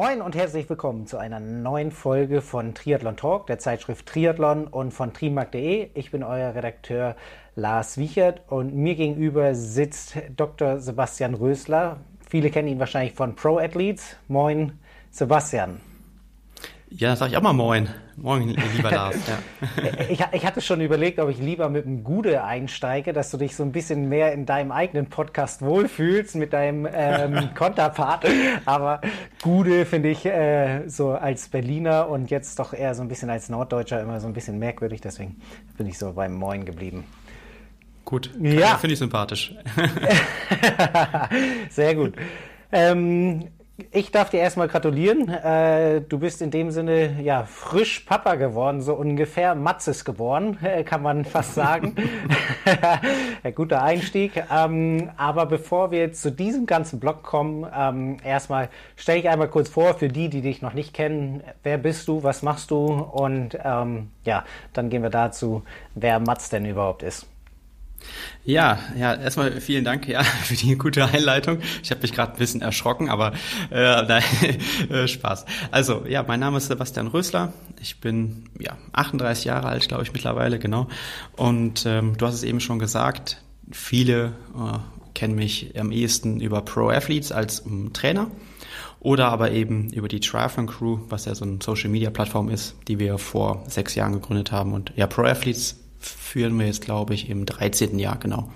Moin und herzlich willkommen zu einer neuen Folge von Triathlon Talk, der Zeitschrift Triathlon und von trimark.de. Ich bin euer Redakteur Lars Wiechert und mir gegenüber sitzt Dr. Sebastian Rösler. Viele kennen ihn wahrscheinlich von Pro Athletes. Moin, Sebastian. Ja, sag ich auch mal Moin. Moin, lieber Lars. Ja. ich, ich, hatte schon überlegt, ob ich lieber mit dem Gude einsteige, dass du dich so ein bisschen mehr in deinem eigenen Podcast wohlfühlst mit deinem ähm, Konterpart. Aber Gude finde ich äh, so als Berliner und jetzt doch eher so ein bisschen als Norddeutscher immer so ein bisschen merkwürdig. Deswegen bin ich so beim Moin geblieben. Gut, ja. finde ich sympathisch. Sehr gut. Ähm, ich darf dir erstmal gratulieren. Äh, du bist in dem Sinne ja frisch Papa geworden, so ungefähr Matzes geboren, äh, kann man fast sagen. Guter Einstieg. Ähm, aber bevor wir jetzt zu diesem ganzen Blog kommen, ähm, erstmal stelle ich einmal kurz vor für die, die dich noch nicht kennen. Wer bist du? Was machst du? Und ähm, ja, dann gehen wir dazu, wer Matz denn überhaupt ist. Ja, ja, erstmal vielen Dank ja für die gute Einleitung. Ich habe mich gerade ein bisschen erschrocken, aber äh, nein, äh, Spaß. Also ja, mein Name ist Sebastian Rösler. Ich bin ja 38 Jahre alt, glaube ich mittlerweile genau. Und ähm, du hast es eben schon gesagt. Viele äh, kennen mich am ehesten über Pro Athletes als um, Trainer oder aber eben über die Triathlon Crew, was ja so eine Social Media Plattform ist, die wir vor sechs Jahren gegründet haben. Und ja, Pro Athletes führen wir jetzt, glaube ich, im 13. Jahr, genau.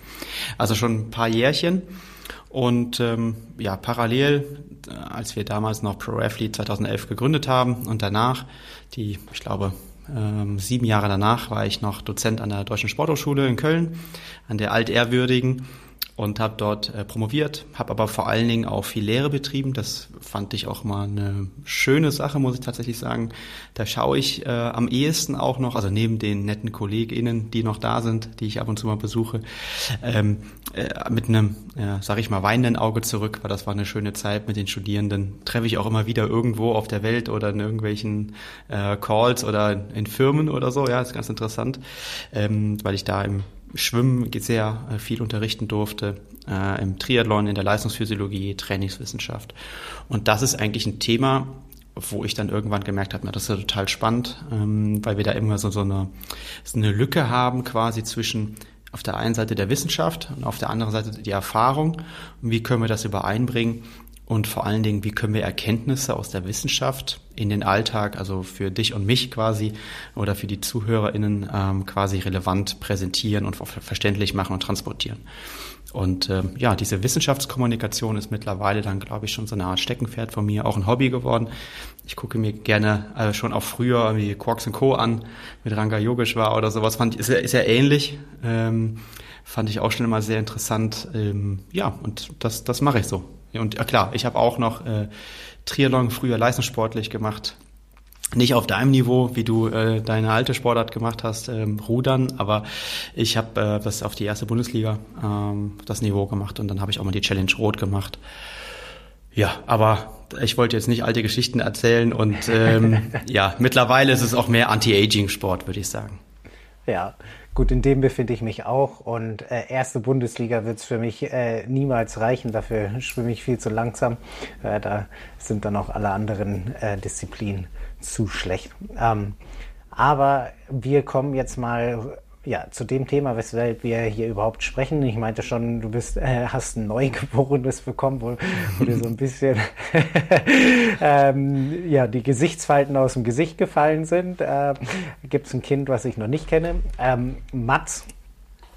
Also schon ein paar Jährchen. Und ähm, ja, parallel, äh, als wir damals noch Pro Athlete 2011 gegründet haben und danach, die, ich glaube, ähm, sieben Jahre danach war ich noch Dozent an der Deutschen Sporthochschule in Köln, an der altehrwürdigen und habe dort äh, promoviert, habe aber vor allen Dingen auch viel Lehre betrieben. Das fand ich auch mal eine schöne Sache, muss ich tatsächlich sagen. Da schaue ich äh, am ehesten auch noch, also neben den netten KollegInnen, die noch da sind, die ich ab und zu mal besuche, ähm, äh, mit einem, ja, sag ich mal, weinenden Auge zurück, weil das war eine schöne Zeit mit den Studierenden. Treffe ich auch immer wieder irgendwo auf der Welt oder in irgendwelchen äh, Calls oder in Firmen oder so. Ja, ist ganz interessant, ähm, weil ich da im Schwimmen sehr äh, viel unterrichten durfte, äh, im Triathlon, in der Leistungsphysiologie, Trainingswissenschaft. Und das ist eigentlich ein Thema, wo ich dann irgendwann gemerkt habe, na, das ist ja total spannend, ähm, weil wir da immer so, so, eine, so eine Lücke haben quasi zwischen auf der einen Seite der Wissenschaft und auf der anderen Seite die Erfahrung. Und wie können wir das übereinbringen? Und vor allen Dingen, wie können wir Erkenntnisse aus der Wissenschaft in den Alltag, also für dich und mich quasi oder für die ZuhörerInnen ähm, quasi relevant präsentieren und verständlich machen und transportieren. Und ähm, ja, diese Wissenschaftskommunikation ist mittlerweile dann, glaube ich, schon so eine Art Steckenpferd von mir, auch ein Hobby geworden. Ich gucke mir gerne äh, schon auch früher wie Quarks Co. an, mit Ranga Yogeshwar oder sowas. Fand, ist, ist ja ähnlich. Ähm, fand ich auch schon immer sehr interessant. Ähm, ja, und das, das mache ich so. Und ja, klar, ich habe auch noch äh, Triathlon früher leistungssportlich gemacht. Nicht auf deinem Niveau, wie du äh, deine alte Sportart gemacht hast, ähm, Rudern, aber ich habe äh, das auf die erste Bundesliga ähm, das Niveau gemacht und dann habe ich auch mal die Challenge Rot gemacht. Ja, aber ich wollte jetzt nicht alte Geschichten erzählen und ähm, ja, mittlerweile ist es auch mehr Anti-Aging-Sport, würde ich sagen. Ja, Gut, in dem befinde ich mich auch und äh, erste Bundesliga wird es für mich äh, niemals reichen. Dafür schwimme ich viel zu langsam. Äh, da sind dann auch alle anderen äh, Disziplinen zu schlecht. Ähm, aber wir kommen jetzt mal ja, zu dem Thema, weshalb wir hier überhaupt sprechen. Ich meinte schon, du bist, äh, hast ein Neugeborenes bekommen, wo, wo dir so ein bisschen ähm, ja, die Gesichtsfalten aus dem Gesicht gefallen sind. Äh, Gibt es ein Kind, was ich noch nicht kenne. Ähm, Mats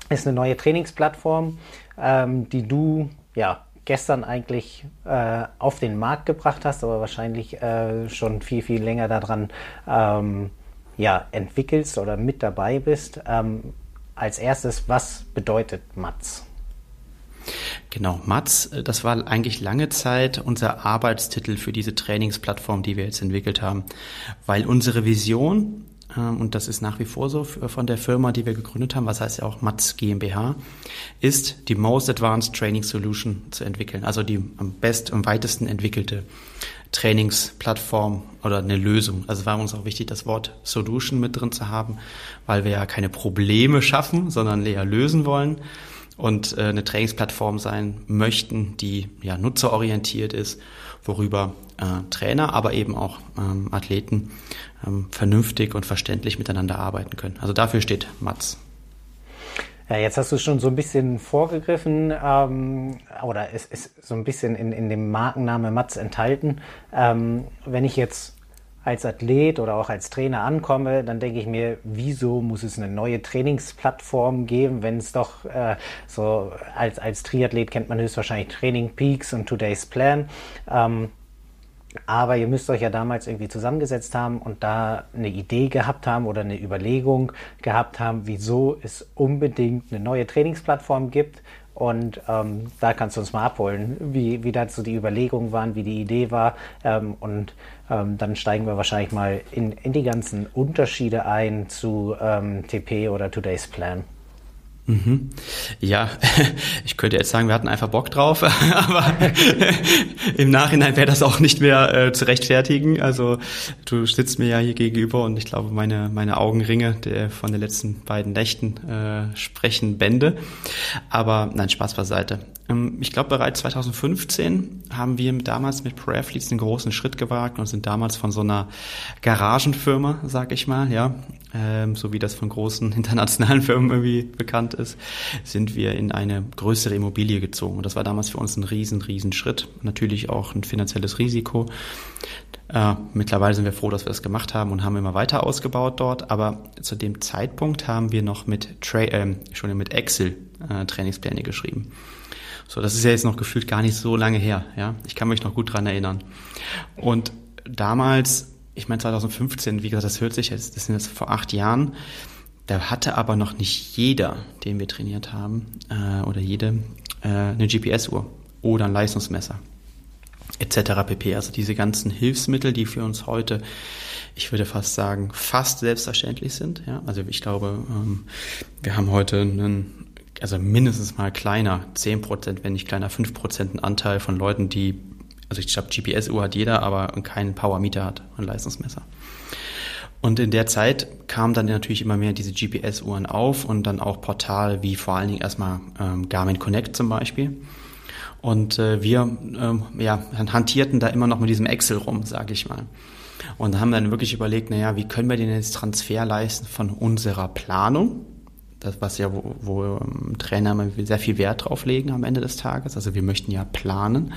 ist eine neue Trainingsplattform, ähm, die du ja gestern eigentlich äh, auf den Markt gebracht hast, aber wahrscheinlich äh, schon viel, viel länger daran ähm, ja, entwickelst oder mit dabei bist. Ähm, als erstes, was bedeutet Matz? Genau, Matz, äh, das war eigentlich lange Zeit unser Arbeitstitel für diese Trainingsplattform, die wir jetzt entwickelt haben, weil unsere Vision, ähm, und das ist nach wie vor so von der Firma, die wir gegründet haben, was heißt ja auch Matz GmbH, ist die Most Advanced Training Solution zu entwickeln, also die am best, am weitesten entwickelte Trainingsplattform oder eine Lösung. Also war uns auch wichtig, das Wort Solution mit drin zu haben, weil wir ja keine Probleme schaffen, sondern eher lösen wollen. und äh, eine Trainingsplattform sein möchten, die ja nutzerorientiert ist, worüber äh, Trainer, aber eben auch ähm, Athleten ähm, vernünftig und verständlich miteinander arbeiten können. Also dafür steht Mats. Ja, jetzt hast du schon so ein bisschen vorgegriffen ähm, oder es ist so ein bisschen in, in dem Markenname Mats enthalten. Ähm, wenn ich jetzt als Athlet oder auch als Trainer ankomme, dann denke ich mir, wieso muss es eine neue Trainingsplattform geben, wenn es doch äh, so als, als Triathlet kennt man höchstwahrscheinlich Training Peaks und Today's Plan. Ähm, aber ihr müsst euch ja damals irgendwie zusammengesetzt haben und da eine Idee gehabt haben oder eine Überlegung gehabt haben, wieso es unbedingt eine neue Trainingsplattform gibt und ähm, da kannst du uns mal abholen, wie, wie dazu die Überlegungen waren, wie die Idee war. Ähm, und ähm, dann steigen wir wahrscheinlich mal in, in die ganzen Unterschiede ein zu ähm, TP oder Today's Plan. Mhm. Ja, ich könnte jetzt sagen, wir hatten einfach Bock drauf, aber im Nachhinein wäre das auch nicht mehr äh, zu rechtfertigen. Also du sitzt mir ja hier gegenüber und ich glaube, meine, meine Augenringe der von den letzten beiden Nächten äh, sprechen Bände. Aber nein, Spaß beiseite. Ähm, ich glaube, bereits 2015 haben wir damals mit Pro Athletes einen großen Schritt gewagt und sind damals von so einer Garagenfirma, sag ich mal, ja, ähm, so wie das von großen internationalen Firmen irgendwie bekannt ist, sind wir in eine größere Immobilie gezogen. Und das war damals für uns ein riesen, riesen Schritt. Natürlich auch ein finanzielles Risiko. Äh, mittlerweile sind wir froh, dass wir das gemacht haben und haben immer weiter ausgebaut dort. Aber zu dem Zeitpunkt haben wir noch mit, Tra äh, mit Excel äh, Trainingspläne geschrieben. So, das ist ja jetzt noch gefühlt gar nicht so lange her. Ja, ich kann mich noch gut dran erinnern. Und damals, ich meine 2015, wie gesagt, das hört sich jetzt, das sind jetzt vor acht Jahren. Da hatte aber noch nicht jeder, den wir trainiert haben, äh, oder jede, äh, eine GPS-Uhr oder ein Leistungsmesser etc. pp. Also diese ganzen Hilfsmittel, die für uns heute, ich würde fast sagen, fast selbstverständlich sind. Ja? Also ich glaube, ähm, wir haben heute einen also mindestens mal kleiner, 10 Prozent, wenn nicht kleiner 5 Prozent Anteil von Leuten, die, also ich glaube, GPS-Uhr hat jeder, aber keinen Power-Meter hat, ein Leistungsmesser. Und in der Zeit kamen dann natürlich immer mehr diese GPS-Uhren auf und dann auch Portale wie vor allen Dingen erstmal ähm, Garmin Connect zum Beispiel. Und äh, wir ähm, ja, hantierten da immer noch mit diesem Excel rum, sage ich mal. Und haben dann wirklich überlegt, naja, wie können wir denn jetzt Transfer leisten von unserer Planung, das, was ja, wo, wo ähm, Trainer sehr viel Wert drauf legen am Ende des Tages. Also wir möchten ja planen.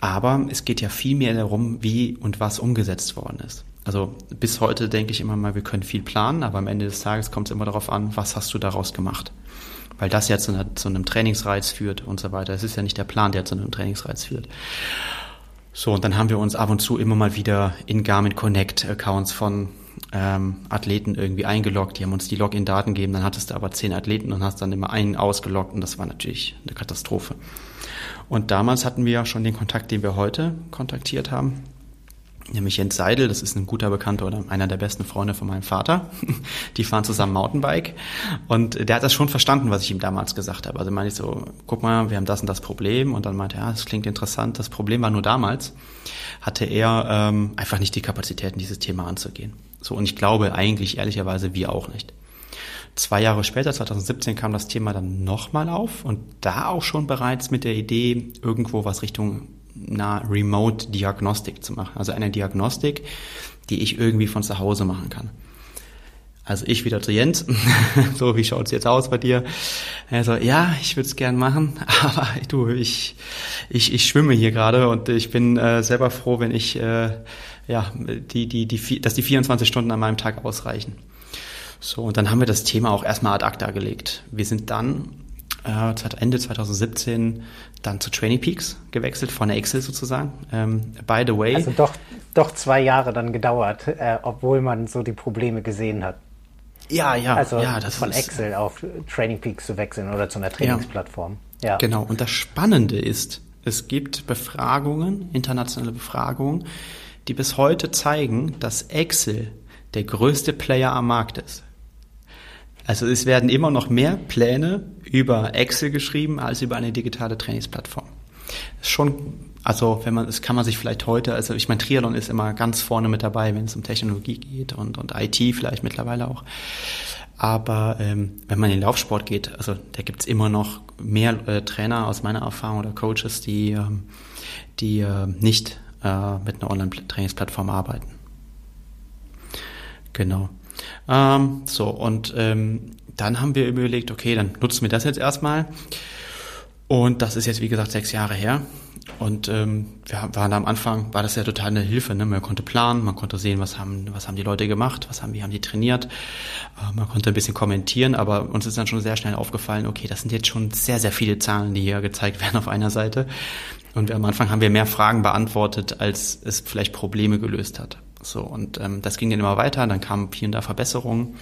Aber es geht ja viel mehr darum, wie und was umgesetzt worden ist. Also bis heute denke ich immer mal, wir können viel planen, aber am Ende des Tages kommt es immer darauf an, was hast du daraus gemacht. Weil das ja zu, einer, zu einem Trainingsreiz führt und so weiter. Es ist ja nicht der Plan, der zu einem Trainingsreiz führt. So, und dann haben wir uns ab und zu immer mal wieder in Garmin Connect Accounts von ähm, Athleten irgendwie eingeloggt, die haben uns die Login-Daten gegeben, dann hattest du aber zehn Athleten und hast dann immer einen ausgeloggt und das war natürlich eine Katastrophe. Und damals hatten wir ja schon den Kontakt, den wir heute kontaktiert haben, nämlich Jens Seidel, das ist ein guter Bekannter oder einer der besten Freunde von meinem Vater. Die fahren zusammen Mountainbike und der hat das schon verstanden, was ich ihm damals gesagt habe. Also meinte ich so, guck mal, wir haben das und das Problem und dann meinte er, ja, das klingt interessant. Das Problem war nur damals, hatte er ähm, einfach nicht die Kapazitäten, dieses Thema anzugehen. So, und ich glaube eigentlich ehrlicherweise wir auch nicht. Zwei Jahre später, 2017, kam das Thema dann nochmal auf und da auch schon bereits mit der Idee, irgendwo was Richtung na, Remote Diagnostik zu machen. Also eine Diagnostik, die ich irgendwie von zu Hause machen kann. Also ich wieder zu Jens. so, wie schaut's jetzt aus bei dir? Also, ja, ich würde es gern machen, aber du, ich, ich, ich schwimme hier gerade und ich bin äh, selber froh, wenn ich äh, ja, die, die, die, dass die 24 Stunden an meinem Tag ausreichen. So, und dann haben wir das Thema auch erstmal ad acta gelegt. Wir sind dann äh, Ende 2017 dann zu Training Peaks gewechselt, von Excel sozusagen. Ähm, by the way. Also doch, doch zwei Jahre dann gedauert, äh, obwohl man so die Probleme gesehen hat. Ja, ja, also ja, das von Excel auf Training Peaks zu wechseln oder zu einer Trainingsplattform. Ja. ja. Genau. Und das Spannende ist, es gibt Befragungen, internationale Befragungen, die bis heute zeigen, dass Excel der größte Player am Markt ist. Also es werden immer noch mehr Pläne über Excel geschrieben als über eine digitale Trainingsplattform. Das ist schon Also wenn man, das kann man sich vielleicht heute, also ich meine, Triathlon ist immer ganz vorne mit dabei, wenn es um Technologie geht und, und IT vielleicht mittlerweile auch. Aber ähm, wenn man in den Laufsport geht, also da gibt's immer noch mehr äh, Trainer aus meiner Erfahrung oder Coaches, die, ähm, die äh, nicht äh, mit einer Online-Trainingsplattform arbeiten. Genau. Ähm, so, und ähm, dann haben wir überlegt, okay, dann nutzen wir das jetzt erstmal. Und das ist jetzt, wie gesagt, sechs Jahre her. Und ähm, wir waren am Anfang, war das ja total eine Hilfe. Ne? Man konnte planen, man konnte sehen, was haben, was haben die Leute gemacht, was haben, wie haben die trainiert. Äh, man konnte ein bisschen kommentieren, aber uns ist dann schon sehr schnell aufgefallen, okay, das sind jetzt schon sehr, sehr viele Zahlen, die hier gezeigt werden auf einer Seite. Und am Anfang haben wir mehr Fragen beantwortet, als es vielleicht Probleme gelöst hat. So, und ähm, das ging dann immer weiter, dann kamen hier und da Verbesserungen.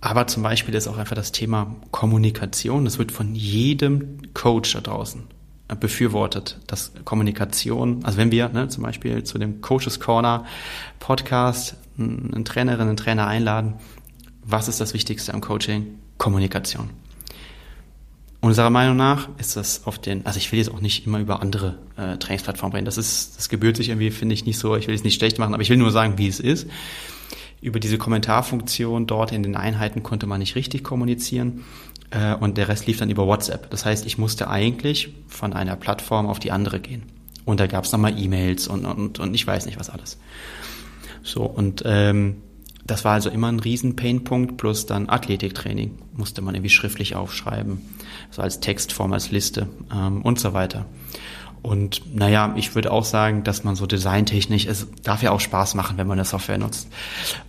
Aber zum Beispiel ist auch einfach das Thema Kommunikation. Das wird von jedem Coach da draußen befürwortet, dass Kommunikation, also wenn wir ne, zum Beispiel zu dem Coaches Corner Podcast einen Trainerin, einen Trainer einladen, was ist das Wichtigste am Coaching? Kommunikation. Unserer Meinung nach ist das auf den, also ich will jetzt auch nicht immer über andere äh, Trainingsplattformen reden. Das ist, das gebührt sich irgendwie, finde ich nicht so. Ich will es nicht schlecht machen, aber ich will nur sagen, wie es ist. Über diese Kommentarfunktion dort in den Einheiten konnte man nicht richtig kommunizieren äh, und der Rest lief dann über WhatsApp. Das heißt, ich musste eigentlich von einer Plattform auf die andere gehen. Und da gab es nochmal E-Mails und, und, und ich weiß nicht was alles. So, und ähm, das war also immer ein riesen Painpunkt, plus dann Athletiktraining musste man irgendwie schriftlich aufschreiben, so als Textform, als Liste ähm, und so weiter. Und naja, ich würde auch sagen, dass man so designtechnisch, es darf ja auch Spaß machen, wenn man eine Software nutzt.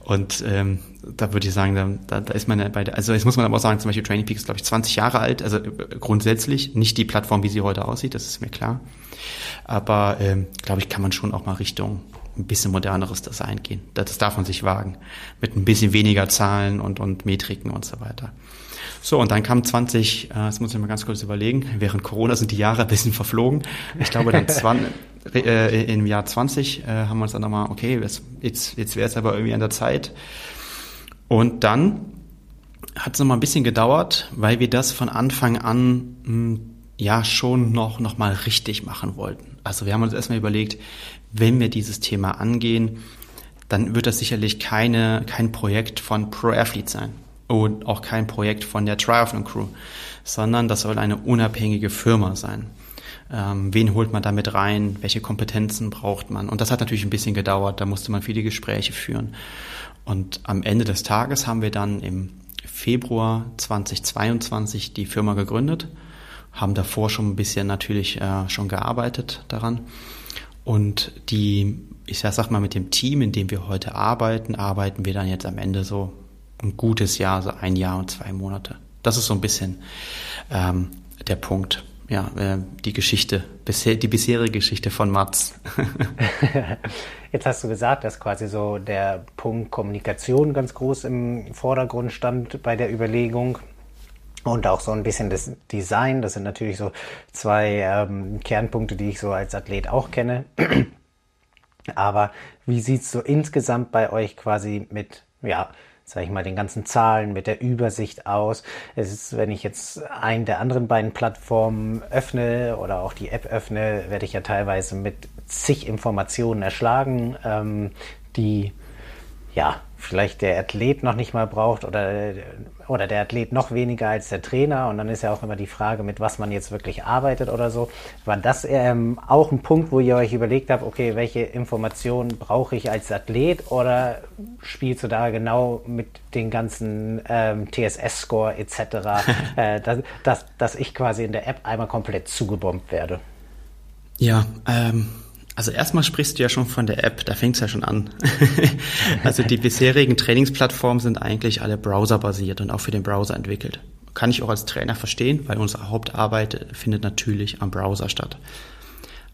Und ähm, da würde ich sagen, da, da ist man ja bei der, also jetzt muss man aber auch sagen, zum Beispiel Training Peak ist, glaube ich, 20 Jahre alt, also äh, grundsätzlich nicht die Plattform, wie sie heute aussieht, das ist mir klar. Aber ähm, glaube ich, kann man schon auch mal Richtung ein bisschen moderneres Design gehen. Das darf man sich wagen. Mit ein bisschen weniger Zahlen und, und Metriken und so weiter. So, und dann kam 20, äh, das muss ich mal ganz kurz überlegen, während Corona sind die Jahre ein bisschen verflogen. Ich glaube, dann 20, äh, im Jahr 20 äh, haben wir uns dann nochmal, okay, jetzt, jetzt, wäre es aber irgendwie an der Zeit. Und dann hat es nochmal ein bisschen gedauert, weil wir das von Anfang an mh, hm, ja schon noch, noch mal richtig machen wollten. Also wir haben uns erstmal überlegt, wenn wir dieses Thema angehen, dann wird das sicherlich keine, kein Projekt von Pro Athlete sein und auch kein Projekt von der Triathlon Crew, sondern das soll eine unabhängige Firma sein. Ähm, wen holt man damit rein? Welche Kompetenzen braucht man? Und das hat natürlich ein bisschen gedauert. Da musste man viele Gespräche führen. Und am Ende des Tages haben wir dann im Februar 2022 die Firma gegründet, haben davor schon ein bisschen natürlich äh, schon gearbeitet daran. Und die, ich sag mal, mit dem Team, in dem wir heute arbeiten, arbeiten wir dann jetzt am Ende so ein gutes Jahr, so ein Jahr und zwei Monate. Das ist so ein bisschen ähm, der Punkt. Ja, äh, die Geschichte, bisher, die bisherige Geschichte von Mats. Jetzt hast du gesagt, dass quasi so der Punkt Kommunikation ganz groß im Vordergrund stand bei der Überlegung. Und auch so ein bisschen das Design. Das sind natürlich so zwei ähm, Kernpunkte, die ich so als Athlet auch kenne. Aber wie sieht's so insgesamt bei euch quasi mit, ja, sage ich mal, den ganzen Zahlen, mit der Übersicht aus. Es ist, wenn ich jetzt einen der anderen beiden Plattformen öffne oder auch die App öffne, werde ich ja teilweise mit zig Informationen erschlagen, ähm, die ja vielleicht der Athlet noch nicht mal braucht oder, oder der Athlet noch weniger als der Trainer. Und dann ist ja auch immer die Frage, mit was man jetzt wirklich arbeitet oder so. War das ähm, auch ein Punkt, wo ihr euch überlegt habt, okay, welche Informationen brauche ich als Athlet oder spielst du da genau mit den ganzen ähm, TSS-Score etc., äh, dass, dass, dass ich quasi in der App einmal komplett zugebombt werde? Ja, ähm also erstmal sprichst du ja schon von der App, da fängt's ja schon an. also die bisherigen Trainingsplattformen sind eigentlich alle browserbasiert und auch für den Browser entwickelt. Kann ich auch als Trainer verstehen, weil unsere Hauptarbeit findet natürlich am Browser statt.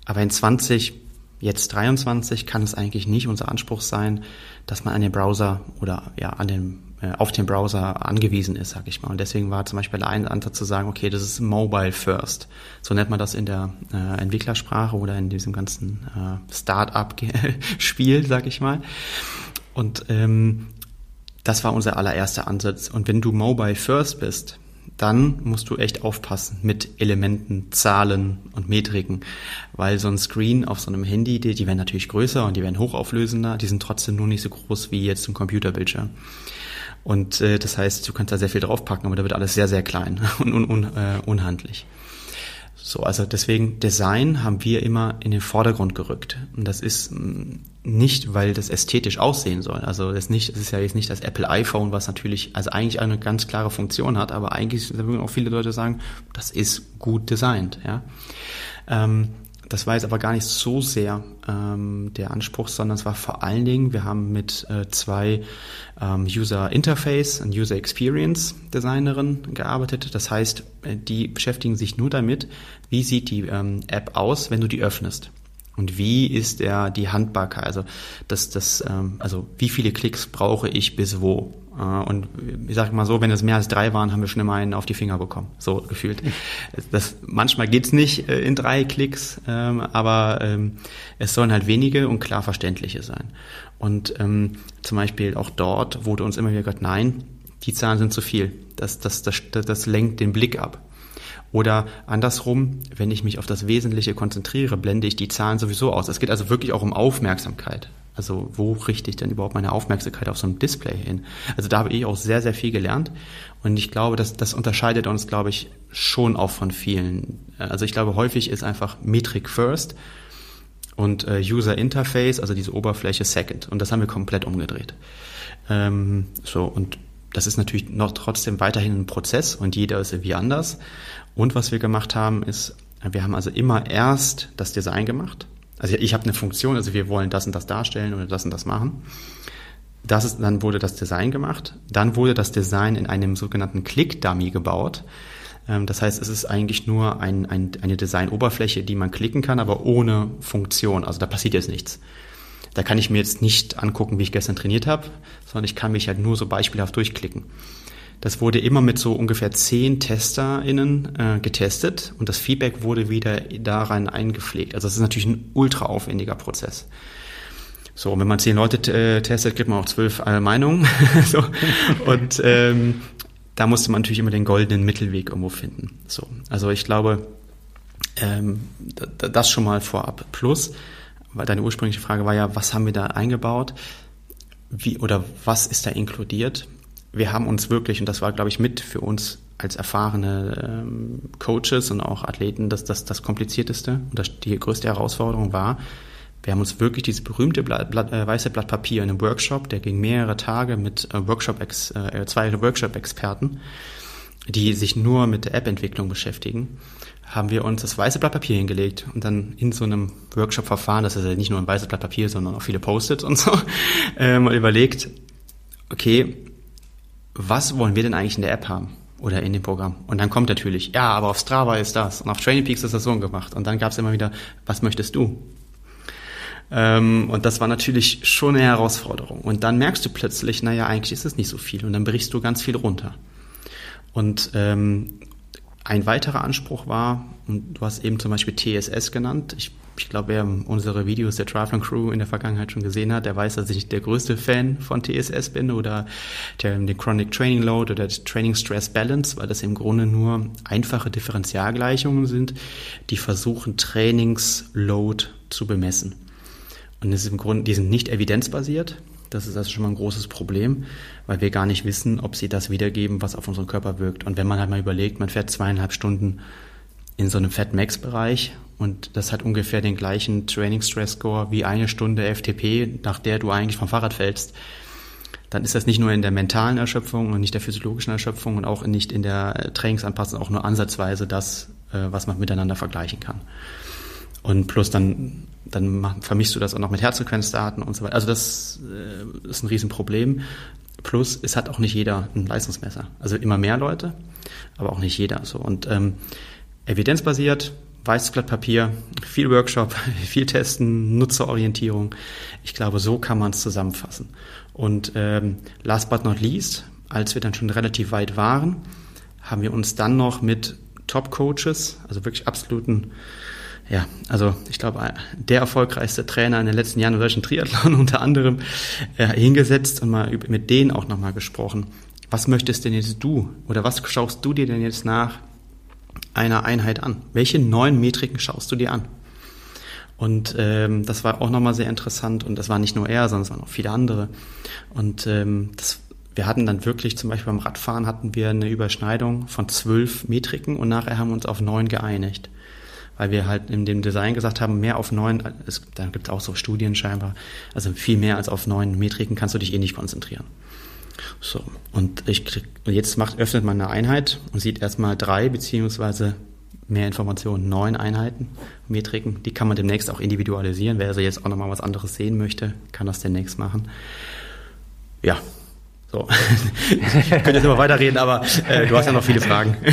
Aber in 20, jetzt 23 kann es eigentlich nicht unser Anspruch sein, dass man an den Browser oder ja an den auf den Browser angewiesen ist, sag ich mal. Und deswegen war zum Beispiel ein Ansatz zu sagen, okay, das ist Mobile First. So nennt man das in der äh, Entwicklersprache oder in diesem ganzen äh, Start-up-Spiel, sag ich mal. Und ähm, das war unser allererster Ansatz. Und wenn du Mobile First bist, dann musst du echt aufpassen mit Elementen, Zahlen und Metriken, weil so ein Screen auf so einem Handy, die, die werden natürlich größer und die werden hochauflösender, die sind trotzdem nur nicht so groß wie jetzt ein Computerbildschirm. Und äh, das heißt, du kannst da sehr viel draufpacken, aber da wird alles sehr, sehr klein und un, un, äh, unhandlich. So, also deswegen Design haben wir immer in den Vordergrund gerückt. Und das ist mm, nicht, weil das ästhetisch aussehen soll. Also ist nicht, es ist ja jetzt nicht das Apple iPhone, was natürlich, also eigentlich eine ganz klare Funktion hat, aber eigentlich würden auch viele Leute sagen, das ist gut designt, ja. Ähm, das war jetzt aber gar nicht so sehr ähm, der Anspruch, sondern es war vor allen Dingen, wir haben mit äh, zwei ähm, User Interface und User Experience Designerin gearbeitet. Das heißt, äh, die beschäftigen sich nur damit, wie sieht die ähm, App aus, wenn du die öffnest. Und wie ist der die Handbarkeit? Also das, das, ähm, also wie viele Klicks brauche ich bis wo? Äh, und ich sage mal so, wenn es mehr als drei waren, haben wir schon immer einen auf die Finger bekommen. So gefühlt. Das, manchmal geht's nicht äh, in drei Klicks, ähm, aber ähm, es sollen halt wenige und klar verständliche sein. Und ähm, zum Beispiel auch dort wurde uns immer wieder gesagt, nein, die Zahlen sind zu viel. Das, das, das, das, das lenkt den Blick ab. Oder andersrum, wenn ich mich auf das Wesentliche konzentriere, blende ich die Zahlen sowieso aus. Es geht also wirklich auch um Aufmerksamkeit. Also wo richte ich denn überhaupt meine Aufmerksamkeit auf so einem Display hin? Also da habe ich auch sehr, sehr viel gelernt. Und ich glaube, dass das unterscheidet uns, glaube ich, schon auch von vielen. Also ich glaube, häufig ist einfach Metric First und äh, User Interface, also diese Oberfläche Second. Und das haben wir komplett umgedreht. Ähm, so, und das ist natürlich noch trotzdem weiterhin ein Prozess und jeder ist irgendwie anders. Und was wir gemacht haben, ist, wir haben also immer erst das Design gemacht. Also ich habe eine Funktion, also wir wollen das und das darstellen oder das und das machen. Das ist, dann wurde das Design gemacht. Dann wurde das Design in einem sogenannten Click-Dummy gebaut. Ähm, das heißt, es ist eigentlich nur ein, ein, eine Design-Oberfläche, die man klicken kann, aber ohne Funktion. Also da passiert jetzt nichts. Da kann ich mir jetzt nicht angucken, wie ich gestern trainiert habe, sondern ich kann mich halt nur so beispielhaft durchklicken. Das wurde immer mit so ungefähr zehn TesterInnen äh, getestet und das Feedback wurde wieder daran eingepflegt. Also es ist natürlich ein ultra aufwendiger Prozess. So, und wenn man zehn Leute äh, testet, gibt man auch zwölf äh, Meinungen. so. Und ähm, da musste man natürlich immer den goldenen Mittelweg irgendwo finden. So, also ich glaube, ähm, das schon mal vorab. Plus, weil deine ursprüngliche Frage war ja, was haben wir da eingebaut? Wie oder was ist da inkludiert? Wir haben uns wirklich, und das war, glaube ich, mit für uns als erfahrene ähm, Coaches und auch Athleten das, das, das komplizierteste und das, die größte Herausforderung war, wir haben uns wirklich dieses berühmte Blatt, Blatt, äh, weiße Blatt Papier in einem Workshop, der ging mehrere Tage mit äh, Workshop -Ex, äh, zwei Workshop-Experten, die sich nur mit der App-Entwicklung beschäftigen, haben wir uns das weiße Blatt Papier hingelegt und dann in so einem Workshop-Verfahren, das ist ja nicht nur ein weißes Blatt Papier, sondern auch viele Post-its und so, äh, mal überlegt, okay, was wollen wir denn eigentlich in der App haben? Oder in dem Programm. Und dann kommt natürlich, ja, aber auf Strava ist das und auf Training Peaks ist das so gemacht. Und dann gab es immer wieder, was möchtest du? Ähm, und das war natürlich schon eine Herausforderung. Und dann merkst du plötzlich, naja, eigentlich ist es nicht so viel. Und dann brichst du ganz viel runter. Und ähm, ein weiterer Anspruch war, und du hast eben zum Beispiel TSS genannt. Ich ich glaube, wer unsere Videos der Triathlon Crew in der Vergangenheit schon gesehen hat, der weiß, dass ich der größte Fan von TSS bin oder der, den Chronic Training Load oder Training Stress Balance, weil das im Grunde nur einfache Differentialgleichungen sind, die versuchen, Trainingsload zu bemessen. Und das ist im Grunde, die sind nicht evidenzbasiert. Das ist also schon mal ein großes Problem, weil wir gar nicht wissen, ob sie das wiedergeben, was auf unseren Körper wirkt. Und wenn man halt mal überlegt, man fährt zweieinhalb Stunden in so einem Fat Max Bereich und das hat ungefähr den gleichen Training Stress Score wie eine Stunde FTP, nach der du eigentlich vom Fahrrad fällst. Dann ist das nicht nur in der mentalen Erschöpfung und nicht der physiologischen Erschöpfung und auch nicht in der Trainingsanpassung auch nur ansatzweise das, äh, was man miteinander vergleichen kann. Und plus dann, dann vermischst du das auch noch mit Herzfrequenzdaten und so weiter. Also das äh, ist ein Riesenproblem. Plus, es hat auch nicht jeder ein Leistungsmesser. Also immer mehr Leute, aber auch nicht jeder. So. Und ähm, evidenzbasiert, weißes Blatt Papier, viel Workshop, viel Testen, Nutzerorientierung. Ich glaube, so kann man es zusammenfassen. Und ähm, last but not least, als wir dann schon relativ weit waren, haben wir uns dann noch mit Top-Coaches, also wirklich absoluten, ja, also ich glaube, der erfolgreichste Trainer in den letzten Jahren im deutschen Triathlon unter anderem, äh, hingesetzt und mal mit denen auch nochmal gesprochen. was möchtest denn jetzt du oder was schaust du dir denn jetzt nach einer Einheit an? Welche neuen Metriken schaust du dir an? Und ähm, das war auch nochmal sehr interessant und das war nicht nur er, sondern es waren auch viele andere. Und ähm, das, wir hatten dann wirklich, zum Beispiel beim Radfahren hatten wir eine Überschneidung von zwölf Metriken und nachher haben wir uns auf neun geeinigt. Weil wir halt in dem Design gesagt haben, mehr auf neun, es, da gibt es auch so Studien scheinbar, also viel mehr als auf neun Metriken kannst du dich eh nicht konzentrieren. So, und ich krieg, jetzt macht, öffnet man eine Einheit und sieht erstmal drei beziehungsweise mehr Informationen, neun Einheiten, Metriken. Die kann man demnächst auch individualisieren. Wer also jetzt auch nochmal was anderes sehen möchte, kann das demnächst machen. Ja, so. ich könnte jetzt immer weiterreden, aber äh, du hast ja noch viele Fragen.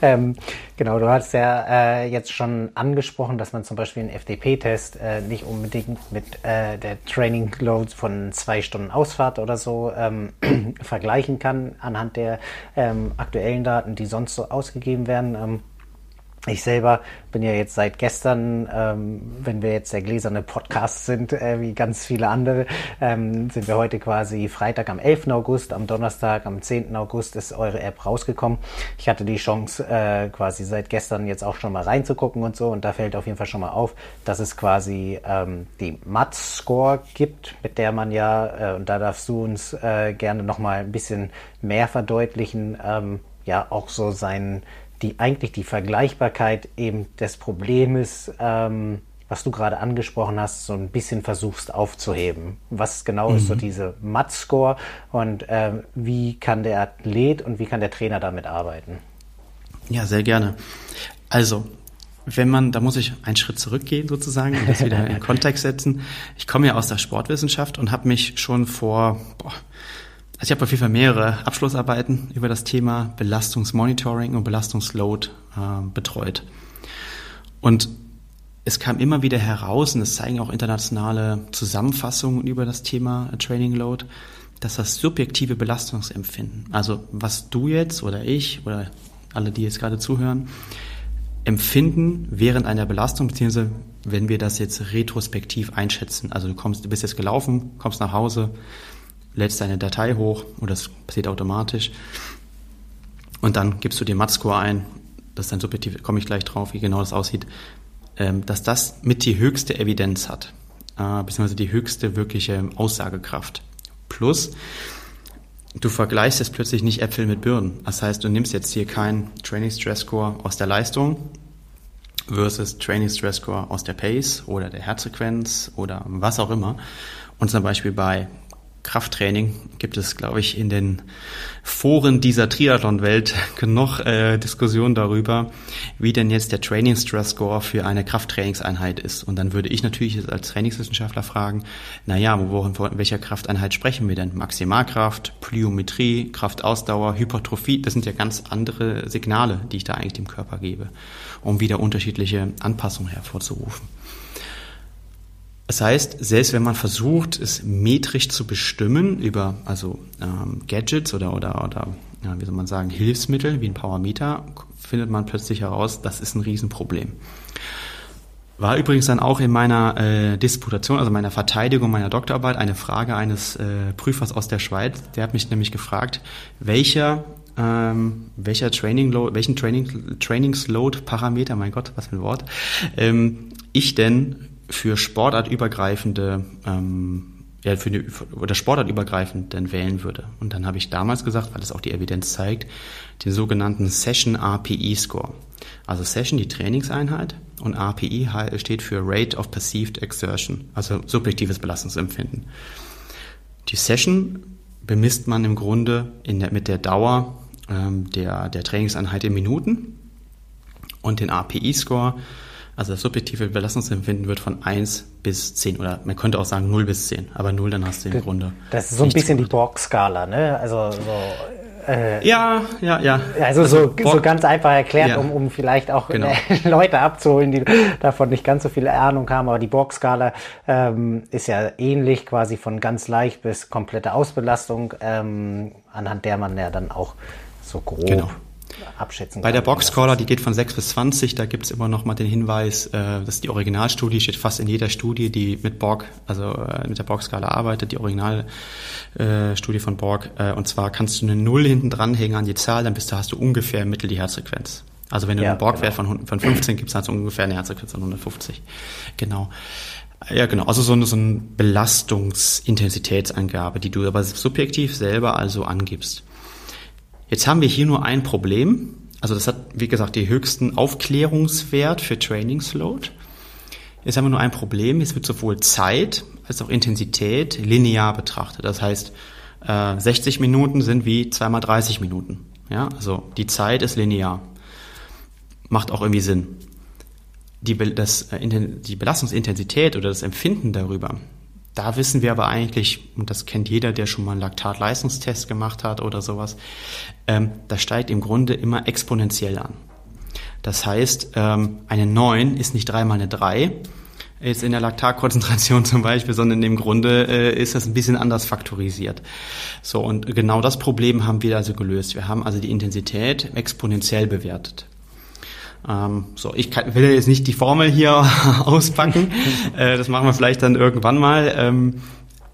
Ähm, genau, du hast ja äh, jetzt schon angesprochen, dass man zum Beispiel einen FDP-Test äh, nicht unbedingt mit äh, der Training Load von zwei Stunden Ausfahrt oder so ähm, vergleichen kann anhand der ähm, aktuellen Daten, die sonst so ausgegeben werden. Ich selber bin ja jetzt seit gestern, ähm, wenn wir jetzt der gläserne Podcast sind, äh, wie ganz viele andere, ähm, sind wir heute quasi Freitag am 11. August, am Donnerstag am 10. August ist eure App rausgekommen. Ich hatte die Chance, äh, quasi seit gestern jetzt auch schon mal reinzugucken und so und da fällt auf jeden Fall schon mal auf, dass es quasi ähm, die MAT-Score gibt, mit der man ja, äh, und da darfst du uns äh, gerne nochmal ein bisschen mehr verdeutlichen, ähm, ja auch so seinen die eigentlich die Vergleichbarkeit eben des Problems, ähm, was du gerade angesprochen hast, so ein bisschen versuchst aufzuheben. Was genau mhm. ist so mhm. diese MAT-Score und ähm, wie kann der Athlet und wie kann der Trainer damit arbeiten? Ja, sehr gerne. Also, wenn man, da muss ich einen Schritt zurückgehen sozusagen und das wieder in Kontext setzen. Ich komme ja aus der Sportwissenschaft und habe mich schon vor boah, also ich habe auf jeden Fall mehrere Abschlussarbeiten über das Thema Belastungsmonitoring und Belastungsload äh, betreut. Und es kam immer wieder heraus, und es zeigen auch internationale Zusammenfassungen über das Thema Training Load, dass das subjektive Belastungsempfinden, also was du jetzt oder ich oder alle, die jetzt gerade zuhören, empfinden während einer Belastung, beziehungsweise wenn wir das jetzt retrospektiv einschätzen. Also du kommst, du bist jetzt gelaufen, kommst nach Hause, lädst deine Datei hoch oder das passiert automatisch und dann gibst du den MAT-Score ein, das ist dann subjektiv, komme ich gleich drauf, wie genau das aussieht, ähm, dass das mit die höchste Evidenz hat, äh, beziehungsweise die höchste wirkliche Aussagekraft. Plus, du vergleichst jetzt plötzlich nicht Äpfel mit Birnen. Das heißt, du nimmst jetzt hier keinen Training Stress Score aus der Leistung versus Training Stress Score aus der Pace oder der Herzfrequenz oder was auch immer und zum Beispiel bei Krafttraining gibt es, glaube ich, in den Foren dieser Triathlon-Welt genug äh, Diskussion darüber, wie denn jetzt der Training Stress Score für eine Krafttrainingseinheit ist. Und dann würde ich natürlich als Trainingswissenschaftler fragen, naja, wo, von welcher Krafteinheit sprechen wir denn? Maximalkraft, Plyometrie, Kraftausdauer, Hypertrophie, das sind ja ganz andere Signale, die ich da eigentlich dem Körper gebe, um wieder unterschiedliche Anpassungen hervorzurufen. Das heißt, selbst wenn man versucht, es metrisch zu bestimmen über also ähm, Gadgets oder oder oder ja, wie soll man sagen Hilfsmittel wie ein Powermeter, findet man plötzlich heraus, das ist ein Riesenproblem. War übrigens dann auch in meiner äh, Disputation, also meiner Verteidigung meiner Doktorarbeit, eine Frage eines äh, Prüfers aus der Schweiz. Der hat mich nämlich gefragt, welcher ähm, welcher Training Load, welchen Training, Trainingsload Parameter, mein Gott, was für ein Wort, ähm, ich denn für sportartübergreifende ähm, ja, für die, oder sportartübergreifend dann wählen würde. Und dann habe ich damals gesagt, weil das auch die Evidenz zeigt, den sogenannten Session RPE Score. Also Session die Trainingseinheit und RPE steht für Rate of Perceived Exertion, also subjektives Belastungsempfinden. Die Session bemisst man im Grunde in der, mit der Dauer ähm, der, der Trainingseinheit in Minuten und den RPE Score also das subjektive Belastungsempfinden wird von 1 bis 10 oder man könnte auch sagen 0 bis 10, aber 0 dann hast du im Grunde. Das ist so ein bisschen die Borg-Skala, ne? Also so äh, ja, ja, ja. Also, so, so ganz einfach erklärt, ja. um, um vielleicht auch genau. äh, Leute abzuholen, die davon nicht ganz so viel Ahnung haben. Aber die Borg-Skala ähm, ist ja ähnlich, quasi von ganz leicht bis komplette Ausbelastung, ähm, anhand der man ja dann auch so grob genau abschätzen Bei der Boxcaller, die geht von 6 bis 20, da gibt's immer noch mal den Hinweis, äh, das ist die Originalstudie, steht fast in jeder Studie, die mit Borg, also äh, mit der Borg-Skala arbeitet, die Originalstudie äh, von Borg. Äh, und zwar kannst du eine Null hinten dranhängen an die Zahl, dann bist du, hast du ungefähr im Mittel die Herzfrequenz. Also wenn du ja, einen Borg-Wert genau. von, von 15 gibst, hast du ungefähr eine Herzfrequenz von 150. Genau. Ja, genau. Also so eine, so eine Belastungsintensitätsangabe, die du aber subjektiv selber also angibst. Jetzt haben wir hier nur ein Problem. Also das hat, wie gesagt, die höchsten Aufklärungswert für Trainingsload. Jetzt haben wir nur ein Problem. Es wird sowohl Zeit als auch Intensität linear betrachtet. Das heißt, 60 äh, Minuten sind wie zweimal 30 Minuten. Ja, also die Zeit ist linear. Macht auch irgendwie Sinn. Die, das, äh, die Belastungsintensität oder das Empfinden darüber, da wissen wir aber eigentlich, und das kennt jeder, der schon mal einen Laktatleistungstest gemacht hat oder sowas, ähm, das steigt im Grunde immer exponentiell an. Das heißt, ähm, eine 9 ist nicht dreimal eine 3, jetzt in der Laktatkonzentration zum Beispiel, sondern im Grunde äh, ist das ein bisschen anders faktorisiert. So, und genau das Problem haben wir also gelöst. Wir haben also die Intensität exponentiell bewertet. Ähm, so, ich kann, will jetzt nicht die Formel hier auspacken. äh, das machen wir vielleicht dann irgendwann mal. Ähm,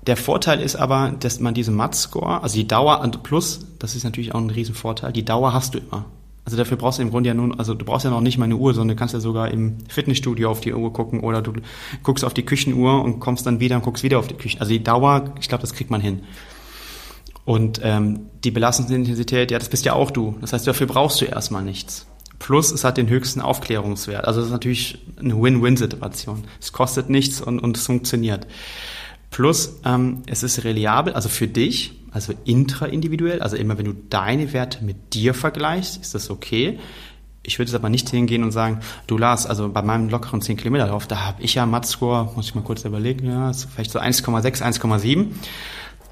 der Vorteil ist aber, dass man diese MAT-Score, also die Dauer und plus, das ist natürlich auch ein Riesenvorteil, die Dauer hast du immer. Also dafür brauchst du im Grunde ja nun, also du brauchst ja noch nicht mal eine Uhr, sondern du kannst ja sogar im Fitnessstudio auf die Uhr gucken oder du guckst auf die Küchenuhr und kommst dann wieder und guckst wieder auf die Küche. Also die Dauer, ich glaube, das kriegt man hin. Und ähm, die Belastungsintensität, ja, das bist ja auch du. Das heißt, dafür brauchst du erstmal nichts. Plus es hat den höchsten Aufklärungswert. Also das ist natürlich eine Win-Win-Situation. Es kostet nichts und, und es funktioniert. Plus ähm, es ist reliabel, also für dich, also intraindividuell, also immer wenn du deine Werte mit dir vergleichst, ist das okay. Ich würde jetzt aber nicht hingehen und sagen, du Lars, also bei meinem lockeren 10 Kilometer Lauf, da habe ich ja Mat-Score, muss ich mal kurz überlegen, ja, vielleicht so 1,6, 1,7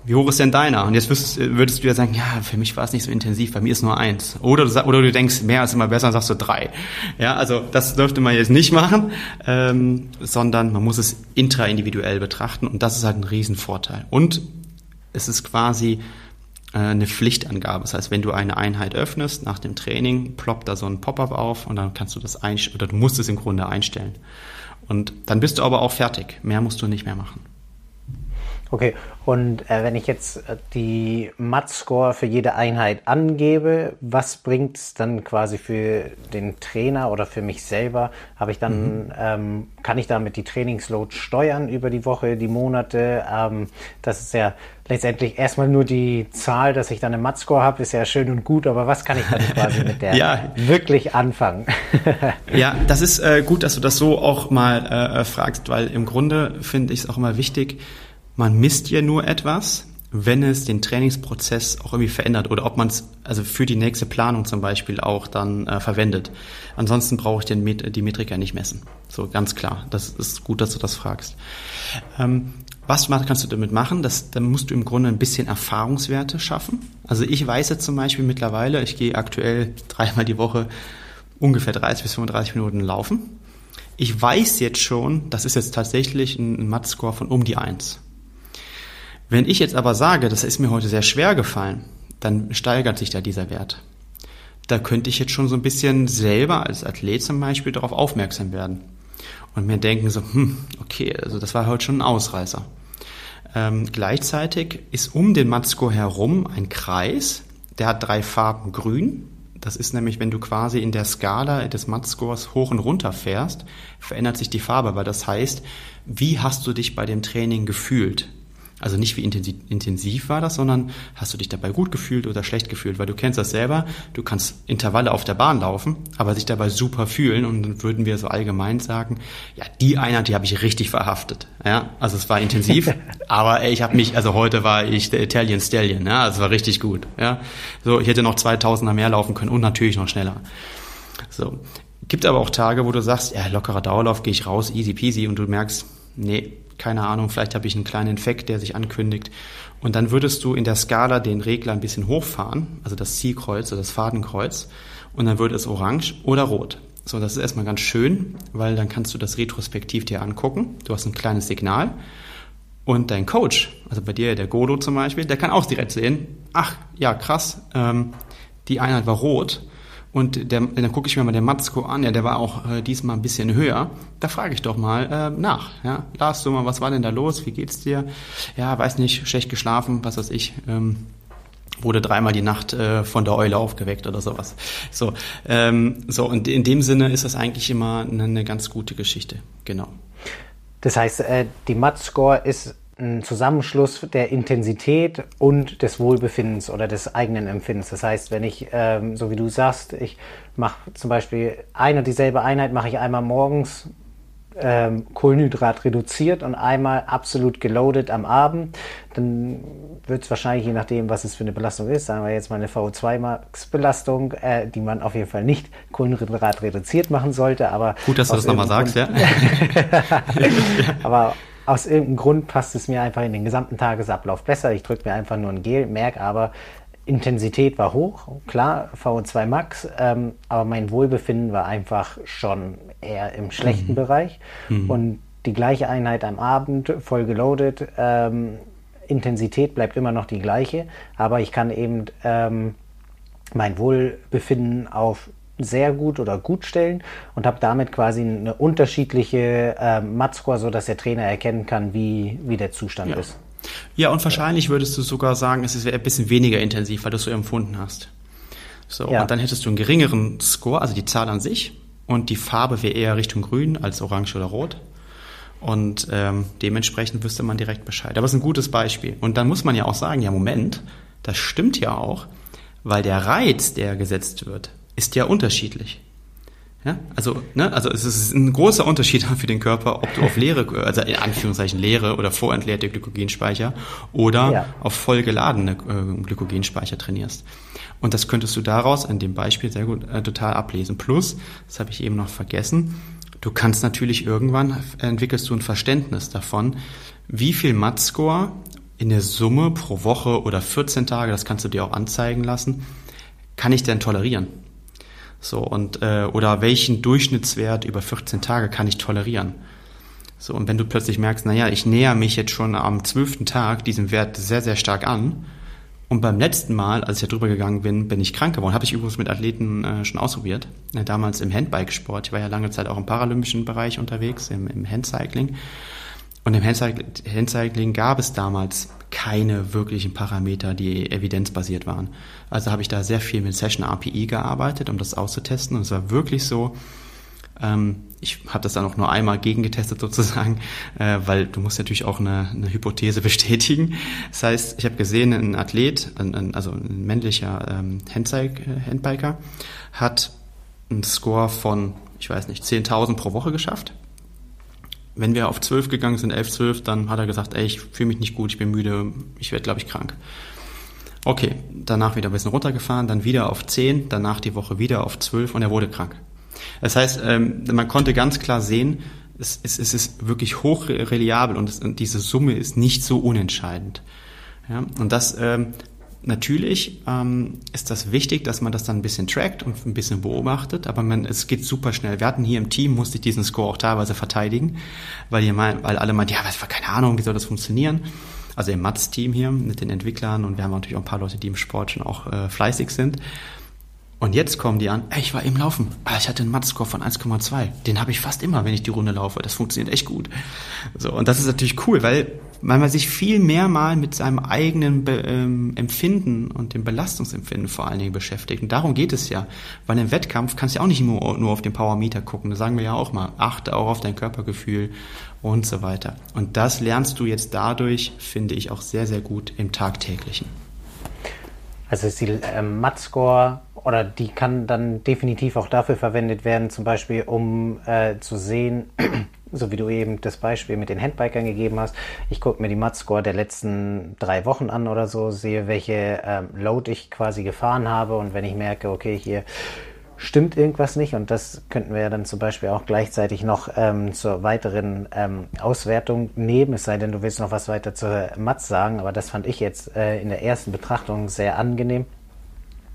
wie hoch ist denn deiner? Und jetzt würdest, würdest du ja sagen, ja, für mich war es nicht so intensiv, bei mir ist nur eins. Oder du, oder du denkst, mehr ist immer besser, dann sagst du drei. Ja, also das dürfte man jetzt nicht machen, ähm, sondern man muss es intraindividuell betrachten und das ist halt ein Riesenvorteil. Und es ist quasi äh, eine Pflichtangabe. Das heißt, wenn du eine Einheit öffnest nach dem Training, ploppt da so ein Pop-up auf und dann kannst du das einstellen, oder du musst es im Grunde einstellen. Und dann bist du aber auch fertig. Mehr musst du nicht mehr machen. Okay, und äh, wenn ich jetzt äh, die MAT-Score für jede Einheit angebe, was bringt es dann quasi für den Trainer oder für mich selber? Habe ich dann, mhm. ähm, kann ich damit die Trainingsload steuern über die Woche, die Monate? Ähm, das ist ja letztendlich erstmal nur die Zahl, dass ich dann eine MAT-Score habe, ist ja schön und gut, aber was kann ich dann quasi mit der ja. wirklich anfangen? ja, das ist äh, gut, dass du das so auch mal äh, äh fragst, weil im Grunde finde ich es auch immer wichtig, man misst ja nur etwas, wenn es den Trainingsprozess auch irgendwie verändert oder ob man es also für die nächste Planung zum Beispiel auch dann äh, verwendet. Ansonsten brauche ich den Met die Metrik ja nicht messen. So ganz klar. Das ist gut, dass du das fragst. Ähm, was kannst du damit machen? Das, dann musst du im Grunde ein bisschen Erfahrungswerte schaffen. Also ich weiß jetzt zum Beispiel mittlerweile, ich gehe aktuell dreimal die Woche ungefähr 30 bis 35 Minuten laufen. Ich weiß jetzt schon, das ist jetzt tatsächlich ein Mat-Score von um die 1. Wenn ich jetzt aber sage, das ist mir heute sehr schwer gefallen, dann steigert sich da dieser Wert. Da könnte ich jetzt schon so ein bisschen selber als Athlet zum Beispiel darauf aufmerksam werden und mir denken so, hm, okay, also das war heute schon ein Ausreißer. Ähm, gleichzeitig ist um den Matsko herum ein Kreis, der hat drei Farben grün. Das ist nämlich, wenn du quasi in der Skala des Matscores hoch und runter fährst, verändert sich die Farbe, weil das heißt, wie hast du dich bei dem Training gefühlt? Also nicht wie intensiv, intensiv war das, sondern hast du dich dabei gut gefühlt oder schlecht gefühlt, weil du kennst das selber, du kannst Intervalle auf der Bahn laufen, aber sich dabei super fühlen und dann würden wir so allgemein sagen, ja, die Einheit, die habe ich richtig verhaftet. Ja, also es war intensiv, aber ich habe mich, also heute war ich der Italian Stallion, ja, also es war richtig gut, ja. So, ich hätte noch 2000er mehr laufen können und natürlich noch schneller. So. Gibt aber auch Tage, wo du sagst, ja, lockerer Dauerlauf, gehe ich raus, easy peasy und du merkst, nee, keine Ahnung, vielleicht habe ich einen kleinen Infekt, der sich ankündigt. Und dann würdest du in der Skala den Regler ein bisschen hochfahren, also das Zielkreuz oder das Fadenkreuz, und dann würde es orange oder rot. So, das ist erstmal ganz schön, weil dann kannst du das retrospektiv dir angucken. Du hast ein kleines Signal. Und dein Coach, also bei dir der Godo zum Beispiel, der kann auch direkt sehen, ach ja, krass, ähm, die Einheit war rot. Und der, dann gucke ich mir mal den Matzko an, ja, der war auch äh, diesmal ein bisschen höher. Da frage ich doch mal äh, nach. Ja, Lars, du mal, was war denn da los? Wie geht's dir? Ja, weiß nicht, schlecht geschlafen, was weiß ich. Ähm, wurde dreimal die Nacht äh, von der Eule aufgeweckt oder sowas. So, ähm, so und in dem Sinne ist das eigentlich immer eine, eine ganz gute Geschichte. Genau. Das heißt, äh, die Mat-Score ist ein Zusammenschluss der Intensität und des Wohlbefindens oder des eigenen Empfindens. Das heißt, wenn ich, ähm, so wie du sagst, ich mache zum Beispiel eine und dieselbe Einheit, mache ich einmal morgens ähm, Kohlenhydrat reduziert und einmal absolut geloadet am Abend, dann wird es wahrscheinlich, je nachdem, was es für eine Belastung ist, sagen wir jetzt mal eine VO2 Max-Belastung, äh, die man auf jeden Fall nicht Kohlenhydrat reduziert machen sollte. Aber Gut, dass du das nochmal sagst, ja. aber aus irgendeinem Grund passt es mir einfach in den gesamten Tagesablauf besser. Ich drücke mir einfach nur ein Gel, merke aber, Intensität war hoch, klar, VO2 Max, ähm, aber mein Wohlbefinden war einfach schon eher im schlechten mhm. Bereich. Mhm. Und die gleiche Einheit am Abend, voll geloadet, ähm, Intensität bleibt immer noch die gleiche, aber ich kann eben ähm, mein Wohlbefinden auf sehr gut oder gut stellen und habe damit quasi eine unterschiedliche äh, Mat-Score, sodass der Trainer erkennen kann, wie, wie der Zustand ja. ist. Ja, und wahrscheinlich würdest du sogar sagen, es ist ein bisschen weniger intensiv, weil du es so empfunden hast. So, ja. und dann hättest du einen geringeren Score, also die Zahl an sich, und die Farbe wäre eher Richtung grün als orange oder rot. Und ähm, dementsprechend wüsste man direkt Bescheid. Aber es ist ein gutes Beispiel. Und dann muss man ja auch sagen, ja, Moment, das stimmt ja auch, weil der Reiz, der gesetzt wird, ist ja unterschiedlich. Ja, also, ne, also es ist ein großer Unterschied für den Körper, ob du auf leere, also in Anführungszeichen leere oder vorentleerte Glykogenspeicher oder ja. auf voll geladene äh, Glykogenspeicher trainierst. Und das könntest du daraus in dem Beispiel sehr gut äh, total ablesen. Plus, das habe ich eben noch vergessen, du kannst natürlich irgendwann entwickelst du ein Verständnis davon, wie viel Mat-Score in der Summe pro Woche oder 14 Tage, das kannst du dir auch anzeigen lassen, kann ich denn tolerieren? So, und, äh, oder welchen Durchschnittswert über 14 Tage kann ich tolerieren? So, und wenn du plötzlich merkst, naja, ich näher mich jetzt schon am zwölften Tag diesem Wert sehr, sehr stark an. Und beim letzten Mal, als ich da drüber gegangen bin, bin ich krank geworden. Habe ich übrigens mit Athleten äh, schon ausprobiert. Äh, damals im Handbikesport. Ich war ja lange Zeit auch im paralympischen Bereich unterwegs, im, im Handcycling. Und im Handcycling gab es damals keine wirklichen Parameter, die evidenzbasiert waren. Also habe ich da sehr viel mit Session API gearbeitet, um das auszutesten. Und es war wirklich so, ähm, ich habe das dann auch nur einmal gegengetestet sozusagen, äh, weil du musst natürlich auch eine, eine Hypothese bestätigen. Das heißt, ich habe gesehen, ein Athlet, also ein männlicher ähm, Handbiker, hat einen Score von, ich weiß nicht, 10.000 pro Woche geschafft wenn wir auf 12 gegangen sind, 11, 12, dann hat er gesagt, ey, ich fühle mich nicht gut, ich bin müde, ich werde, glaube ich, krank. Okay, danach wieder ein bisschen runtergefahren, dann wieder auf 10, danach die Woche wieder auf 12 und er wurde krank. Das heißt, ähm, man konnte ganz klar sehen, es, es, es ist wirklich hochreliabel und, es, und diese Summe ist nicht so unentscheidend. Ja, und das ähm, Natürlich ähm, ist das wichtig, dass man das dann ein bisschen trackt und ein bisschen beobachtet, aber man, es geht super schnell. Wir hatten hier im Team, musste ich diesen Score auch teilweise verteidigen, weil, ihr mein, weil alle meinten, ja, was, keine Ahnung, wie soll das funktionieren? Also im Mats-Team hier mit den Entwicklern und wir haben natürlich auch ein paar Leute, die im Sport schon auch äh, fleißig sind. Und jetzt kommen die an, ey, ich war eben laufen, ich hatte einen Mat-Score von 1,2. Den habe ich fast immer, wenn ich die Runde laufe. Das funktioniert echt gut. So, und das ist natürlich cool, weil, weil man sich viel mehr mal mit seinem eigenen Be ähm, Empfinden und dem Belastungsempfinden vor allen Dingen beschäftigt. Und darum geht es ja. Weil im Wettkampf kannst du ja auch nicht nur, nur auf den Powermeter gucken. Da sagen wir ja auch mal, achte auch auf dein Körpergefühl und so weiter. Und das lernst du jetzt dadurch, finde ich, auch sehr, sehr gut im Tagtäglichen. Also ist die ähm, Mat-Score oder die kann dann definitiv auch dafür verwendet werden, zum Beispiel um äh, zu sehen, so wie du eben das Beispiel mit den Handbikern gegeben hast. Ich gucke mir die Mat-Score der letzten drei Wochen an oder so, sehe, welche ähm, Load ich quasi gefahren habe und wenn ich merke, okay, hier stimmt irgendwas nicht und das könnten wir ja dann zum Beispiel auch gleichzeitig noch ähm, zur weiteren ähm, Auswertung nehmen, es sei denn, du willst noch was weiter zur Mats sagen, aber das fand ich jetzt äh, in der ersten Betrachtung sehr angenehm.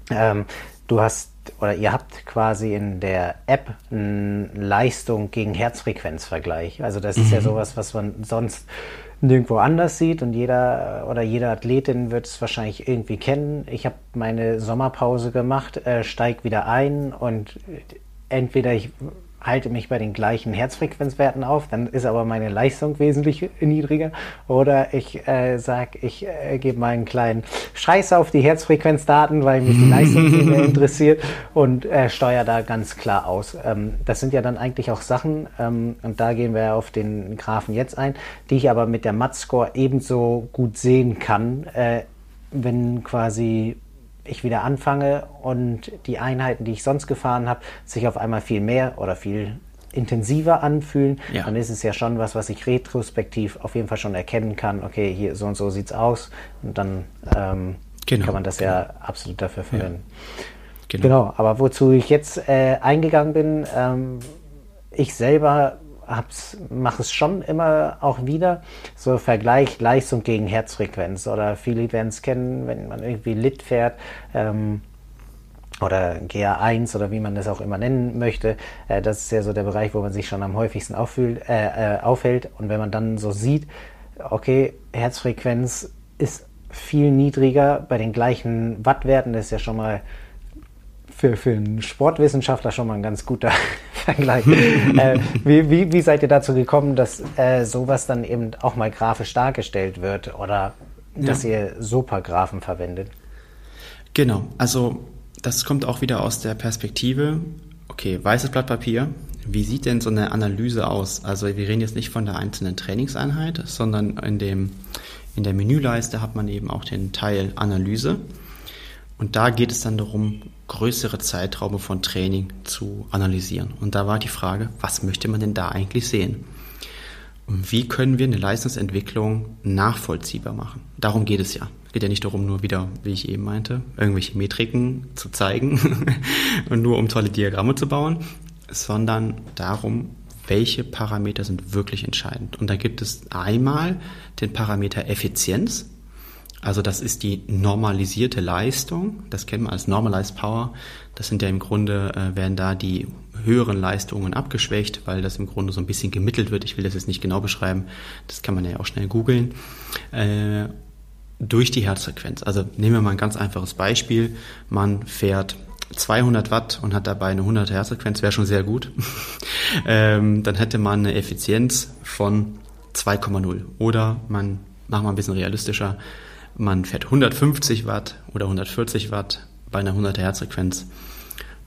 Ähm, du hast oder ihr habt quasi in der App einen Leistung gegen Herzfrequenzvergleich. Also das ist ja mhm. sowas, was man sonst nirgendwo anders sieht und jeder oder jede Athletin wird es wahrscheinlich irgendwie kennen. Ich habe meine Sommerpause gemacht, äh, steig wieder ein und entweder ich halte mich bei den gleichen Herzfrequenzwerten auf, dann ist aber meine Leistung wesentlich niedriger. Oder ich äh, sage, ich äh, gebe mal einen kleinen Scheiß auf die Herzfrequenzdaten, weil mich die Leistung nicht mehr interessiert und äh, steuere da ganz klar aus. Ähm, das sind ja dann eigentlich auch Sachen, ähm, und da gehen wir auf den Graphen jetzt ein, die ich aber mit der Mat-Score ebenso gut sehen kann, äh, wenn quasi ich wieder anfange und die Einheiten, die ich sonst gefahren habe, sich auf einmal viel mehr oder viel intensiver anfühlen, ja. dann ist es ja schon was, was ich retrospektiv auf jeden Fall schon erkennen kann. Okay, hier so und so sieht's aus und dann ähm, genau. kann man das genau. ja absolut dafür verwenden. Ja. Genau. genau. aber wozu ich jetzt äh, eingegangen bin, ähm, ich selber mache es schon immer auch wieder. So Vergleich Leistung gegen Herzfrequenz oder viele werden es kennen, wenn man irgendwie Lit fährt. Ähm, oder GA1 oder wie man das auch immer nennen möchte. Äh, das ist ja so der Bereich, wo man sich schon am häufigsten auffühlt, äh, äh, aufhält. Und wenn man dann so sieht, okay, Herzfrequenz ist viel niedriger bei den gleichen Wattwerten, das ist ja schon mal für, für einen Sportwissenschaftler schon mal ein ganz guter Vergleich. äh, wie, wie, wie, seid ihr dazu gekommen, dass äh, sowas dann eben auch mal grafisch dargestellt wird oder dass ja. ihr Supergraphen verwendet? Genau, also das kommt auch wieder aus der Perspektive, okay, weißes Blatt Papier, wie sieht denn so eine Analyse aus? Also wir reden jetzt nicht von der einzelnen Trainingseinheit, sondern in, dem, in der Menüleiste hat man eben auch den Teil Analyse. Und da geht es dann darum, größere Zeitraum von Training zu analysieren. Und da war die Frage, was möchte man denn da eigentlich sehen? Und wie können wir eine Leistungsentwicklung nachvollziehbar machen? Darum geht es ja. Es geht ja nicht darum, nur wieder, wie ich eben meinte, irgendwelche Metriken zu zeigen und nur um tolle Diagramme zu bauen, sondern darum, welche Parameter sind wirklich entscheidend. Und da gibt es einmal den Parameter Effizienz, also das ist die normalisierte Leistung. Das kennt man als Normalized Power. Das sind ja im Grunde, äh, werden da die höheren Leistungen abgeschwächt, weil das im Grunde so ein bisschen gemittelt wird. Ich will das jetzt nicht genau beschreiben. Das kann man ja auch schnell googeln. Äh, durch die Herzfrequenz. Also nehmen wir mal ein ganz einfaches Beispiel. Man fährt 200 Watt und hat dabei eine 100 Herzfrequenz, wäre schon sehr gut. ähm, dann hätte man eine Effizienz von 2,0. Oder man, machen wir ein bisschen realistischer, man fährt 150 Watt oder 140 Watt bei einer 100 Herzfrequenz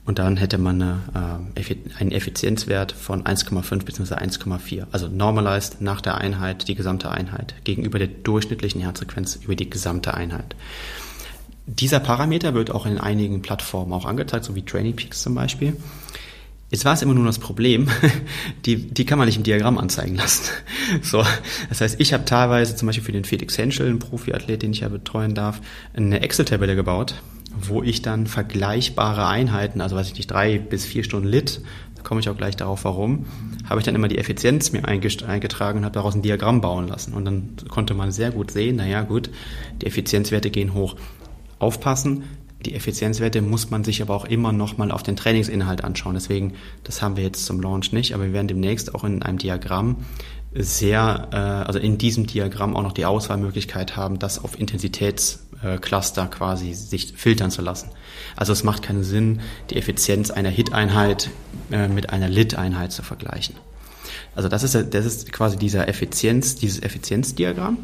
und dann hätte man eine, äh, einen Effizienzwert von 1,5 bzw. 1,4. Also normalized nach der Einheit, die gesamte Einheit, gegenüber der durchschnittlichen Herzfrequenz über die gesamte Einheit. Dieser Parameter wird auch in einigen Plattformen auch angezeigt, so wie Training Peaks zum Beispiel. Jetzt war es immer nur das Problem, die, die kann man nicht im Diagramm anzeigen lassen. So, das heißt, ich habe teilweise zum Beispiel für den Felix Henschel, einen Profiathlet, den ich ja betreuen darf, eine Excel-Tabelle gebaut, wo ich dann vergleichbare Einheiten, also weiß ich nicht, drei bis vier Stunden Lit, da komme ich auch gleich darauf, warum, habe ich dann immer die Effizienz mir eingetragen und habe daraus ein Diagramm bauen lassen. Und dann konnte man sehr gut sehen, naja gut, die Effizienzwerte gehen hoch. Aufpassen, die Effizienzwerte muss man sich aber auch immer nochmal auf den Trainingsinhalt anschauen. Deswegen, das haben wir jetzt zum Launch nicht, aber wir werden demnächst auch in einem Diagramm sehr, äh, also in diesem Diagramm auch noch die Auswahlmöglichkeit haben, das auf Intensitätscluster quasi sich filtern zu lassen. Also es macht keinen Sinn, die Effizienz einer Hit-Einheit äh, mit einer Lit-Einheit zu vergleichen. Also das ist, das ist quasi dieser Effizienz, dieses Effizienzdiagramm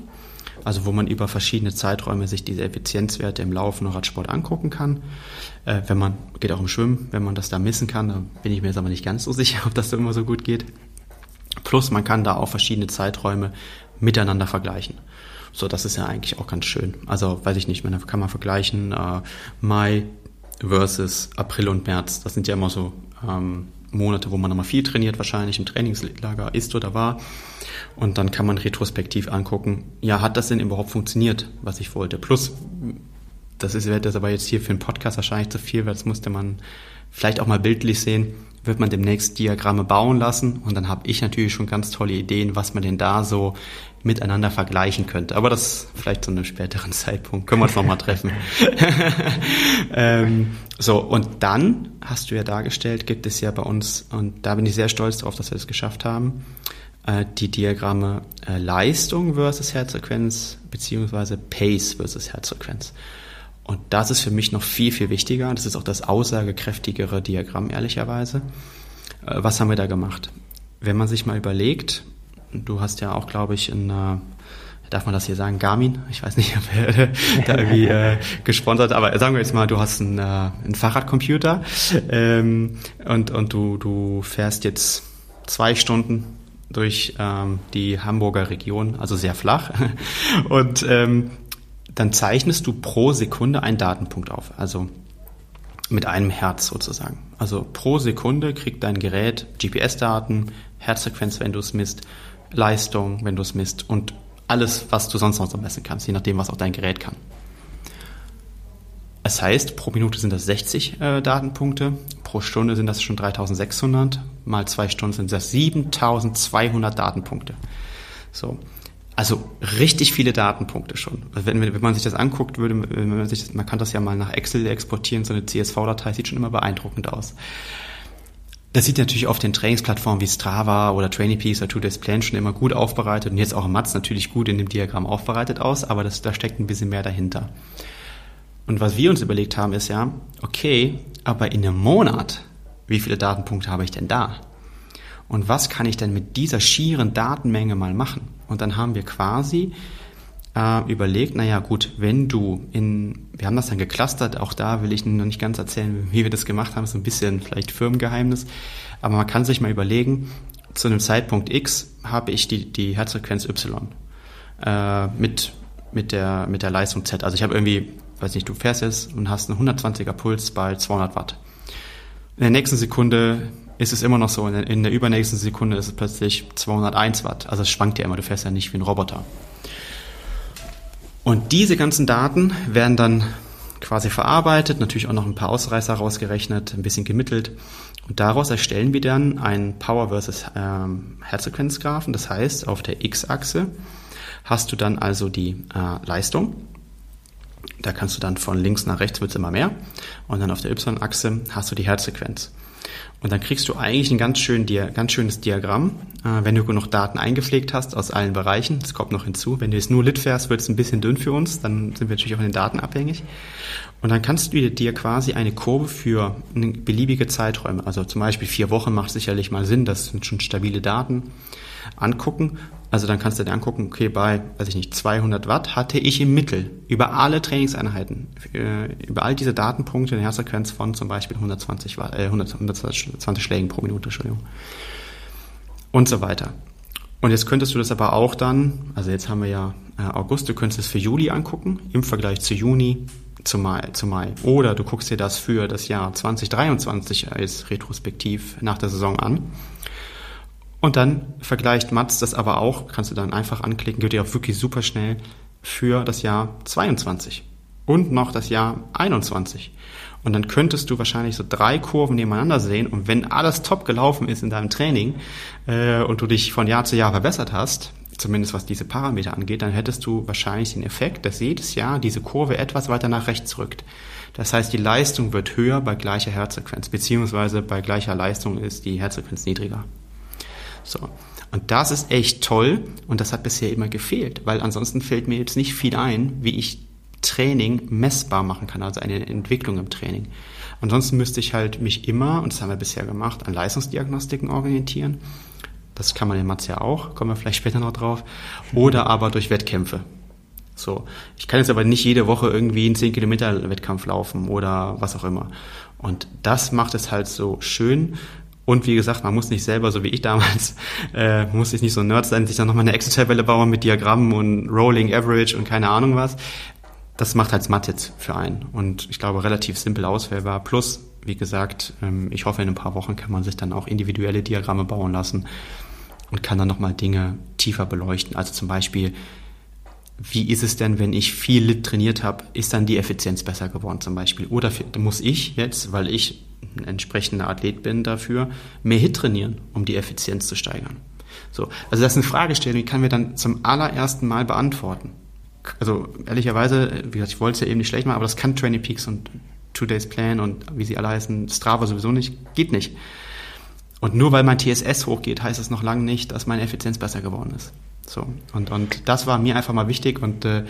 also wo man über verschiedene Zeiträume sich diese Effizienzwerte im Laufen und Radsport angucken kann. Äh, wenn man, geht auch im Schwimmen, wenn man das da messen kann, da bin ich mir jetzt aber nicht ganz so sicher, ob das immer so gut geht. Plus man kann da auch verschiedene Zeiträume miteinander vergleichen. So, das ist ja eigentlich auch ganz schön. Also, weiß ich nicht, man kann man vergleichen äh, Mai versus April und März. Das sind ja immer so ähm, Monate, wo man nochmal viel trainiert, wahrscheinlich im Trainingslager ist oder war. Und dann kann man retrospektiv angucken, ja, hat das denn überhaupt funktioniert, was ich wollte? Plus, das ist das aber jetzt hier für einen Podcast wahrscheinlich zu viel, weil das musste man vielleicht auch mal bildlich sehen, wird man demnächst Diagramme bauen lassen und dann habe ich natürlich schon ganz tolle Ideen, was man denn da so miteinander vergleichen könnte. Aber das vielleicht zu einem späteren Zeitpunkt. Können wir uns nochmal treffen. ähm, so, und dann hast du ja dargestellt, gibt es ja bei uns, und da bin ich sehr stolz darauf, dass wir das geschafft haben, äh, die Diagramme äh, Leistung versus Herzfrequenz beziehungsweise Pace versus Herzfrequenz. Und das ist für mich noch viel, viel wichtiger. Das ist auch das aussagekräftigere Diagramm, ehrlicherweise. Äh, was haben wir da gemacht? Wenn man sich mal überlegt, du hast ja auch, glaube ich, in einer darf man das hier sagen, Garmin? Ich weiß nicht, ob er da irgendwie äh, gesponsert, aber sagen wir jetzt mal, du hast einen, äh, einen Fahrradcomputer ähm, und, und du, du fährst jetzt zwei Stunden durch ähm, die Hamburger Region, also sehr flach. Und ähm, dann zeichnest du pro Sekunde einen Datenpunkt auf, also mit einem Herz sozusagen. Also pro Sekunde kriegt dein Gerät GPS-Daten, Herzfrequenz, wenn du es misst, Leistung, wenn du es misst und alles, was du sonst noch so messen kannst, je nachdem, was auch dein Gerät kann. Das heißt, pro Minute sind das 60 äh, Datenpunkte, pro Stunde sind das schon 3600, mal zwei Stunden sind das 7200 Datenpunkte. So. Also richtig viele Datenpunkte schon. Also wenn, wenn man sich das anguckt, würde wenn man sich das, man kann das ja mal nach Excel exportieren, so eine CSV-Datei sieht schon immer beeindruckend aus. Das sieht natürlich auf den Trainingsplattformen wie Strava oder TrainingPeaks oder Two Days Plan schon immer gut aufbereitet und jetzt auch Mats natürlich gut in dem Diagramm aufbereitet aus, aber das, da steckt ein bisschen mehr dahinter. Und was wir uns überlegt haben, ist ja, okay, aber in einem Monat, wie viele Datenpunkte habe ich denn da? Und was kann ich denn mit dieser schieren Datenmenge mal machen? Und dann haben wir quasi äh, überlegt, naja gut, wenn du in, wir haben das dann geclustert, auch da will ich noch nicht ganz erzählen, wie wir das gemacht haben, so ein bisschen vielleicht Firmengeheimnis, aber man kann sich mal überlegen, zu einem Zeitpunkt X habe ich die, die Herzfrequenz Y äh, mit, mit, der, mit der Leistung Z. Also ich habe irgendwie, weiß nicht, du fährst jetzt und hast einen 120er Puls bei 200 Watt. In der nächsten Sekunde ist es immer noch so. In der übernächsten Sekunde ist es plötzlich 201 Watt. Also es schwankt ja immer, du fährst ja nicht wie ein Roboter. Und diese ganzen Daten werden dann quasi verarbeitet, natürlich auch noch ein paar Ausreißer rausgerechnet, ein bisschen gemittelt. Und daraus erstellen wir dann einen Power versus ähm, Herzfrequenzgraphen. Das heißt, auf der X-Achse hast du dann also die äh, Leistung. Da kannst du dann von links nach rechts wird es immer mehr. Und dann auf der Y-Achse hast du die Herzfrequenz. Und dann kriegst du eigentlich ein ganz, schön, ganz schönes Diagramm, äh, wenn du genug Daten eingepflegt hast aus allen Bereichen. Das kommt noch hinzu. Wenn du jetzt nur Lit fährst, wird es ein bisschen dünn für uns. Dann sind wir natürlich auch von den Daten abhängig. Und dann kannst du dir quasi eine Kurve für beliebige Zeiträume, also zum Beispiel vier Wochen macht sicherlich mal Sinn, das sind schon stabile Daten, angucken also dann kannst du dir angucken, okay, bei, weiß ich nicht, 200 Watt hatte ich im Mittel über alle Trainingseinheiten, äh, über all diese Datenpunkte eine Herzfrequenz von zum Beispiel 120 Watt, äh, 120 Schlägen pro Minute, Entschuldigung. Und so weiter. Und jetzt könntest du das aber auch dann, also jetzt haben wir ja äh, August, du könntest es für Juli angucken, im Vergleich zu Juni, zu Mai, zu Mai. Oder du guckst dir das für das Jahr 2023 als retrospektiv nach der Saison an und dann vergleicht Mats das aber auch, kannst du dann einfach anklicken, geht ja auch wirklich super schnell für das Jahr 22 und noch das Jahr 21. Und dann könntest du wahrscheinlich so drei Kurven nebeneinander sehen und wenn alles top gelaufen ist in deinem Training äh, und du dich von Jahr zu Jahr verbessert hast, zumindest was diese Parameter angeht, dann hättest du wahrscheinlich den Effekt, dass jedes Jahr diese Kurve etwas weiter nach rechts rückt. Das heißt, die Leistung wird höher bei gleicher Herzfrequenz, beziehungsweise bei gleicher Leistung ist die Herzfrequenz niedriger. So. Und das ist echt toll und das hat bisher immer gefehlt, weil ansonsten fällt mir jetzt nicht viel ein, wie ich Training messbar machen kann, also eine Entwicklung im Training. Ansonsten müsste ich halt mich immer, und das haben wir bisher gemacht, an Leistungsdiagnostiken orientieren. Das kann man in Mathe ja auch, kommen wir vielleicht später noch drauf. Oder aber durch Wettkämpfe. So. Ich kann jetzt aber nicht jede Woche irgendwie einen 10 Kilometer Wettkampf laufen oder was auch immer. Und das macht es halt so schön, und wie gesagt, man muss nicht selber, so wie ich damals, äh, muss ich nicht so ein Nerd sein, sich dann nochmal eine Excel-Tabelle bauen mit Diagrammen und Rolling Average und keine Ahnung was. Das macht halt Smart jetzt für einen. Und ich glaube, relativ simpel auswählbar. Plus, wie gesagt, ähm, ich hoffe, in ein paar Wochen kann man sich dann auch individuelle Diagramme bauen lassen und kann dann nochmal Dinge tiefer beleuchten. Also zum Beispiel, wie ist es denn, wenn ich viel Lit trainiert habe, ist dann die Effizienz besser geworden zum Beispiel? Oder muss ich jetzt, weil ich ein entsprechender Athlet bin dafür, mehr Hit trainieren, um die Effizienz zu steigern? So, also das ist eine Fragestellung, die kann wir dann zum allerersten Mal beantworten. Also ehrlicherweise, wie gesagt, ich wollte es ja eben nicht schlecht machen, aber das kann Training Peaks und Two Days Plan und wie sie alle heißen, Strava sowieso nicht, geht nicht. Und nur weil mein TSS hochgeht, heißt es noch lange nicht, dass meine Effizienz besser geworden ist. So. Und, und das war mir einfach mal wichtig und äh,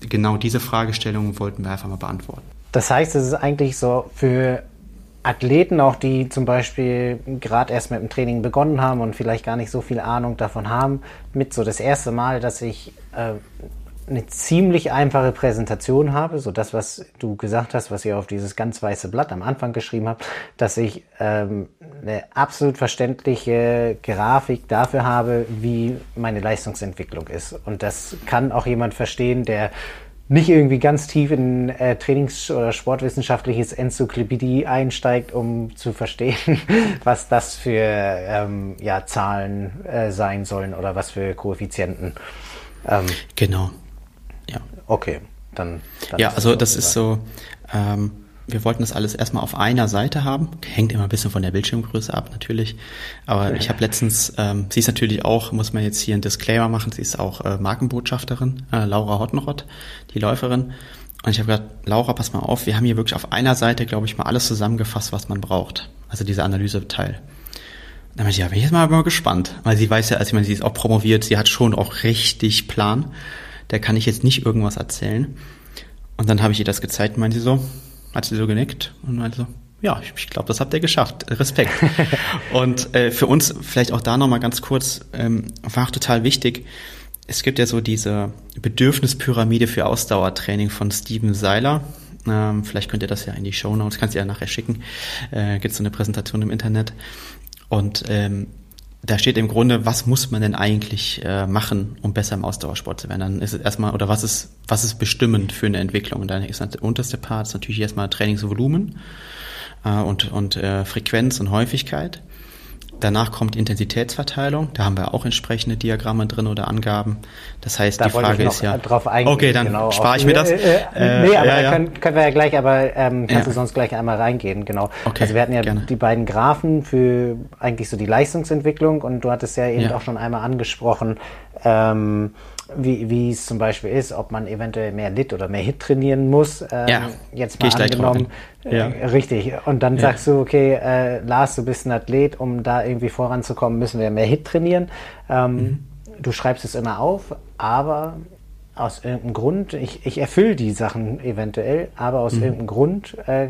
genau diese Fragestellungen wollten wir einfach mal beantworten. Das heißt, es ist eigentlich so für Athleten, auch die zum Beispiel gerade erst mit dem Training begonnen haben und vielleicht gar nicht so viel Ahnung davon haben, mit so das erste Mal, dass ich äh, eine ziemlich einfache Präsentation habe, so das, was du gesagt hast, was ihr auf dieses ganz weiße Blatt am Anfang geschrieben habt, dass ich ähm, eine absolut verständliche Grafik dafür habe, wie meine Leistungsentwicklung ist. Und das kann auch jemand verstehen, der nicht irgendwie ganz tief in äh, Trainings- oder sportwissenschaftliches Enzyklopädie einsteigt, um zu verstehen, was das für ähm, ja, Zahlen äh, sein sollen oder was für Koeffizienten. Ähm, genau. Okay, dann. dann ja, also das ist so. Ähm, wir wollten das alles erstmal auf einer Seite haben. Hängt immer ein bisschen von der Bildschirmgröße ab, natürlich. Aber ich habe letztens, ähm, sie ist natürlich auch, muss man jetzt hier einen Disclaimer machen, sie ist auch äh, Markenbotschafterin, äh, Laura Hottenrott, die Läuferin. Und ich habe gesagt, Laura, pass mal auf, wir haben hier wirklich auf einer Seite, glaube ich, mal alles zusammengefasst, was man braucht. Also dieser Analyseteil. Dann meinte ich, ja, bin ich jetzt mal, mal gespannt. Weil sie weiß ja, also ich meine, sie ist auch promoviert, sie hat schon auch richtig Plan. Da kann ich jetzt nicht irgendwas erzählen. Und dann habe ich ihr das gezeigt meinte sie so, hat sie so genickt und meinte so, ja, ich, ich glaube, das habt ihr geschafft. Respekt. und äh, für uns vielleicht auch da nochmal ganz kurz, ähm, war auch total wichtig, es gibt ja so diese Bedürfnispyramide für Ausdauertraining von Steven Seiler. Ähm, vielleicht könnt ihr das ja in die Show Notes, kannst du ja nachher schicken. Äh, gibt so eine Präsentation im Internet. Und ähm, da steht im Grunde, was muss man denn eigentlich äh, machen, um besser im Ausdauersport zu werden? Dann ist es erstmal, oder was ist, was ist bestimmend für eine Entwicklung? Und dann ist der unterste Part ist natürlich erstmal Trainingsvolumen äh, und, und äh, Frequenz und Häufigkeit. Danach kommt Intensitätsverteilung. Da haben wir auch entsprechende Diagramme drin oder Angaben. Das heißt, da die Frage ist ja. Drauf eingehen, okay, dann genau, spare ich mir das. Äh, äh, nee, aber ja, ja. Können, können wir ja gleich, aber ähm, kannst ja. du sonst gleich einmal reingehen, genau. Okay, also wir hatten ja gerne. die beiden Graphen für eigentlich so die Leistungsentwicklung und du hattest ja eben auch schon einmal angesprochen, ähm, wie, wie es zum Beispiel ist, ob man eventuell mehr Lit oder mehr Hit trainieren muss. Ähm, ja, jetzt mal angenommen. Äh, ja. richtig. Und dann ja. sagst du, okay, äh, Lars, du bist ein Athlet, um da irgendwie voranzukommen, müssen wir mehr Hit trainieren. Ähm, mhm. Du schreibst es immer auf, aber aus irgendeinem Grund, ich, ich erfülle die Sachen eventuell, aber aus mhm. irgendeinem Grund äh,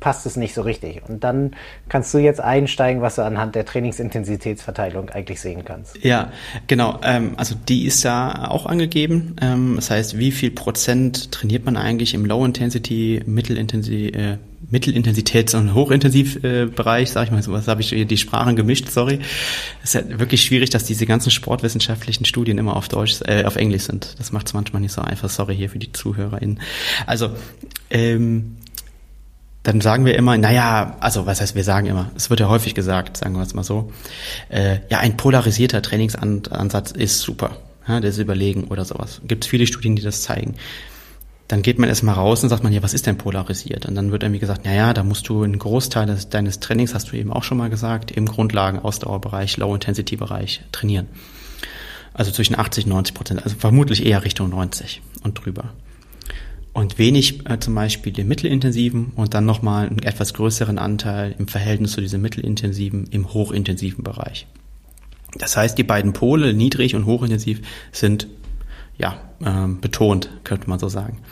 passt es nicht so richtig. Und dann kannst du jetzt einsteigen, was du anhand der Trainingsintensitätsverteilung eigentlich sehen kannst. Ja, genau. Ähm, also die ist da auch angegeben. Ähm, das heißt, wie viel Prozent trainiert man eigentlich im Low-Intensity, Mittelintensity, äh, Mittelintensitäts- und Hochintensivbereich, äh, sag ich mal, so was habe ich die Sprachen gemischt, sorry. Es ist wirklich schwierig, dass diese ganzen sportwissenschaftlichen Studien immer auf Deutsch, äh, auf Englisch sind. Das macht es manchmal nicht so einfach, sorry hier für die ZuhörerInnen. Also, ähm, dann sagen wir immer, naja, also was heißt wir sagen immer, es wird ja häufig gesagt, sagen wir es mal so, äh, ja, ein polarisierter Trainingsansatz ist super, ja, ist überlegen oder sowas. Gibt es viele Studien, die das zeigen. Dann geht man erstmal raus und sagt man, ja, was ist denn polarisiert? Und dann wird irgendwie gesagt, naja, da musst du einen Großteil des, deines Trainings, hast du eben auch schon mal gesagt, im Grundlagen, Ausdauerbereich, Low-Intensity-Bereich trainieren. Also zwischen 80 und 90 Prozent, also vermutlich eher Richtung 90 und drüber und wenig äh, zum Beispiel im mittelintensiven und dann nochmal einen etwas größeren Anteil im Verhältnis zu diesem mittelintensiven im hochintensiven Bereich. Das heißt, die beiden Pole, niedrig und hochintensiv, sind ja ähm, betont, könnte man so sagen.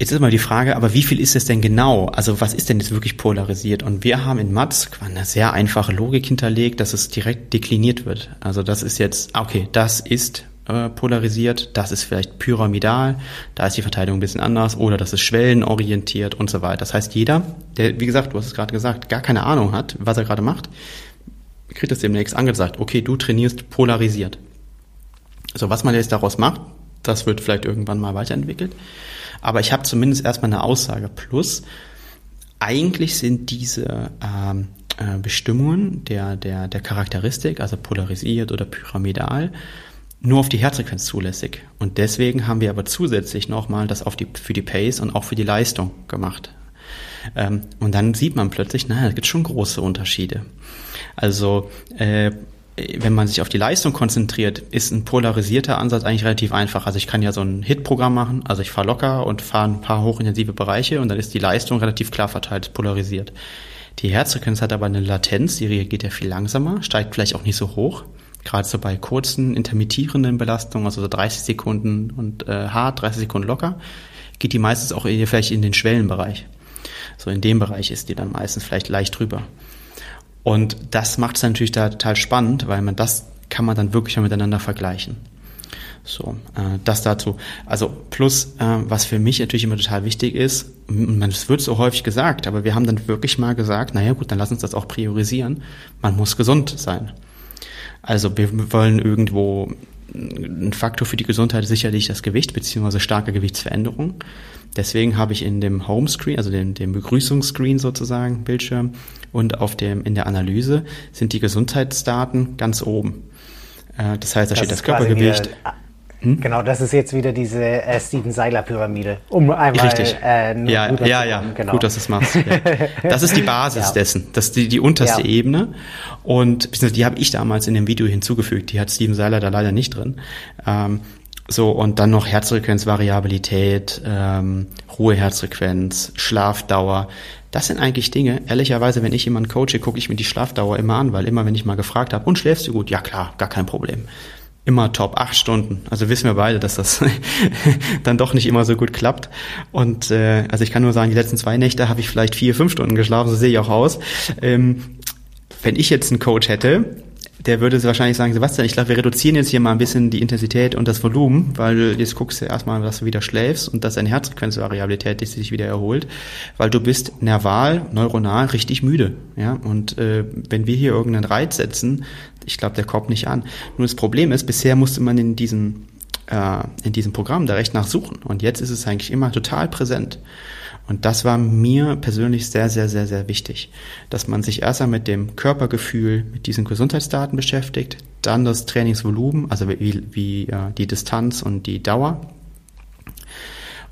Jetzt ist mal die Frage, aber wie viel ist es denn genau? Also was ist denn jetzt wirklich polarisiert? Und wir haben in Matz eine sehr einfache Logik hinterlegt, dass es direkt dekliniert wird. Also das ist jetzt, okay, das ist äh, polarisiert, das ist vielleicht pyramidal, da ist die Verteilung ein bisschen anders oder das ist schwellenorientiert und so weiter. Das heißt, jeder, der, wie gesagt, du hast es gerade gesagt, gar keine Ahnung hat, was er gerade macht, kriegt es demnächst angesagt, okay, du trainierst polarisiert. So, was man jetzt daraus macht, das wird vielleicht irgendwann mal weiterentwickelt. Aber ich habe zumindest erstmal eine Aussage. Plus, eigentlich sind diese ähm, äh, Bestimmungen der, der, der Charakteristik, also polarisiert oder pyramidal, nur auf die Herzfrequenz zulässig. Und deswegen haben wir aber zusätzlich nochmal das auf die, für die Pace und auch für die Leistung gemacht. Ähm, und dann sieht man plötzlich, naja, es gibt schon große Unterschiede. Also, äh, wenn man sich auf die Leistung konzentriert, ist ein polarisierter Ansatz eigentlich relativ einfach. Also ich kann ja so ein Hit-Programm machen, also ich fahre locker und fahre ein paar hochintensive Bereiche und dann ist die Leistung relativ klar verteilt, polarisiert. Die Herzfrequenz hat aber eine Latenz, die reagiert ja viel langsamer, steigt vielleicht auch nicht so hoch. Gerade so bei kurzen, intermittierenden Belastungen, also so 30 Sekunden und äh, hart, 30 Sekunden locker, geht die meistens auch eher vielleicht in den Schwellenbereich. So in dem Bereich ist die dann meistens vielleicht leicht drüber. Und das macht es natürlich da total spannend, weil man das kann man dann wirklich miteinander vergleichen. So, äh, das dazu. Also plus, äh, was für mich natürlich immer total wichtig ist, man es wird so häufig gesagt, aber wir haben dann wirklich mal gesagt, naja gut, dann lass uns das auch priorisieren. Man muss gesund sein. Also wir wollen irgendwo ein Faktor für die Gesundheit ist sicherlich das Gewicht beziehungsweise starke Gewichtsveränderung. Deswegen habe ich in dem Homescreen, also dem, dem Begrüßungsscreen sozusagen, Bildschirm und auf dem in der Analyse sind die Gesundheitsdaten ganz oben. Äh, das heißt, da das steht das Körpergewicht. Hm? Genau, das ist jetzt wieder diese äh, Steven Seiler Pyramide. Um einmal Richtig. Äh, ja, ja, ja. Genau. Gut, dass du es machst. Ja. Das ist die Basis ja. dessen. Das ist die, die unterste ja. Ebene. Und die habe ich damals in dem Video hinzugefügt. Die hat Steven Seiler da leider nicht drin. Ähm, so, und dann noch Herzfrequenz, Variabilität, ähm, Ruheherzfrequenz, Schlafdauer. Das sind eigentlich Dinge, ehrlicherweise, wenn ich jemanden coache, gucke ich mir die Schlafdauer immer an, weil immer, wenn ich mal gefragt habe, und schläfst du gut? Ja klar, gar kein Problem immer top, acht Stunden. Also wissen wir beide, dass das dann doch nicht immer so gut klappt. Und äh, also ich kann nur sagen, die letzten zwei Nächte habe ich vielleicht vier, fünf Stunden geschlafen, so sehe ich auch aus. Ähm, wenn ich jetzt einen Coach hätte, der würde wahrscheinlich sagen, Sebastian, ich glaube, wir reduzieren jetzt hier mal ein bisschen die Intensität und das Volumen, weil jetzt guckst du erstmal, dass du wieder schläfst und dass deine Herzfrequenzvariabilität sich wieder erholt, weil du bist nerval, neuronal richtig müde. Ja? Und äh, wenn wir hier irgendeinen Reiz setzen, ich glaube, der kommt nicht an. Nur das Problem ist, bisher musste man in diesem, äh, in diesem Programm da recht nachsuchen und jetzt ist es eigentlich immer total präsent. Und das war mir persönlich sehr, sehr, sehr, sehr wichtig, dass man sich erst einmal mit dem Körpergefühl, mit diesen Gesundheitsdaten beschäftigt, dann das Trainingsvolumen, also wie, wie äh, die Distanz und die Dauer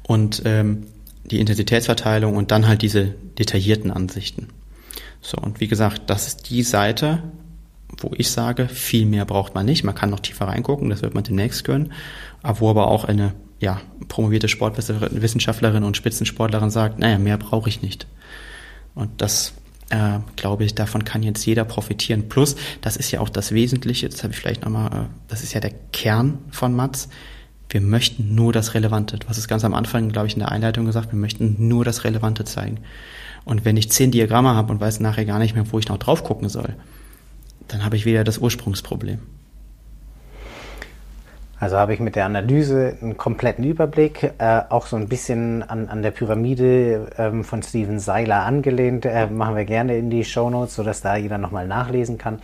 und ähm, die Intensitätsverteilung und dann halt diese detaillierten Ansichten. So, und wie gesagt, das ist die Seite, wo ich sage, viel mehr braucht man nicht. Man kann noch tiefer reingucken, das wird man demnächst können, aber wo aber auch eine ja, promovierte Sportwissenschaftlerin und Spitzensportlerin sagt, naja, mehr brauche ich nicht. Und das, äh, glaube ich, davon kann jetzt jeder profitieren. Plus, das ist ja auch das Wesentliche, das habe ich vielleicht nochmal, äh, das ist ja der Kern von Mats. Wir möchten nur das Relevante. Du hast es ganz am Anfang, glaube ich, in der Einleitung gesagt, wir möchten nur das Relevante zeigen. Und wenn ich zehn Diagramme habe und weiß nachher gar nicht mehr, wo ich noch drauf gucken soll, dann habe ich wieder das Ursprungsproblem. Also habe ich mit der Analyse einen kompletten Überblick, äh, auch so ein bisschen an, an der Pyramide ähm, von Steven Seiler angelehnt, äh, machen wir gerne in die Show Notes, sodass da jeder nochmal nachlesen kann.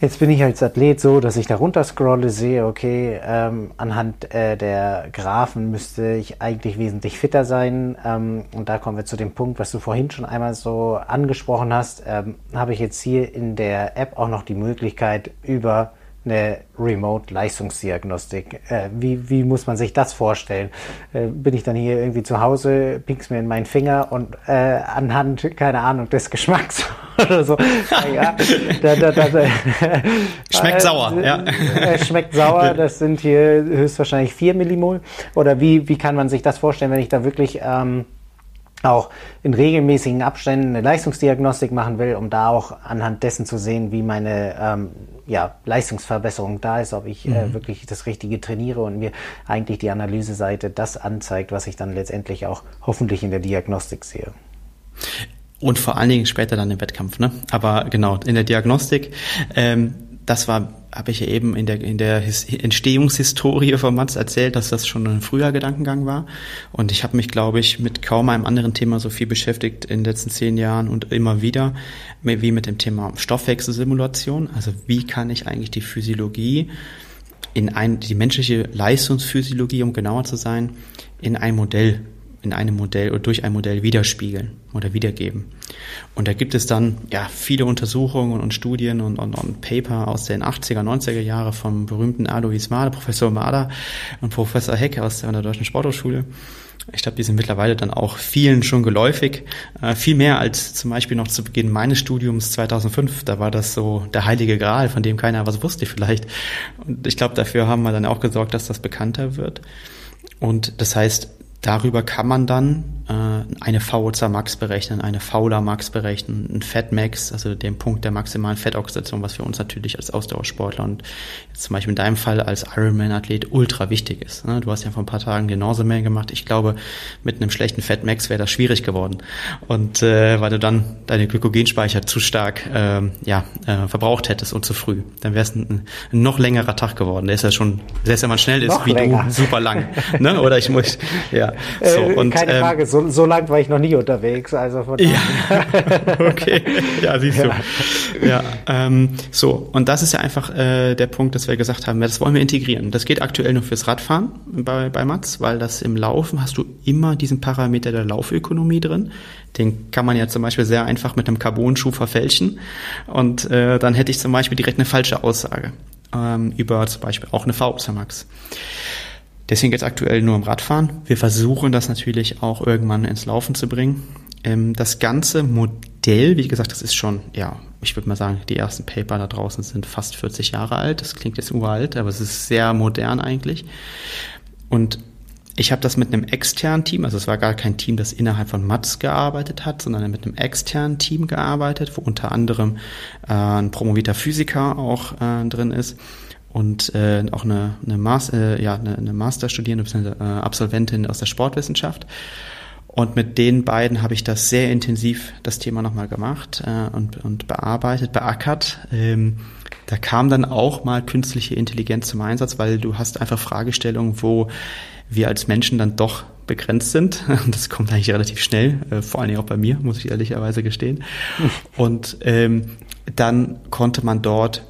Jetzt bin ich als Athlet so, dass ich da runter scrolle, sehe, okay, ähm, anhand äh, der Graphen müsste ich eigentlich wesentlich fitter sein. Ähm, und da kommen wir zu dem Punkt, was du vorhin schon einmal so angesprochen hast. Ähm, habe ich jetzt hier in der App auch noch die Möglichkeit, über eine Remote-Leistungsdiagnostik. Äh, wie, wie muss man sich das vorstellen? Äh, bin ich dann hier irgendwie zu Hause, pink's mir in meinen Finger und äh, anhand, keine Ahnung, des Geschmacks oder so. ja, da, da, da, schmeckt sauer, äh, ja. Äh, schmeckt sauer, das sind hier höchstwahrscheinlich 4 Millimol. Oder wie, wie kann man sich das vorstellen, wenn ich da wirklich ähm, auch in regelmäßigen Abständen eine Leistungsdiagnostik machen will, um da auch anhand dessen zu sehen, wie meine ähm, ja, Leistungsverbesserung da ist, ob ich äh, mhm. äh, wirklich das Richtige trainiere und mir eigentlich die Analyseseite das anzeigt, was ich dann letztendlich auch hoffentlich in der Diagnostik sehe. Und vor allen Dingen später dann im Wettkampf, ne? Aber genau, in der Diagnostik, ähm, das war habe ich ja eben in der, in der His Entstehungshistorie von Mats erzählt, dass das schon ein früher Gedankengang war. Und ich habe mich, glaube ich, mit kaum einem anderen Thema so viel beschäftigt in den letzten zehn Jahren und immer wieder, wie mit dem Thema Stoffwechselsimulation. Also wie kann ich eigentlich die Physiologie in ein, die menschliche Leistungsphysiologie, um genauer zu sein, in ein Modell in einem Modell oder durch ein Modell widerspiegeln oder wiedergeben. Und da gibt es dann ja viele Untersuchungen und Studien und, und, und Paper aus den 80er, 90er Jahre vom berühmten Alois Mader, Professor Mader und Professor Heck aus der, der Deutschen Sporthochschule. Ich glaube, die sind mittlerweile dann auch vielen schon geläufig. Äh, viel mehr als zum Beispiel noch zu Beginn meines Studiums 2005. Da war das so der heilige Gral, von dem keiner was wusste vielleicht. Und ich glaube, dafür haben wir dann auch gesorgt, dass das bekannter wird. Und das heißt, darüber kann man dann eine VO2 Max berechnen, eine Fauler Max berechnen, ein Fat Max, also den Punkt der maximalen Fettoxidation, was für uns natürlich als Ausdauersportler und jetzt zum Beispiel in deinem Fall als Ironman-Athlet ultra wichtig ist. Ne? Du hast ja vor ein paar Tagen den Norseman gemacht. Ich glaube, mit einem schlechten Fat Max wäre das schwierig geworden. Und äh, weil du dann deine Glykogenspeicher zu stark äh, ja, äh, verbraucht hättest und zu früh. Dann wäre es ein, ein, noch längerer Tag geworden. Der ist ja schon, selbst wenn man schnell ist, noch wie länger. du, super lang. ne? Oder ich muss, ja. So, äh, und, keine ähm, Frage, so, so lang war ich noch nie unterwegs. Also von ja. okay, ja, siehst du. Ja, ähm, so, und das ist ja einfach äh, der Punkt, dass wir gesagt haben, das wollen wir integrieren. Das geht aktuell nur fürs Radfahren bei, bei Mats, weil das im Laufen hast du immer diesen Parameter der Laufökonomie drin. Den kann man ja zum Beispiel sehr einfach mit einem Carbon-Schuh verfälschen. Und äh, dann hätte ich zum Beispiel direkt eine falsche Aussage ähm, über zum Beispiel auch eine VXA Max. Deswegen es aktuell nur im Radfahren. Wir versuchen das natürlich auch irgendwann ins Laufen zu bringen. Ähm, das ganze Modell, wie gesagt, das ist schon, ja, ich würde mal sagen, die ersten Paper da draußen sind fast 40 Jahre alt. Das klingt jetzt uralt, aber es ist sehr modern eigentlich. Und ich habe das mit einem externen Team, also es war gar kein Team, das innerhalb von Matz gearbeitet hat, sondern mit einem externen Team gearbeitet, wo unter anderem äh, ein promovierter Physiker auch äh, drin ist und äh, auch eine, eine, Master, äh, ja, eine, eine Masterstudierende bzw. Äh, Absolventin aus der Sportwissenschaft. Und mit den beiden habe ich das sehr intensiv, das Thema nochmal gemacht äh, und, und bearbeitet, beackert. Ähm, da kam dann auch mal künstliche Intelligenz zum Einsatz, weil du hast einfach Fragestellungen, wo wir als Menschen dann doch begrenzt sind. Das kommt eigentlich relativ schnell, äh, vor allen Dingen auch bei mir, muss ich ehrlicherweise gestehen. Und ähm, dann konnte man dort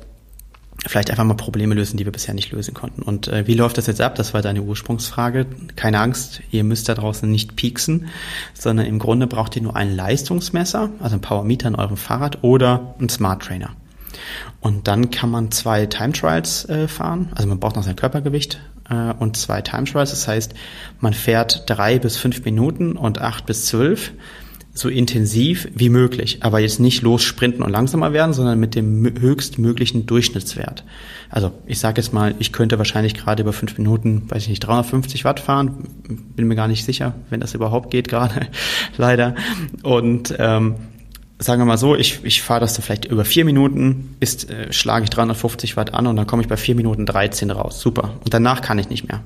vielleicht einfach mal Probleme lösen, die wir bisher nicht lösen konnten. Und äh, wie läuft das jetzt ab? Das war deine Ursprungsfrage. Keine Angst, ihr müsst da draußen nicht pieksen, sondern im Grunde braucht ihr nur ein Leistungsmesser, also ein Powermeter in eurem Fahrrad oder ein Smart Trainer. Und dann kann man zwei Time Trials äh, fahren. Also man braucht noch sein Körpergewicht äh, und zwei Time Trials. Das heißt, man fährt drei bis fünf Minuten und acht bis zwölf so intensiv wie möglich, aber jetzt nicht los sprinten und langsamer werden, sondern mit dem höchstmöglichen Durchschnittswert. Also ich sage jetzt mal, ich könnte wahrscheinlich gerade über fünf Minuten, weiß ich nicht, 350 Watt fahren, bin mir gar nicht sicher, wenn das überhaupt geht gerade, leider. Und ähm, sagen wir mal so, ich, ich fahre das dann vielleicht über vier Minuten, ist, äh, schlage ich 350 Watt an und dann komme ich bei vier Minuten 13 raus. Super. Und danach kann ich nicht mehr.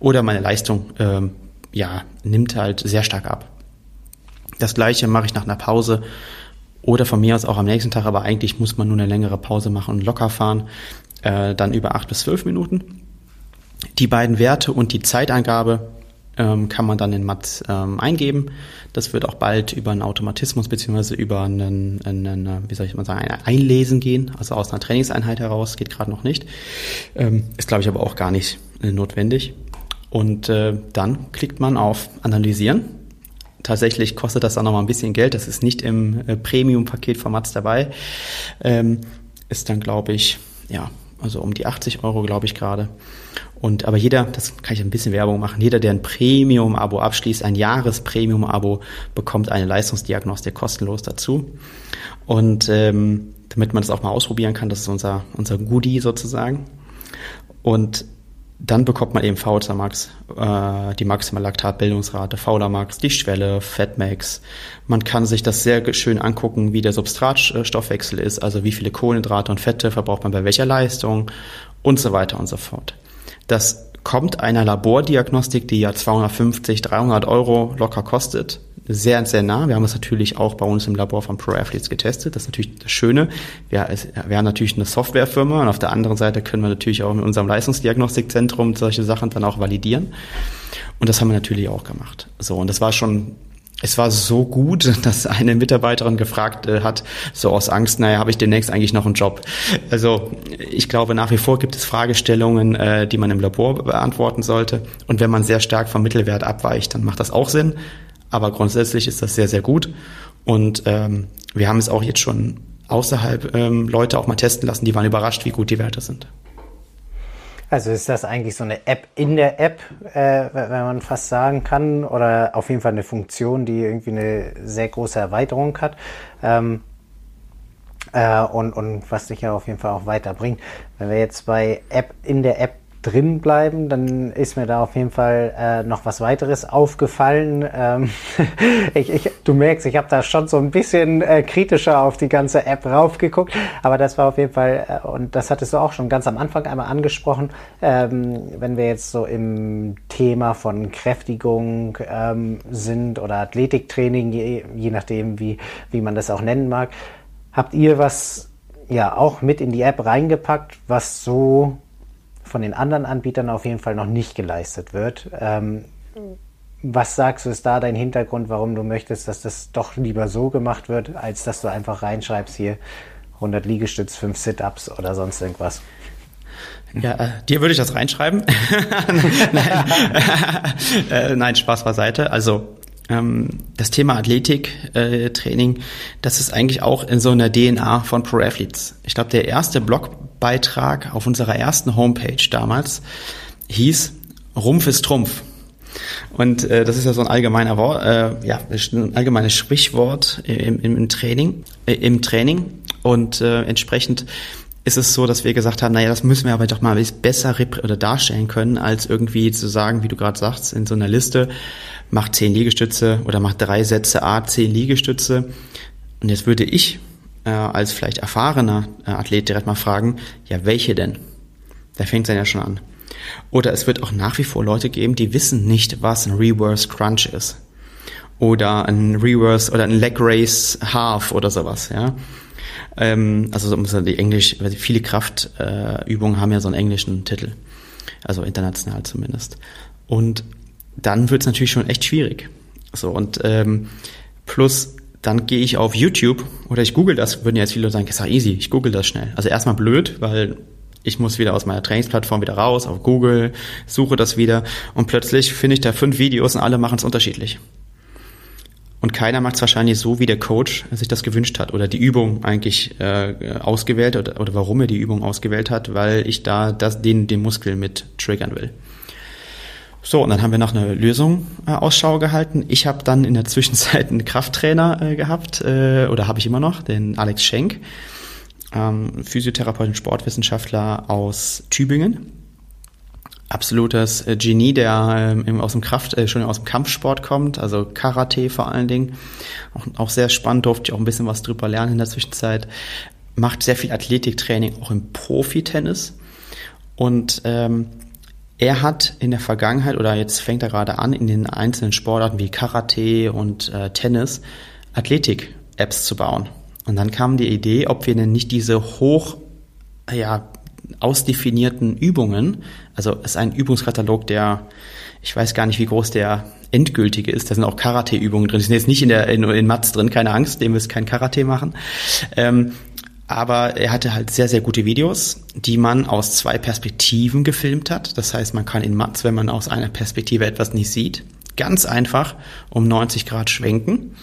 Oder meine Leistung ähm, ja, nimmt halt sehr stark ab. Das gleiche mache ich nach einer Pause oder von mir aus auch am nächsten Tag, aber eigentlich muss man nur eine längere Pause machen und locker fahren, äh, dann über acht bis zwölf Minuten. Die beiden Werte und die Zeitangabe ähm, kann man dann in Mats ähm, eingeben. Das wird auch bald über einen Automatismus beziehungsweise über einen, einen, wie soll ich mal sagen, ein Einlesen gehen, also aus einer Trainingseinheit heraus, geht gerade noch nicht. Ähm, ist, glaube ich, aber auch gar nicht äh, notwendig. Und äh, dann klickt man auf Analysieren. Tatsächlich kostet das dann nochmal ein bisschen Geld. Das ist nicht im äh, Premium-Paket von Mats dabei. Ähm, ist dann, glaube ich, ja, also um die 80 Euro, glaube ich gerade. Und aber jeder, das kann ich ein bisschen Werbung machen, jeder, der ein Premium-Abo abschließt, ein Jahres-Premium-Abo, bekommt eine Leistungsdiagnostik kostenlos dazu. Und ähm, damit man das auch mal ausprobieren kann, das ist unser, unser Goodie sozusagen. Und dann bekommt man eben VHA Max, äh, die maximale Laktatbildungsrate, Fauler Max, die Schwelle, Fatmax. Man kann sich das sehr schön angucken, wie der Substratstoffwechsel ist, also wie viele Kohlenhydrate und Fette verbraucht man bei welcher Leistung und so weiter und so fort. Das kommt einer Labordiagnostik, die ja 250, 300 Euro locker kostet, sehr, sehr nah. Wir haben es natürlich auch bei uns im Labor von Pro Athletes getestet. Das ist natürlich das Schöne. Wir, wir haben natürlich eine Softwarefirma und auf der anderen Seite können wir natürlich auch mit unserem Leistungsdiagnostikzentrum solche Sachen dann auch validieren. Und das haben wir natürlich auch gemacht. So, und das war schon es war so gut, dass eine Mitarbeiterin gefragt äh, hat, so aus Angst, naja, habe ich demnächst eigentlich noch einen Job? Also ich glaube, nach wie vor gibt es Fragestellungen, äh, die man im Labor beantworten sollte. Und wenn man sehr stark vom Mittelwert abweicht, dann macht das auch Sinn. Aber grundsätzlich ist das sehr, sehr gut. Und ähm, wir haben es auch jetzt schon außerhalb ähm, Leute auch mal testen lassen, die waren überrascht, wie gut die Werte sind. Also ist das eigentlich so eine App in der App, äh, wenn man fast sagen kann, oder auf jeden Fall eine Funktion, die irgendwie eine sehr große Erweiterung hat ähm, äh, und, und was sich ja auf jeden Fall auch weiterbringt. Wenn wir jetzt bei App in der App drin bleiben, dann ist mir da auf jeden Fall äh, noch was weiteres aufgefallen. Ähm, ich, ich, du merkst, ich habe da schon so ein bisschen äh, kritischer auf die ganze App raufgeguckt, aber das war auf jeden Fall, äh, und das hattest du auch schon ganz am Anfang einmal angesprochen, ähm, wenn wir jetzt so im Thema von Kräftigung ähm, sind oder Athletiktraining, je, je nachdem, wie, wie man das auch nennen mag, habt ihr was ja auch mit in die App reingepackt, was so von den anderen Anbietern auf jeden Fall noch nicht geleistet wird. Ähm, was sagst du, ist da dein Hintergrund, warum du möchtest, dass das doch lieber so gemacht wird, als dass du einfach reinschreibst hier 100 Liegestütz, 5 Sit-Ups oder sonst irgendwas? Ja, äh, dir würde ich das reinschreiben. nein. äh, nein, Spaß beiseite. Also ähm, das Thema Athletiktraining, äh, das ist eigentlich auch in so einer DNA von Pro Athletes. Ich glaube, der erste Blogbeitrag auf unserer ersten Homepage damals hieß Rumpf ist Trumpf. Und äh, das ist ja so ein allgemeiner Wort, äh, ja, ein allgemeines Sprichwort im, im, im Training, äh, im Training. Und äh, entsprechend ist es so, dass wir gesagt haben, naja, das müssen wir aber doch mal besser oder darstellen können, als irgendwie zu sagen, wie du gerade sagst, in so einer Liste, mach zehn Liegestütze oder mach drei Sätze A, zehn Liegestütze. Und jetzt würde ich äh, als vielleicht erfahrener äh, Athlet direkt mal fragen, ja, welche denn? Da fängt es dann ja schon an. Oder es wird auch nach wie vor Leute geben, die wissen nicht, was ein Reverse Crunch ist. Oder ein Reverse oder ein Leg Race Half oder sowas, ja. Ähm, also die Englisch, viele Kraftübungen äh, haben ja so einen englischen Titel. Also international zumindest. Und dann wird es natürlich schon echt schwierig. So, und ähm, plus dann gehe ich auf YouTube oder ich google das, würden jetzt viele sagen, ist ja easy, ich google das schnell. Also erstmal blöd, weil ich muss wieder aus meiner Trainingsplattform wieder raus, auf Google, suche das wieder und plötzlich finde ich da fünf Videos und alle machen es unterschiedlich. Und keiner macht es wahrscheinlich so, wie der Coach sich das gewünscht hat oder die Übung eigentlich äh, ausgewählt oder, oder warum er die Übung ausgewählt hat, weil ich da das, den, den Muskel mit triggern will. So, und dann haben wir nach einer Lösung äh, Ausschau gehalten. Ich habe dann in der Zwischenzeit einen Krafttrainer äh, gehabt, äh, oder habe ich immer noch, den Alex Schenk, ähm, Physiotherapeut und Sportwissenschaftler aus Tübingen absolutes äh, Genie, der ähm, aus dem Kraft, äh, schon aus dem Kampfsport kommt, also Karate vor allen Dingen. Auch, auch sehr spannend, durfte ich auch ein bisschen was drüber lernen in der Zwischenzeit. Macht sehr viel Athletiktraining, auch im Profi-Tennis. Und ähm, er hat in der Vergangenheit, oder jetzt fängt er gerade an, in den einzelnen Sportarten wie Karate und äh, Tennis, Athletik-Apps zu bauen. Und dann kam die Idee, ob wir denn nicht diese hoch, ja, ausdefinierten Übungen. Also es ist ein Übungskatalog, der, ich weiß gar nicht, wie groß der endgültige ist. Da sind auch Karate-Übungen drin. Die sind jetzt nicht in der in, in Mats drin, keine Angst, dem wirst kein Karate machen. Ähm, aber er hatte halt sehr, sehr gute Videos, die man aus zwei Perspektiven gefilmt hat. Das heißt, man kann in Mats, wenn man aus einer Perspektive etwas nicht sieht, ganz einfach um 90 Grad schwenken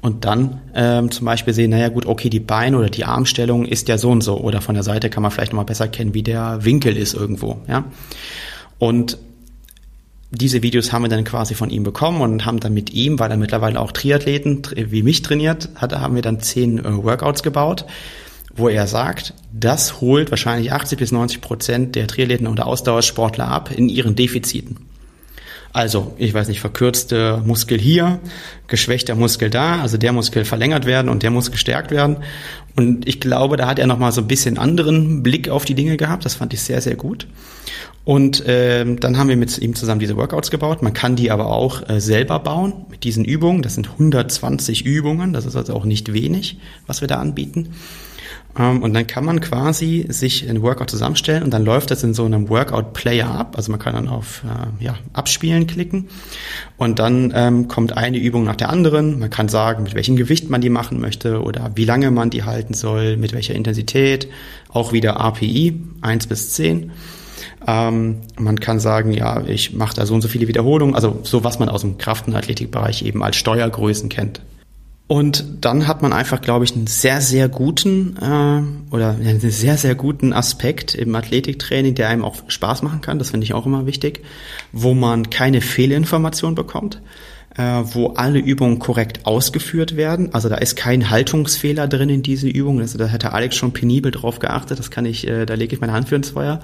und dann ähm, zum Beispiel sehen, naja gut, okay, die Beine oder die Armstellung ist ja so und so oder von der Seite kann man vielleicht nochmal besser kennen, wie der Winkel ist irgendwo, ja. Und diese Videos haben wir dann quasi von ihm bekommen und haben dann mit ihm, weil er mittlerweile auch Triathleten wie mich trainiert hat, haben wir dann zehn äh, Workouts gebaut, wo er sagt, das holt wahrscheinlich 80 bis 90 Prozent der Triathleten und Ausdauersportler ab in ihren Defiziten. Also, ich weiß nicht, verkürzte Muskel hier, geschwächter Muskel da, also der Muskel verlängert werden und der muss gestärkt werden. Und ich glaube, da hat er nochmal so ein bisschen anderen Blick auf die Dinge gehabt. Das fand ich sehr, sehr gut. Und ähm, dann haben wir mit ihm zusammen diese Workouts gebaut. Man kann die aber auch äh, selber bauen mit diesen Übungen. Das sind 120 Übungen. Das ist also auch nicht wenig, was wir da anbieten. Ähm, und dann kann man quasi sich ein Workout zusammenstellen und dann läuft das in so einem Workout-Player ab. Also man kann dann auf äh, ja, Abspielen klicken und dann ähm, kommt eine Übung nach der anderen. Man kann sagen, mit welchem Gewicht man die machen möchte oder wie lange man die halten soll, mit welcher Intensität. Auch wieder API, 1 bis 10. Ähm, man kann sagen, ja, ich mache da so und so viele Wiederholungen, also so was man aus dem Kraft- und Athletikbereich eben als Steuergrößen kennt. Und dann hat man einfach, glaube ich, einen sehr, sehr guten äh, oder einen sehr, sehr guten Aspekt im Athletiktraining, der einem auch Spaß machen kann. Das finde ich auch immer wichtig, wo man keine Fehlinformation bekommt, äh, wo alle Übungen korrekt ausgeführt werden. Also da ist kein Haltungsfehler drin in diese Übungen. Also da hätte Alex schon penibel drauf geachtet. Das kann ich, äh, da lege ich meine Hand für ins Feuer.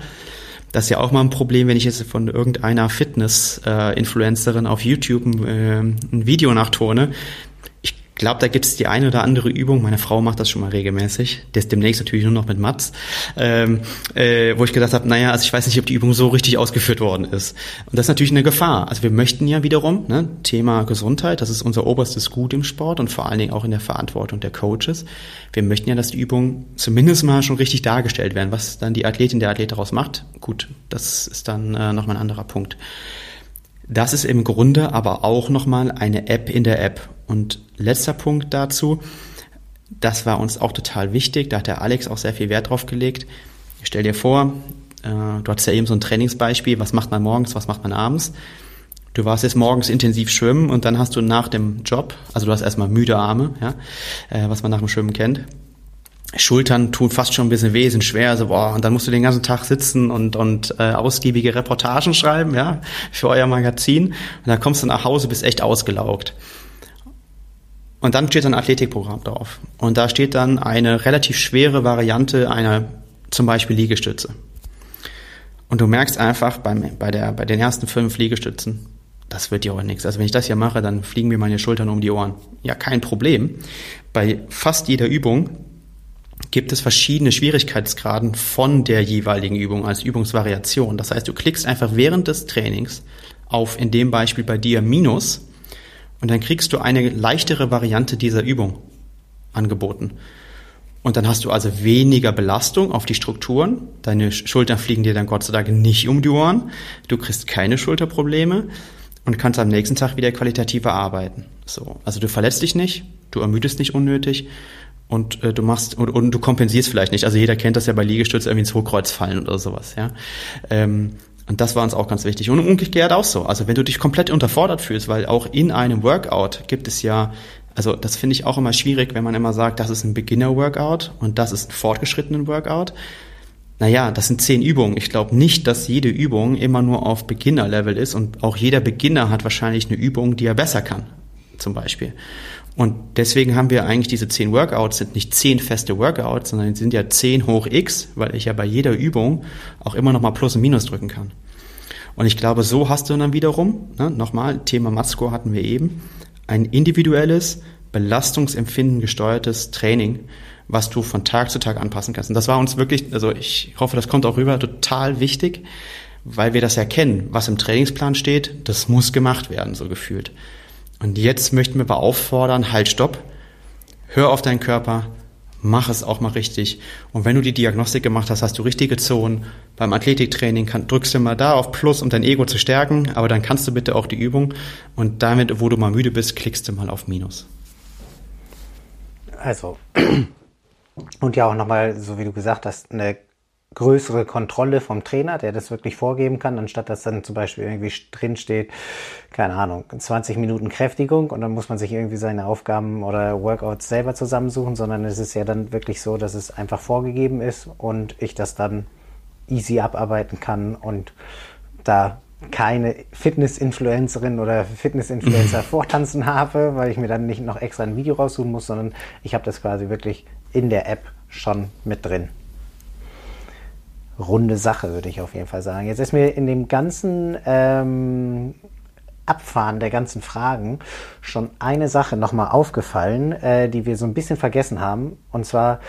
Das ist ja auch mal ein Problem, wenn ich jetzt von irgendeiner Fitness-Influencerin auf YouTube äh, ein Video nachtone glaube, da gibt es die eine oder andere Übung. Meine Frau macht das schon mal regelmäßig. Das demnächst natürlich nur noch mit Mats, ähm, äh, wo ich gedacht habe, naja, also ich weiß nicht, ob die Übung so richtig ausgeführt worden ist. Und das ist natürlich eine Gefahr. Also wir möchten ja wiederum, ne, Thema Gesundheit, das ist unser oberstes Gut im Sport und vor allen Dingen auch in der Verantwortung der Coaches. Wir möchten ja, dass die Übungen zumindest mal schon richtig dargestellt werden. Was dann die Athletin, der Athlet daraus macht, gut, das ist dann äh, nochmal ein anderer Punkt. Das ist im Grunde aber auch nochmal eine App in der App. Und letzter Punkt dazu, das war uns auch total wichtig, da hat der Alex auch sehr viel Wert drauf gelegt. Stell dir vor, äh, du hattest ja eben so ein Trainingsbeispiel, was macht man morgens, was macht man abends. Du warst jetzt morgens intensiv schwimmen und dann hast du nach dem Job, also du hast erstmal müde Arme, ja, äh, was man nach dem Schwimmen kennt. Schultern tun fast schon ein bisschen weh, sind schwer, also boah, und dann musst du den ganzen Tag sitzen und, und äh, ausgiebige Reportagen schreiben, ja, für euer Magazin. Und dann kommst du nach Hause, bist echt ausgelaugt. Und dann steht ein Athletikprogramm drauf. Und da steht dann eine relativ schwere Variante einer zum Beispiel Liegestütze. Und du merkst einfach beim, bei, der, bei den ersten fünf Liegestützen, das wird dir auch nichts. Also wenn ich das hier mache, dann fliegen mir meine Schultern um die Ohren. Ja, kein Problem. Bei fast jeder Übung gibt es verschiedene Schwierigkeitsgraden von der jeweiligen Übung als Übungsvariation. Das heißt, du klickst einfach während des Trainings auf in dem Beispiel bei dir Minus und dann kriegst du eine leichtere Variante dieser Übung angeboten. Und dann hast du also weniger Belastung auf die Strukturen. Deine Schultern fliegen dir dann Gott sei Dank nicht um die Ohren. Du kriegst keine Schulterprobleme und kannst am nächsten Tag wieder qualitativer arbeiten. So. Also du verletzt dich nicht, du ermüdest nicht unnötig und äh, du machst und, und, du kompensierst vielleicht nicht. Also jeder kennt das ja bei Liegestütz irgendwie ins Hochkreuz fallen oder sowas, ja. Ähm, und das war uns auch ganz wichtig. Und umgekehrt auch so. Also wenn du dich komplett unterfordert fühlst, weil auch in einem Workout gibt es ja, also das finde ich auch immer schwierig, wenn man immer sagt, das ist ein Beginner-Workout und das ist ein fortgeschrittenen Workout. Naja, das sind zehn Übungen. Ich glaube nicht, dass jede Übung immer nur auf Beginner-Level ist und auch jeder Beginner hat wahrscheinlich eine Übung, die er besser kann, zum Beispiel. Und deswegen haben wir eigentlich diese zehn Workouts, sind nicht zehn feste Workouts, sondern sind ja zehn hoch x, weil ich ja bei jeder Übung auch immer nochmal Plus und Minus drücken kann. Und ich glaube, so hast du dann wiederum, ne, nochmal, Thema Matscore hatten wir eben, ein individuelles, belastungsempfinden gesteuertes Training, was du von Tag zu Tag anpassen kannst. Und das war uns wirklich, also ich hoffe, das kommt auch rüber, total wichtig, weil wir das erkennen, was im Trainingsplan steht, das muss gemacht werden, so gefühlt. Und jetzt möchten wir aber auffordern, halt, stopp, hör auf deinen Körper, mach es auch mal richtig. Und wenn du die Diagnostik gemacht hast, hast du richtige Zonen. Beim Athletiktraining kann, drückst du mal da auf Plus, um dein Ego zu stärken, aber dann kannst du bitte auch die Übung und damit, wo du mal müde bist, klickst du mal auf Minus. Also, und ja auch nochmal, so wie du gesagt hast, eine größere Kontrolle vom Trainer, der das wirklich vorgeben kann, anstatt dass dann zum Beispiel irgendwie drin steht, keine Ahnung, 20 Minuten Kräftigung und dann muss man sich irgendwie seine Aufgaben oder Workouts selber zusammensuchen, sondern es ist ja dann wirklich so, dass es einfach vorgegeben ist und ich das dann easy abarbeiten kann und da keine Fitness-Influencerin oder Fitness-Influencer vortanzen habe, weil ich mir dann nicht noch extra ein Video raussuchen muss, sondern ich habe das quasi wirklich in der App schon mit drin runde Sache, würde ich auf jeden Fall sagen. Jetzt ist mir in dem ganzen ähm, Abfahren der ganzen Fragen schon eine Sache nochmal aufgefallen, äh, die wir so ein bisschen vergessen haben. Und zwar,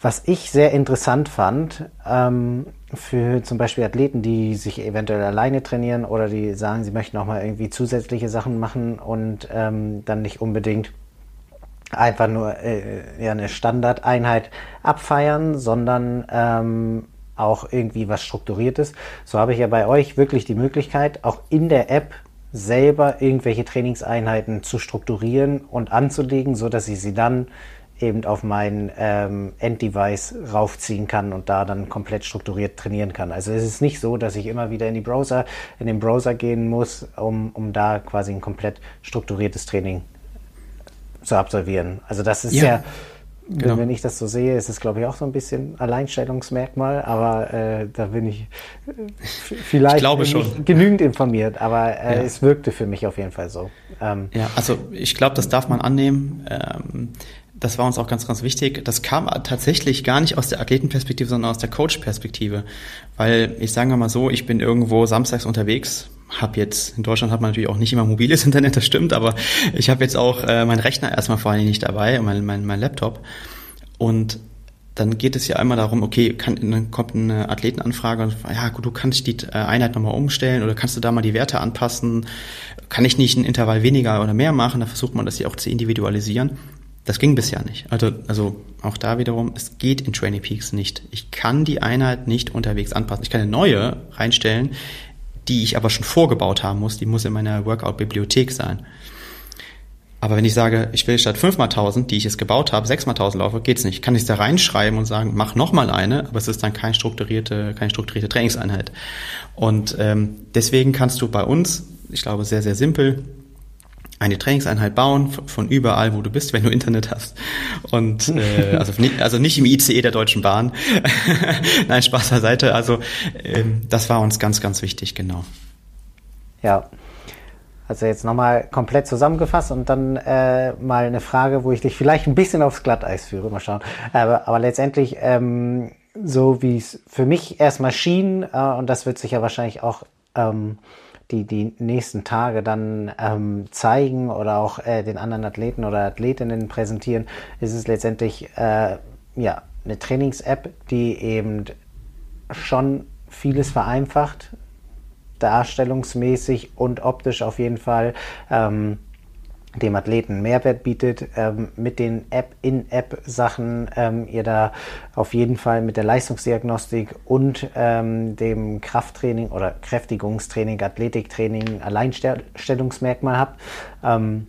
was ich sehr interessant fand, ähm, für zum Beispiel Athleten, die sich eventuell alleine trainieren oder die sagen, sie möchten auch mal irgendwie zusätzliche Sachen machen und ähm, dann nicht unbedingt einfach nur äh, ja, eine Standardeinheit abfeiern, sondern ähm, auch irgendwie was Strukturiertes. So habe ich ja bei euch wirklich die Möglichkeit, auch in der App selber irgendwelche Trainingseinheiten zu strukturieren und anzulegen, so dass ich sie dann eben auf mein ähm, Enddevice raufziehen kann und da dann komplett strukturiert trainieren kann. Also es ist nicht so, dass ich immer wieder in die Browser, in den Browser gehen muss, um, um da quasi ein komplett strukturiertes Training zu absolvieren. Also das ist ja, ja genau. wenn ich das so sehe, ist es glaube ich auch so ein bisschen Alleinstellungsmerkmal, aber äh, da bin ich äh, vielleicht ich nicht genügend informiert, aber äh, ja. es wirkte für mich auf jeden Fall so. Ähm, ja, also ich glaube, das darf man annehmen. Ähm, das war uns auch ganz, ganz wichtig. Das kam tatsächlich gar nicht aus der Athletenperspektive, sondern aus der Coach-Perspektive. Weil ich sage mal so, ich bin irgendwo samstags unterwegs, habe jetzt, in Deutschland hat man natürlich auch nicht immer mobiles Internet, das stimmt, aber ich habe jetzt auch äh, meinen Rechner erstmal vor allem nicht dabei, mein, mein, mein Laptop. Und dann geht es ja einmal darum, okay, kann, dann kommt eine Athletenanfrage und ja, gut, du kannst die äh, Einheit nochmal umstellen oder kannst du da mal die Werte anpassen? Kann ich nicht ein Intervall weniger oder mehr machen? Da versucht man das ja auch zu individualisieren. Das ging bisher nicht. Also, also auch da wiederum, es geht in Training Peaks nicht. Ich kann die Einheit nicht unterwegs anpassen. Ich kann eine neue reinstellen, die ich aber schon vorgebaut haben muss. Die muss in meiner Workout-Bibliothek sein. Aber wenn ich sage, ich will statt 5 mal 1000, die ich jetzt gebaut habe, 6 mal 1000 laufe, geht's nicht. Kann ich da reinschreiben und sagen, mach noch mal eine, aber es ist dann keine strukturierte, keine strukturierte Trainingseinheit. Und ähm, deswegen kannst du bei uns, ich glaube sehr, sehr simpel, eine Trainingseinheit bauen von überall, wo du bist, wenn du Internet hast. Und äh, also, nicht, also nicht im ICE der Deutschen Bahn. Nein, Spaß beiseite. Also ähm, das war uns ganz, ganz wichtig, genau. Ja. Also jetzt nochmal komplett zusammengefasst und dann äh, mal eine Frage, wo ich dich vielleicht ein bisschen aufs Glatteis führe, mal schauen. Aber, aber letztendlich, ähm, so wie es für mich erstmal schien, äh, und das wird sich ja wahrscheinlich auch ähm, die die nächsten Tage dann ähm, zeigen oder auch äh, den anderen Athleten oder Athletinnen präsentieren, ist es letztendlich äh, ja eine Trainings-App, die eben schon vieles vereinfacht, darstellungsmäßig und optisch auf jeden Fall. Ähm, dem Athleten Mehrwert bietet, ähm, mit den App-in-App-Sachen ähm, ihr da auf jeden Fall mit der Leistungsdiagnostik und ähm, dem Krafttraining oder Kräftigungstraining, Athletiktraining Alleinstellungsmerkmal habt. Ähm,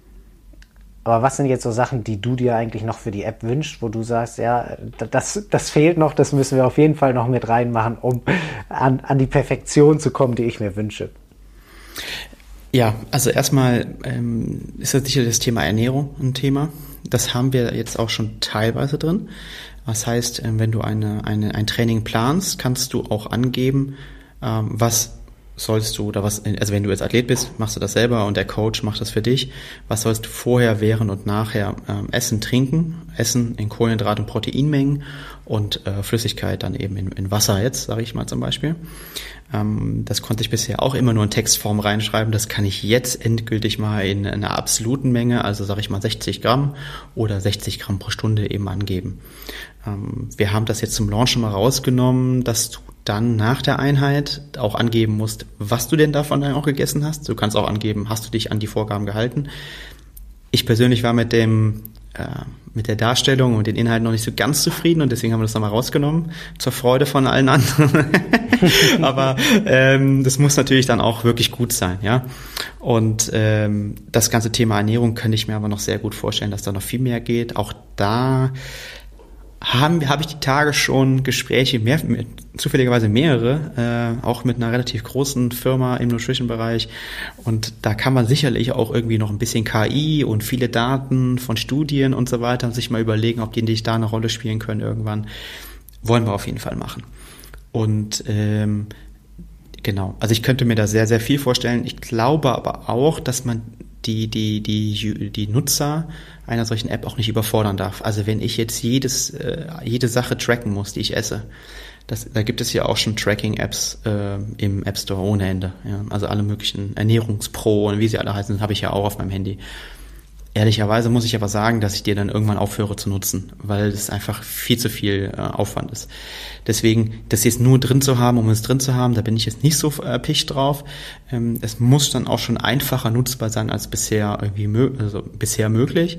aber was sind jetzt so Sachen, die du dir eigentlich noch für die App wünschst, wo du sagst, ja, das, das fehlt noch, das müssen wir auf jeden Fall noch mit reinmachen, um an, an die Perfektion zu kommen, die ich mir wünsche? Ja, also erstmal ähm, ist das sicher das Thema Ernährung ein Thema. Das haben wir jetzt auch schon teilweise drin. Das heißt, ähm, wenn du eine, eine, ein Training planst, kannst du auch angeben, ähm, was sollst du oder was, also wenn du jetzt Athlet bist, machst du das selber und der Coach macht das für dich. Was sollst du vorher, während und nachher ähm, essen, trinken? Essen in Kohlenhydrat- und Proteinmengen und äh, Flüssigkeit dann eben in, in Wasser jetzt, sage ich mal zum Beispiel. Ähm, das konnte ich bisher auch immer nur in Textform reinschreiben. Das kann ich jetzt endgültig mal in einer absoluten Menge, also sage ich mal 60 Gramm oder 60 Gramm pro Stunde eben angeben. Ähm, wir haben das jetzt zum Launch schon mal rausgenommen, dass du dann nach der Einheit auch angeben musst, was du denn davon dann auch gegessen hast. Du kannst auch angeben, hast du dich an die Vorgaben gehalten. Ich persönlich war mit dem äh, mit der Darstellung und den Inhalten noch nicht so ganz zufrieden und deswegen haben wir das nochmal rausgenommen, zur Freude von allen anderen. Aber ähm, das muss natürlich dann auch wirklich gut sein, ja. Und ähm, das ganze Thema Ernährung könnte ich mir aber noch sehr gut vorstellen, dass da noch viel mehr geht. Auch da habe ich die Tage schon Gespräche, mehr, zufälligerweise mehrere, äh, auch mit einer relativ großen Firma im Nutrition-Bereich. Und da kann man sicherlich auch irgendwie noch ein bisschen KI und viele Daten von Studien und so weiter sich mal überlegen, ob die nicht da eine Rolle spielen können irgendwann. Wollen wir auf jeden Fall machen. Und ähm, genau, also ich könnte mir da sehr, sehr viel vorstellen. Ich glaube aber auch, dass man die, die, die, die Nutzer einer solchen App auch nicht überfordern darf. Also wenn ich jetzt jedes, äh, jede Sache tracken muss, die ich esse, das, da gibt es ja auch schon Tracking-Apps äh, im App Store ohne Ende. Ja? Also alle möglichen Ernährungspro und wie sie alle heißen, habe ich ja auch auf meinem Handy. Ehrlicherweise muss ich aber sagen, dass ich dir dann irgendwann aufhöre zu nutzen, weil es einfach viel zu viel äh, Aufwand ist. Deswegen, das jetzt nur drin zu haben, um es drin zu haben, da bin ich jetzt nicht so äh, picht drauf. Ähm, es muss dann auch schon einfacher nutzbar sein als bisher irgendwie also bisher möglich.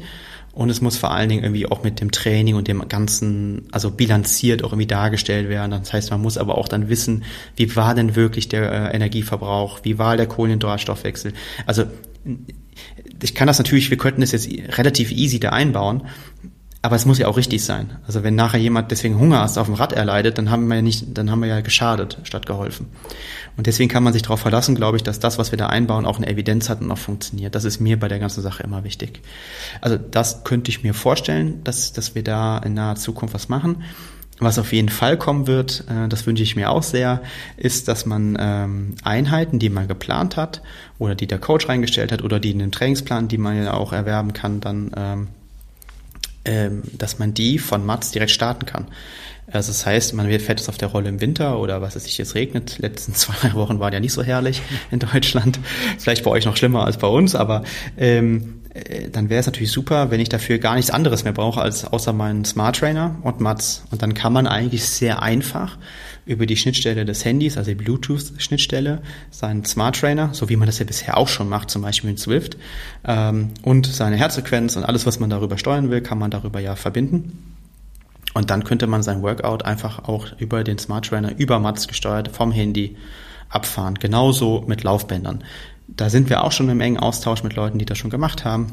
Und es muss vor allen Dingen irgendwie auch mit dem Training und dem Ganzen, also bilanziert auch irgendwie dargestellt werden. Das heißt, man muss aber auch dann wissen, wie war denn wirklich der äh, Energieverbrauch, wie war der Kohlenhydratstoffwechsel. Also ich kann das natürlich, wir könnten das jetzt relativ easy da einbauen, aber es muss ja auch richtig sein. Also wenn nachher jemand deswegen Hungerast auf dem Rad erleidet, dann haben wir ja nicht, dann haben wir ja geschadet statt geholfen. Und deswegen kann man sich darauf verlassen, glaube ich, dass das, was wir da einbauen, auch eine Evidenz hat und auch funktioniert. Das ist mir bei der ganzen Sache immer wichtig. Also das könnte ich mir vorstellen, dass, dass wir da in naher Zukunft was machen. Was auf jeden Fall kommen wird, äh, das wünsche ich mir auch sehr, ist, dass man ähm, Einheiten, die man geplant hat oder die der Coach reingestellt hat oder die in den Trainingsplan, die man ja auch erwerben kann, dann ähm, ähm, dass man die von Mats direkt starten kann. Also das heißt, man fährt es auf der Rolle im Winter oder was es sich jetzt regnet. Letzten zwei, drei Wochen waren ja nicht so herrlich in Deutschland. Vielleicht bei euch noch schlimmer als bei uns, aber ähm, äh, dann wäre es natürlich super, wenn ich dafür gar nichts anderes mehr brauche als außer meinen Smart Trainer und Mats. Und dann kann man eigentlich sehr einfach über die Schnittstelle des Handys, also die Bluetooth-Schnittstelle, seinen Smart Trainer, so wie man das ja bisher auch schon macht, zum Beispiel mit Swift, ähm, und seine Herzfrequenz und alles, was man darüber steuern will, kann man darüber ja verbinden. Und dann könnte man sein Workout einfach auch über den Smart Trainer, über Mats gesteuert, vom Handy abfahren. Genauso mit Laufbändern. Da sind wir auch schon im engen Austausch mit Leuten, die das schon gemacht haben.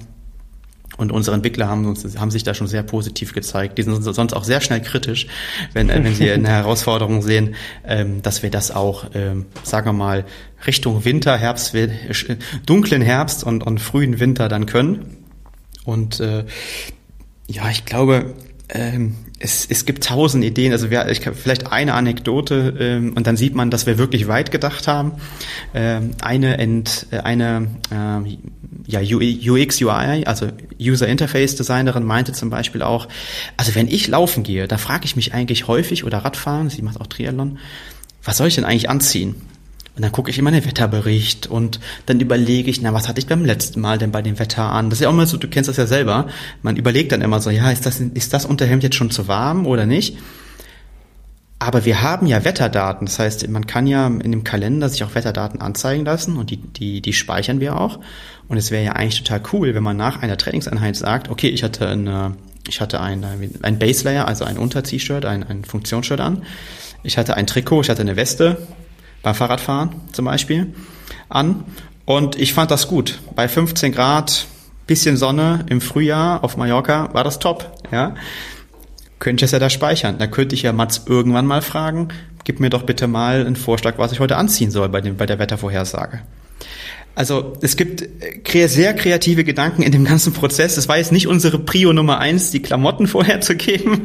Und unsere Entwickler haben, uns, haben sich da schon sehr positiv gezeigt. Die sind sonst auch sehr schnell kritisch, wenn, äh, wenn sie eine Herausforderung sehen, ähm, dass wir das auch, ähm, sagen wir mal, Richtung Winter, Herbst, dunklen Herbst und, und frühen Winter dann können. Und äh, ja, ich glaube, ähm, es, es gibt tausend Ideen. Also wir, ich vielleicht eine Anekdote ähm, und dann sieht man, dass wir wirklich weit gedacht haben. Ähm, eine Ent, äh, eine äh, ja, UX UI, also User Interface Designerin meinte zum Beispiel auch, also wenn ich laufen gehe, da frage ich mich eigentlich häufig oder Radfahren, sie macht auch Triathlon, was soll ich denn eigentlich anziehen? Und dann gucke ich immer den Wetterbericht und dann überlege ich, na, was hatte ich beim letzten Mal denn bei dem Wetter an? Das ist ja auch mal so, du kennst das ja selber. Man überlegt dann immer so, ja, ist das, ist das Unterhemd jetzt schon zu warm oder nicht? Aber wir haben ja Wetterdaten. Das heißt, man kann ja in dem Kalender sich auch Wetterdaten anzeigen lassen und die, die, die speichern wir auch. Und es wäre ja eigentlich total cool, wenn man nach einer Trainingseinheit sagt, okay, ich hatte eine, ich hatte ein, ein Base Layer, also ein Unterzieh-Shirt, ein, ein Funktionsshirt an. Ich hatte ein Trikot, ich hatte eine Weste, beim Fahrradfahren zum Beispiel an. Und ich fand das gut. Bei 15 Grad, bisschen Sonne im Frühjahr auf Mallorca war das top. Ja, könnte ich es ja da speichern. Da könnte ich ja Mats irgendwann mal fragen, gib mir doch bitte mal einen Vorschlag, was ich heute anziehen soll bei, dem, bei der Wettervorhersage. Also es gibt äh, sehr kreative Gedanken in dem ganzen Prozess. Es war jetzt nicht unsere Prio Nummer eins, die Klamotten vorherzugeben,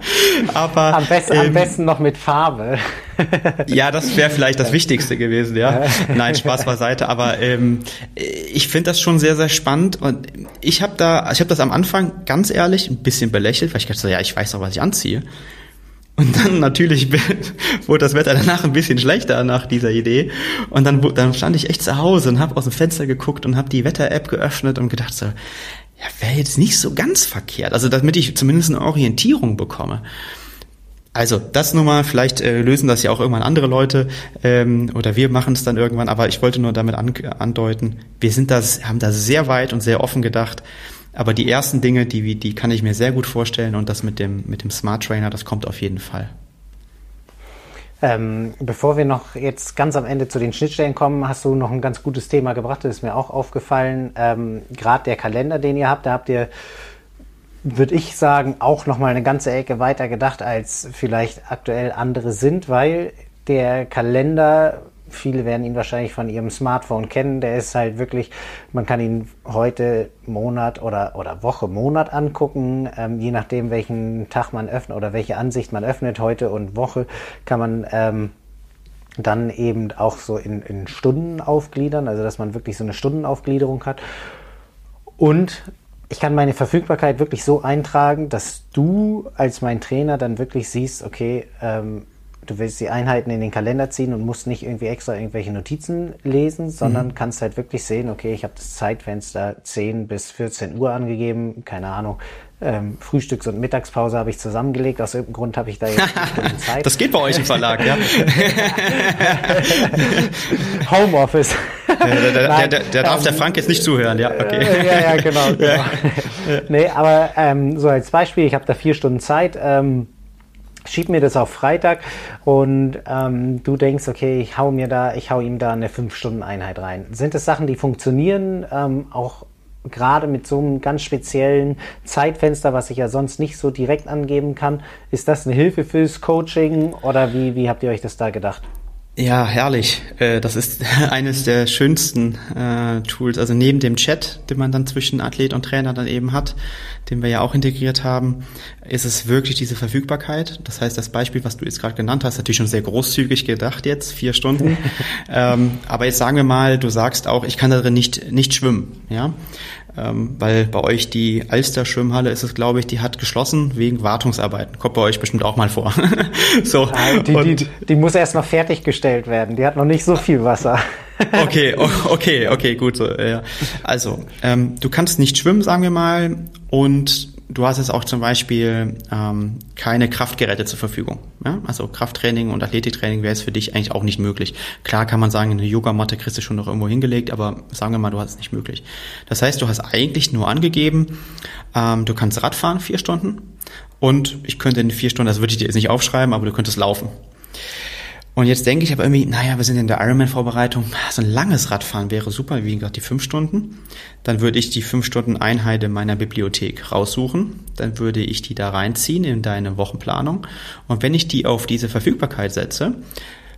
aber am besten, ähm, am besten noch mit Farbe. ja, das wäre vielleicht das Wichtigste gewesen, ja. Nein, Spaß beiseite. Aber ähm, ich finde das schon sehr, sehr spannend und ich habe da, ich habe das am Anfang ganz ehrlich ein bisschen belächelt, weil ich dachte, so, ja, ich weiß doch, was ich anziehe. Und dann natürlich wurde das Wetter danach ein bisschen schlechter nach dieser Idee. Und dann, dann stand ich echt zu Hause und habe aus dem Fenster geguckt und habe die Wetter-App geöffnet und gedacht so, ja, wäre jetzt nicht so ganz verkehrt. Also damit ich zumindest eine Orientierung bekomme. Also das nur mal, vielleicht äh, lösen das ja auch irgendwann andere Leute ähm, oder wir machen es dann irgendwann, aber ich wollte nur damit an, andeuten, wir sind das, haben da sehr weit und sehr offen gedacht aber die ersten Dinge, die, die kann ich mir sehr gut vorstellen und das mit dem, mit dem Smart Trainer, das kommt auf jeden Fall. Ähm, bevor wir noch jetzt ganz am Ende zu den Schnittstellen kommen, hast du noch ein ganz gutes Thema gebracht, das ist mir auch aufgefallen. Ähm, Gerade der Kalender, den ihr habt, da habt ihr, würde ich sagen, auch nochmal eine ganze Ecke weiter gedacht, als vielleicht aktuell andere sind, weil der Kalender viele werden ihn wahrscheinlich von ihrem Smartphone kennen. Der ist halt wirklich, man kann ihn heute Monat oder, oder Woche, Monat angucken. Ähm, je nachdem, welchen Tag man öffnet oder welche Ansicht man öffnet, heute und Woche, kann man ähm, dann eben auch so in, in Stunden aufgliedern, also dass man wirklich so eine Stundenaufgliederung hat. Und ich kann meine Verfügbarkeit wirklich so eintragen, dass du als mein Trainer dann wirklich siehst, okay, ähm, du willst die Einheiten in den Kalender ziehen und musst nicht irgendwie extra irgendwelche Notizen lesen, sondern mhm. kannst halt wirklich sehen, okay, ich habe das Zeitfenster 10 bis 14 Uhr angegeben, keine Ahnung. Ähm, Frühstücks- und Mittagspause habe ich zusammengelegt. Aus irgendeinem Grund habe ich da jetzt Stunden Zeit. das geht bei euch im Verlag, ja. Homeoffice. Der, der, der, der darf der ähm, Frank jetzt nicht zuhören, ja, okay. ja, ja, genau. genau. nee, aber ähm, so als Beispiel, ich habe da vier Stunden Zeit. Ähm, schieb mir das auf Freitag und ähm, du denkst, okay, ich hau mir da, ich hau ihm da eine 5-Stunden-Einheit rein. Sind das Sachen, die funktionieren, ähm, auch gerade mit so einem ganz speziellen Zeitfenster, was ich ja sonst nicht so direkt angeben kann? Ist das eine Hilfe fürs Coaching oder wie, wie habt ihr euch das da gedacht? Ja, herrlich. Äh, das ist eines der schönsten äh, Tools. Also neben dem Chat, den man dann zwischen Athlet und Trainer dann eben hat, den wir ja auch integriert haben, ist es wirklich diese Verfügbarkeit. Das heißt, das Beispiel, was du jetzt gerade genannt hast, natürlich schon sehr großzügig gedacht jetzt, vier Stunden. ähm, aber jetzt sagen wir mal, du sagst auch, ich kann darin nicht, nicht schwimmen. Ja, ähm, weil bei euch die Alster Schwimmhalle ist es, glaube ich, die hat geschlossen wegen Wartungsarbeiten. Kommt bei euch bestimmt auch mal vor. so. Die, die, die muss erst noch fertiggestellt werden. Die hat noch nicht so viel Wasser. okay, okay, okay, gut. So, ja. Also, ähm, du kannst nicht schwimmen, sagen wir mal, und du hast jetzt auch zum Beispiel ähm, keine Kraftgeräte zur Verfügung. Ja? Also Krafttraining und Athletiktraining wäre es für dich eigentlich auch nicht möglich. Klar kann man sagen, eine Yogamatte kriegst du schon noch irgendwo hingelegt, aber sagen wir mal, du hast es nicht möglich. Das heißt, du hast eigentlich nur angegeben, ähm, du kannst Radfahren vier Stunden und ich könnte in vier Stunden, das würde ich dir jetzt nicht aufschreiben, aber du könntest laufen. Und jetzt denke ich aber irgendwie, naja, wir sind in der Ironman-Vorbereitung. So ein langes Radfahren wäre super, wie gesagt, die fünf Stunden. Dann würde ich die fünf Stunden Einheit in meiner Bibliothek raussuchen. Dann würde ich die da reinziehen in deine Wochenplanung. Und wenn ich die auf diese Verfügbarkeit setze,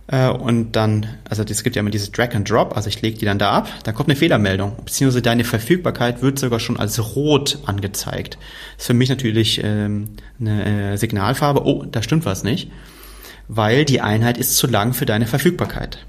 äh, und dann, also es gibt ja immer dieses Drag and Drop, also ich lege die dann da ab, dann kommt eine Fehlermeldung, beziehungsweise deine Verfügbarkeit wird sogar schon als rot angezeigt. Das ist für mich natürlich ähm, eine äh, Signalfarbe, oh, da stimmt was nicht weil die Einheit ist zu lang für deine Verfügbarkeit.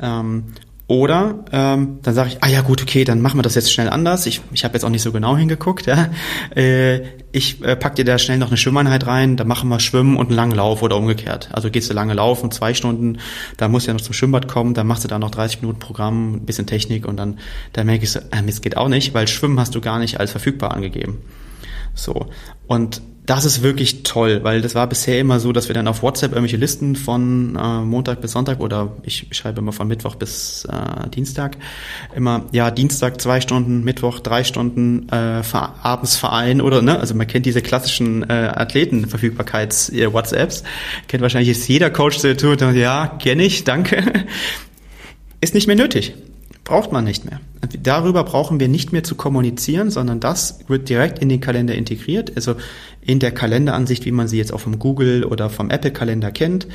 Ähm, oder ähm, dann sage ich, ah ja gut, okay, dann machen wir das jetzt schnell anders. Ich, ich habe jetzt auch nicht so genau hingeguckt. Ja? Äh, ich äh, pack dir da schnell noch eine Schwimmeinheit rein, dann machen wir Schwimmen und einen langen Lauf oder umgekehrt. Also gehst du lange laufen, zwei Stunden, da musst du ja noch zum Schwimmbad kommen, dann machst du da noch 30 Minuten Programm, ein bisschen Technik und dann, dann merke ich so, äh, geht auch nicht, weil Schwimmen hast du gar nicht als verfügbar angegeben. So. Und das ist wirklich toll, weil das war bisher immer so, dass wir dann auf WhatsApp irgendwelche Listen von äh, Montag bis Sonntag oder ich schreibe immer von Mittwoch bis äh, Dienstag immer, ja, Dienstag zwei Stunden, Mittwoch drei Stunden, äh, abends Verein oder, ne, also man kennt diese klassischen äh, Athletenverfügbarkeits-WhatsApps, kennt wahrscheinlich jetzt jeder Coach, der tut, ja, kenne ich, danke. Ist nicht mehr nötig. Braucht man nicht mehr. Darüber brauchen wir nicht mehr zu kommunizieren, sondern das wird direkt in den Kalender integriert, also in der Kalenderansicht, wie man sie jetzt auch vom Google oder vom Apple Kalender kennt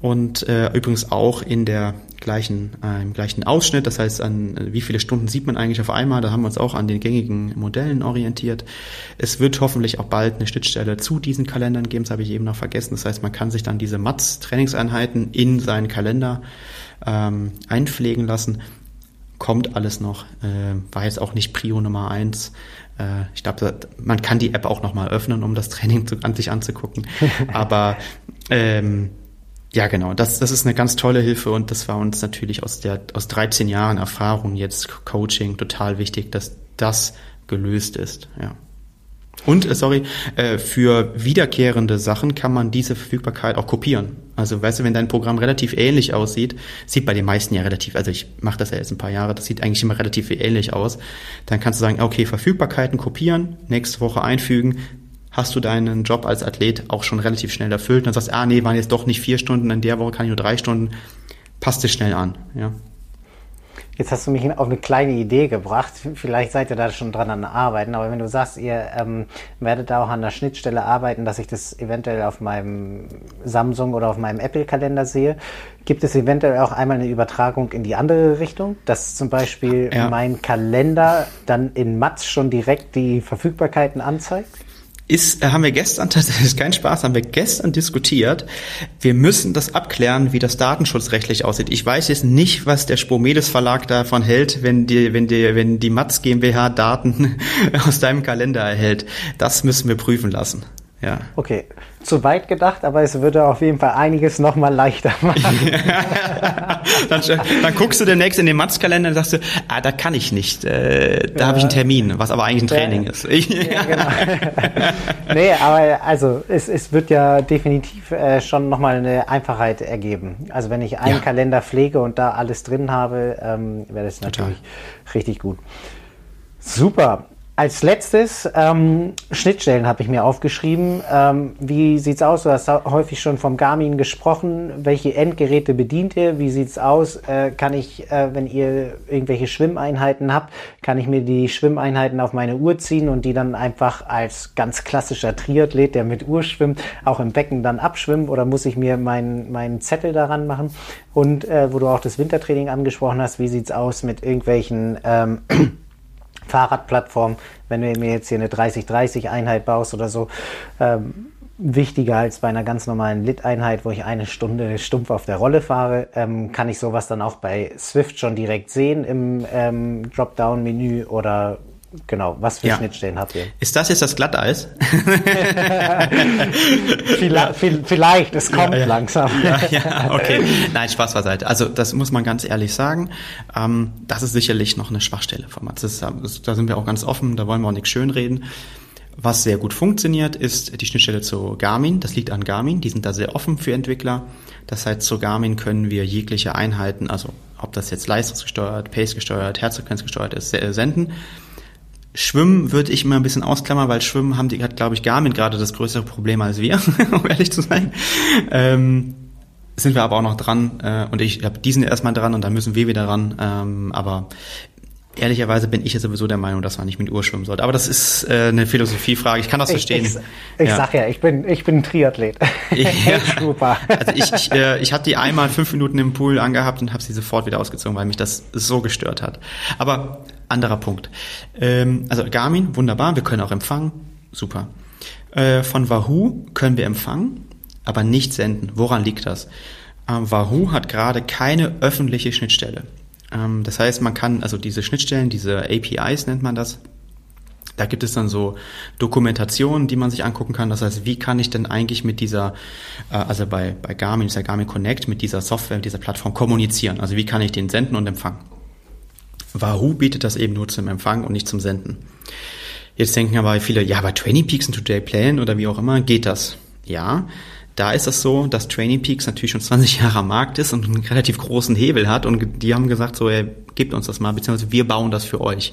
und äh, übrigens auch in der gleichen äh, im gleichen Ausschnitt. Das heißt, an wie viele Stunden sieht man eigentlich auf einmal? Da haben wir uns auch an den gängigen Modellen orientiert. Es wird hoffentlich auch bald eine Schnittstelle zu diesen Kalendern geben. Das habe ich eben noch vergessen. Das heißt, man kann sich dann diese Mats Trainingseinheiten in seinen Kalender ähm, einpflegen lassen kommt alles noch. Äh, war jetzt auch nicht Prio Nummer eins. Äh, ich glaube, man kann die App auch nochmal öffnen, um das Training zu, an sich anzugucken. Aber ähm, ja, genau, das, das ist eine ganz tolle Hilfe und das war uns natürlich aus der aus 13 Jahren Erfahrung jetzt Coaching total wichtig, dass das gelöst ist. Ja. Und, äh, sorry, äh, für wiederkehrende Sachen kann man diese Verfügbarkeit auch kopieren. Also, weißt du, wenn dein Programm relativ ähnlich aussieht, sieht bei den meisten ja relativ, also ich mache das ja jetzt ein paar Jahre, das sieht eigentlich immer relativ ähnlich aus, dann kannst du sagen, okay, Verfügbarkeiten kopieren, nächste Woche einfügen, hast du deinen Job als Athlet auch schon relativ schnell erfüllt. Dann sagst ah nee, waren jetzt doch nicht vier Stunden, in der Woche kann ich nur drei Stunden. Passt es schnell an, ja. Jetzt hast du mich auf eine kleine Idee gebracht. Vielleicht seid ihr da schon dran an Arbeiten, aber wenn du sagst, ihr ähm, werdet da auch an der Schnittstelle arbeiten, dass ich das eventuell auf meinem Samsung oder auf meinem Apple-Kalender sehe, gibt es eventuell auch einmal eine Übertragung in die andere Richtung, dass zum Beispiel ja. mein Kalender dann in Mats schon direkt die Verfügbarkeiten anzeigt? Ist, äh, haben wir gestern, das ist kein Spaß, haben wir gestern diskutiert. Wir müssen das abklären, wie das datenschutzrechtlich aussieht. Ich weiß jetzt nicht, was der Spomedes Verlag davon hält, wenn die, wenn die, wenn die Matz GmbH Daten aus deinem Kalender erhält. Das müssen wir prüfen lassen. Ja. Okay, zu weit gedacht, aber es würde auf jeden Fall einiges nochmal leichter machen. dann, dann, guckst du demnächst in den Matz-Kalender und sagst du, ah, da kann ich nicht. Äh, da ja. habe ich einen Termin, was aber eigentlich ein Training ja. ist. ja, genau. nee, aber also es, es wird ja definitiv äh, schon nochmal eine Einfachheit ergeben. Also wenn ich einen Kalender pflege und da alles drin habe, ähm, wäre das natürlich Total. richtig gut. Super. Als letztes ähm, Schnittstellen habe ich mir aufgeschrieben. Ähm, wie sieht's aus? Du hast häufig schon vom Garmin gesprochen. Welche Endgeräte bedient ihr? Wie sieht's aus? Äh, kann ich, äh, wenn ihr irgendwelche Schwimmeinheiten habt, kann ich mir die Schwimmeinheiten auf meine Uhr ziehen und die dann einfach als ganz klassischer Triathlet, der mit Uhr schwimmt, auch im Becken dann abschwimmen? Oder muss ich mir meinen meinen Zettel daran machen? Und äh, wo du auch das Wintertraining angesprochen hast, wie sieht's aus mit irgendwelchen ähm, Fahrradplattform, wenn du mir jetzt hier eine 30-30-Einheit baust oder so, ähm, wichtiger als bei einer ganz normalen Lit-Einheit, wo ich eine Stunde stumpf auf der Rolle fahre, ähm, kann ich sowas dann auch bei Swift schon direkt sehen im ähm, Dropdown-Menü oder genau, was für ja. Schnittstellen habt ihr? Ist das jetzt das Glatteis? vielleicht, vielleicht, es kommt ja, ja. langsam. ja, okay. Nein, Spaß beiseite. Also das muss man ganz ehrlich sagen. Ähm, das ist sicherlich noch eine Schwachstelle von Mats. Da sind wir auch ganz offen, da wollen wir auch nichts schönreden. Was sehr gut funktioniert, ist die Schnittstelle zu Garmin. Das liegt an Garmin. Die sind da sehr offen für Entwickler. Das heißt, zu Garmin können wir jegliche Einheiten, also ob das jetzt leistungsgesteuert, pace gesteuert, Herzfrequenz gesteuert ist, senden. Schwimmen würde ich immer ein bisschen ausklammern, weil Schwimmen haben die, hat, glaube ich, Garmin gerade das größere Problem als wir, um ehrlich zu sein. Ähm, sind wir aber auch noch dran äh, und ich habe diesen erstmal dran und dann müssen wir wieder ran. Ähm, aber Ehrlicherweise bin ich ja sowieso der Meinung, dass man nicht mit Uhr schwimmen sollte. Aber das ist äh, eine Philosophiefrage. Ich kann das verstehen. Ich, ich, ich ja. sag ja, ich bin, ich bin Triathlet. Ja. Super. Also ich, ich, äh, ich hatte die einmal fünf Minuten im Pool angehabt und habe sie sofort wieder ausgezogen, weil mich das so gestört hat. Aber anderer Punkt. Ähm, also Garmin, wunderbar. Wir können auch empfangen. Super. Äh, von Wahoo können wir empfangen, aber nicht senden. Woran liegt das? Ähm, Wahoo hat gerade keine öffentliche Schnittstelle. Ähm, das heißt, man kann, also diese Schnittstellen, diese APIs nennt man das, da gibt es dann so Dokumentationen, die man sich angucken kann. Das heißt, wie kann ich denn eigentlich mit dieser, äh, also bei, bei Garmin, ist ja Garmin Connect, mit dieser Software, mit dieser Plattform kommunizieren? Also wie kann ich den senden und empfangen? Wahoo bietet das eben nur zum Empfangen und nicht zum Senden. Jetzt denken aber viele, ja, bei 20 Peaks und Today Plan oder wie auch immer geht das. Ja, da ist es so, dass Training Peaks natürlich schon 20 Jahre am Markt ist und einen relativ großen Hebel hat und die haben gesagt so, ey, gebt uns das mal, beziehungsweise wir bauen das für euch.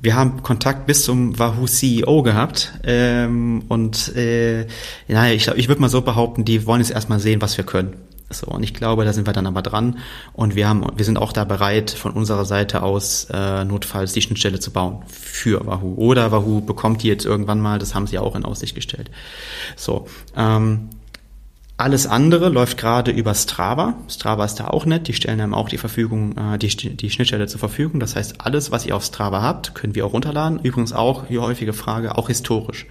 Wir haben Kontakt bis zum Wahoo CEO gehabt ähm, und äh, naja, ich, ich würde mal so behaupten, die wollen jetzt erstmal sehen, was wir können. So, und ich glaube, da sind wir dann aber dran. Und wir haben, wir sind auch da bereit, von unserer Seite aus äh, notfalls die Schnittstelle zu bauen für Wahoo. Oder Wahoo bekommt die jetzt irgendwann mal, das haben sie auch in Aussicht gestellt. So. Ähm, alles andere läuft gerade über Strava. Strava ist da auch nett. Die stellen einem auch die Verfügung, äh, die, die Schnittstelle zur Verfügung. Das heißt, alles, was ihr auf Strava habt, können wir auch runterladen. Übrigens auch, die häufige Frage, auch historisch.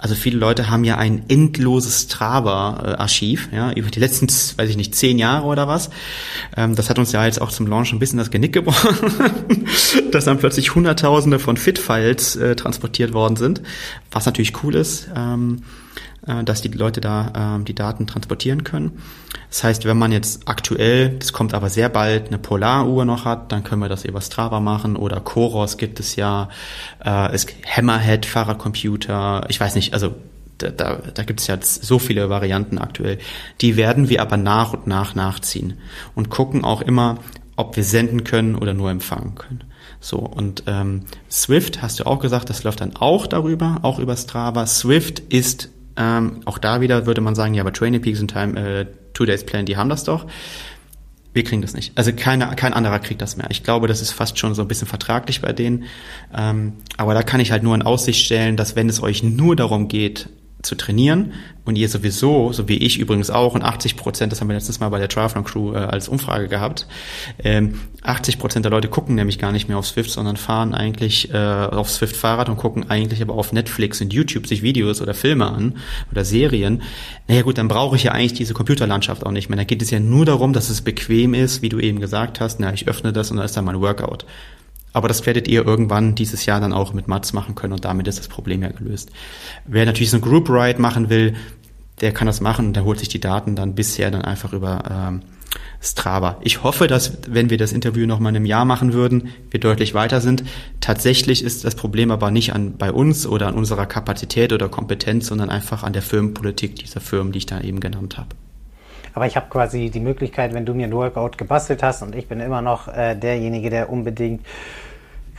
Also viele Leute haben ja ein endloses Strava-Archiv, ja, über die letzten, weiß ich nicht, zehn Jahre oder was. Ähm, das hat uns ja jetzt auch zum Launch ein bisschen das Genick gebrochen, dass dann plötzlich Hunderttausende von Fit-Files äh, transportiert worden sind, was natürlich cool ist. Ähm, äh, dass die Leute da äh, die Daten transportieren können. Das heißt, wenn man jetzt aktuell, das kommt aber sehr bald, eine Polaruhr noch hat, dann können wir das über Strava machen oder Koros gibt es ja, äh, es Hammerhead, Fahrradcomputer, ich weiß nicht, also da, da, da gibt es ja so viele Varianten aktuell. Die werden wir aber nach und nach nachziehen und gucken auch immer, ob wir senden können oder nur empfangen können. So, und ähm, Swift, hast du auch gesagt, das läuft dann auch darüber, auch über Strava. Swift ist ähm, auch da wieder würde man sagen, ja, aber Training Peaks und Time, äh, Two Days Plan, die haben das doch. Wir kriegen das nicht. Also keine, kein anderer kriegt das mehr. Ich glaube, das ist fast schon so ein bisschen vertraglich bei denen. Ähm, aber da kann ich halt nur in Aussicht stellen, dass wenn es euch nur darum geht, zu trainieren und ihr sowieso, so wie ich übrigens auch, und 80 Prozent, das haben wir letztes Mal bei der Triathlon Crew äh, als Umfrage gehabt, ähm, 80 Prozent der Leute gucken nämlich gar nicht mehr auf Swift, sondern fahren eigentlich äh, auf Swift Fahrrad und gucken eigentlich aber auf Netflix und YouTube sich Videos oder Filme an oder Serien. Naja gut, dann brauche ich ja eigentlich diese Computerlandschaft auch nicht mehr. Da geht es ja nur darum, dass es bequem ist, wie du eben gesagt hast, na, ich öffne das und da ist dann mein Workout. Aber das werdet ihr irgendwann dieses Jahr dann auch mit Mats machen können und damit ist das Problem ja gelöst. Wer natürlich so ein Group Ride machen will, der kann das machen und der holt sich die Daten dann bisher dann einfach über ähm, Strava. Ich hoffe, dass wenn wir das Interview noch mal in einem Jahr machen würden, wir deutlich weiter sind. Tatsächlich ist das Problem aber nicht an bei uns oder an unserer Kapazität oder Kompetenz, sondern einfach an der Firmenpolitik dieser Firmen, die ich da eben genannt habe. Aber ich habe quasi die Möglichkeit, wenn du mir ein Workout gebastelt hast und ich bin immer noch äh, derjenige, der unbedingt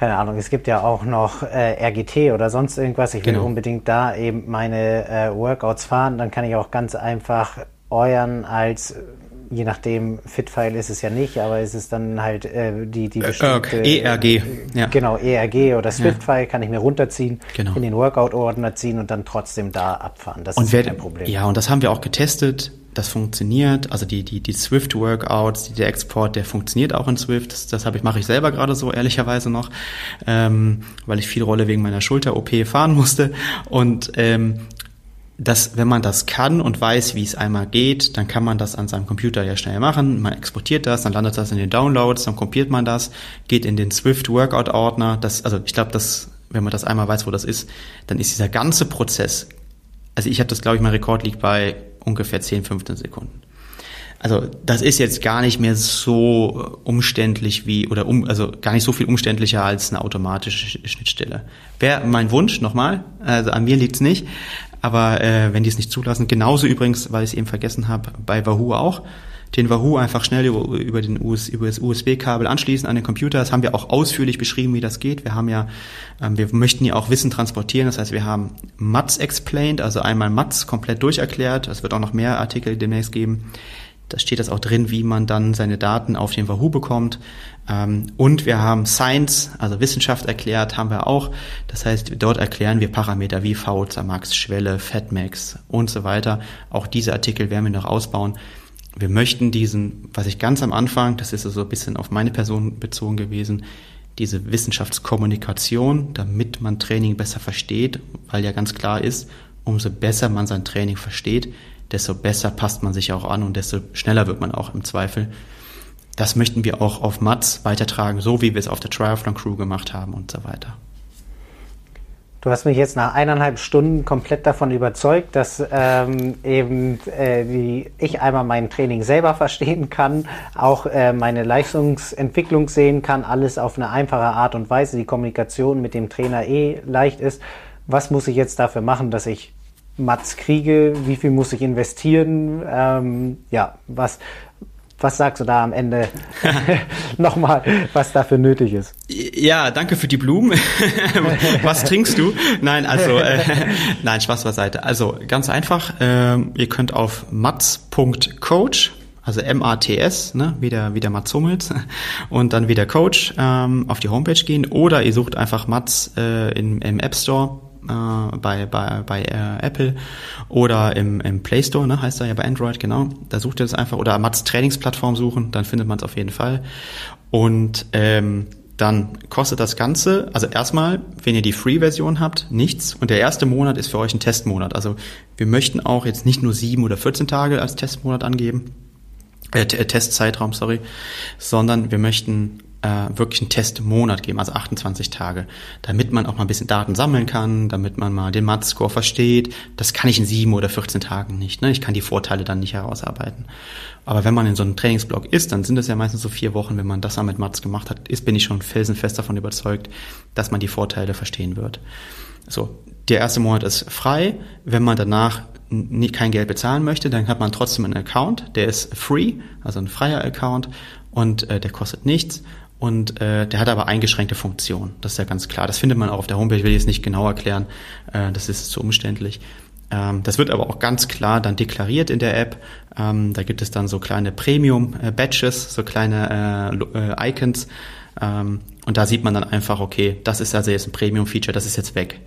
keine Ahnung, es gibt ja auch noch äh, RGT oder sonst irgendwas. Ich will genau. unbedingt da eben meine äh, Workouts fahren. Dann kann ich auch ganz einfach euren als je nachdem, Fitfile ist es ja nicht, aber es ist dann halt äh, die, die äh, bestimmte... Äh, ERG, ja. Genau, ERG oder Swiftfile ja. kann ich mir runterziehen, genau. in den Workout-Ordner ziehen und dann trotzdem da abfahren. Das und ist wer, kein Problem. Ja, und das haben wir auch getestet das funktioniert. Also die, die, die Swift-Workouts, der Export, der funktioniert auch in Swift. Das, das habe ich, mache ich selber gerade so, ehrlicherweise noch, ähm, weil ich viel Rolle wegen meiner Schulter-OP fahren musste. Und ähm, dass wenn man das kann und weiß, wie es einmal geht, dann kann man das an seinem Computer ja schnell machen. Man exportiert das, dann landet das in den Downloads, dann kopiert man das, geht in den Swift Workout Ordner. Das, also ich glaube, dass wenn man das einmal weiß, wo das ist, dann ist dieser ganze Prozess. Also ich habe das, glaube ich, mein Rekord liegt bei ungefähr 10, 15 Sekunden. Also das ist jetzt gar nicht mehr so umständlich wie oder um, also gar nicht so viel umständlicher als eine automatische Schnittstelle. Wäre mein Wunsch nochmal, also an mir liegt's nicht, aber äh, wenn die es nicht zulassen, genauso übrigens, weil ich es eben vergessen habe, bei Wahoo auch, den Wahoo einfach schnell über, über, den US, über das USB-Kabel anschließen an den Computer. Das haben wir auch ausführlich beschrieben, wie das geht. Wir haben ja, ähm, wir möchten ja auch Wissen transportieren. Das heißt, wir haben Mats explained, also einmal Mats komplett durcherklärt. Es wird auch noch mehr Artikel demnächst geben. Da steht das auch drin, wie man dann seine Daten auf den Wahoo bekommt. Ähm, und wir haben Science, also Wissenschaft erklärt, haben wir auch. Das heißt, dort erklären wir Parameter wie VZ Max, Schwelle, Fatmax und so weiter. Auch diese Artikel werden wir noch ausbauen. Wir möchten diesen, was ich ganz am Anfang, das ist so ein bisschen auf meine Person bezogen gewesen, diese Wissenschaftskommunikation, damit man Training besser versteht, weil ja ganz klar ist, umso besser man sein Training versteht, desto besser passt man sich auch an und desto schneller wird man auch im Zweifel. Das möchten wir auch auf Mats weitertragen, so wie wir es auf der Triathlon Crew gemacht haben und so weiter. Du hast mich jetzt nach eineinhalb Stunden komplett davon überzeugt, dass ähm, eben äh, die, ich einmal mein Training selber verstehen kann, auch äh, meine Leistungsentwicklung sehen kann, alles auf eine einfache Art und Weise, die Kommunikation mit dem Trainer eh leicht ist. Was muss ich jetzt dafür machen, dass ich Mats kriege, wie viel muss ich investieren, ähm, ja, was, was sagst du da am Ende nochmal, was dafür nötig ist? Ja, danke für die Blumen. was trinkst du? Nein, also äh, nein, Spaß beiseite. Also ganz einfach, äh, ihr könnt auf mats.coach also M-A-T-S, ne, wie der, wie der Mats Hummels, und dann wie der Coach ähm, auf die Homepage gehen oder ihr sucht einfach Mats äh, in, im App Store äh, bei, bei, bei äh, Apple oder im, im Play Store, ne, heißt er ja bei Android, genau. Da sucht ihr das einfach oder Mats Trainingsplattform suchen, dann findet man es auf jeden Fall. Und ähm, dann kostet das Ganze, also erstmal, wenn ihr die Free-Version habt, nichts. Und der erste Monat ist für euch ein Testmonat. Also wir möchten auch jetzt nicht nur sieben oder 14 Tage als Testmonat angeben, äh, Testzeitraum, sorry, sondern wir möchten äh, wirklich einen Testmonat geben, also 28 Tage, damit man auch mal ein bisschen Daten sammeln kann, damit man mal den Math-Score versteht. Das kann ich in sieben oder 14 Tagen nicht. Ne? Ich kann die Vorteile dann nicht herausarbeiten. Aber wenn man in so einem Trainingsblock ist, dann sind es ja meistens so vier Wochen, wenn man das mal mit Mats gemacht hat, ist, bin ich schon felsenfest davon überzeugt, dass man die Vorteile verstehen wird. So, der erste Monat ist frei. Wenn man danach kein Geld bezahlen möchte, dann hat man trotzdem einen Account, der ist free, also ein freier Account und äh, der kostet nichts und äh, der hat aber eingeschränkte Funktionen. Das ist ja ganz klar. Das findet man auch auf der Homepage. Ich will jetzt nicht genau erklären, äh, das ist zu umständlich. Ähm, das wird aber auch ganz klar dann deklariert in der App. Ähm, da gibt es dann so kleine Premium-Badges, so kleine äh, äh, Icons. Ähm, und da sieht man dann einfach, okay, das ist also jetzt ein Premium-Feature, das ist jetzt weg.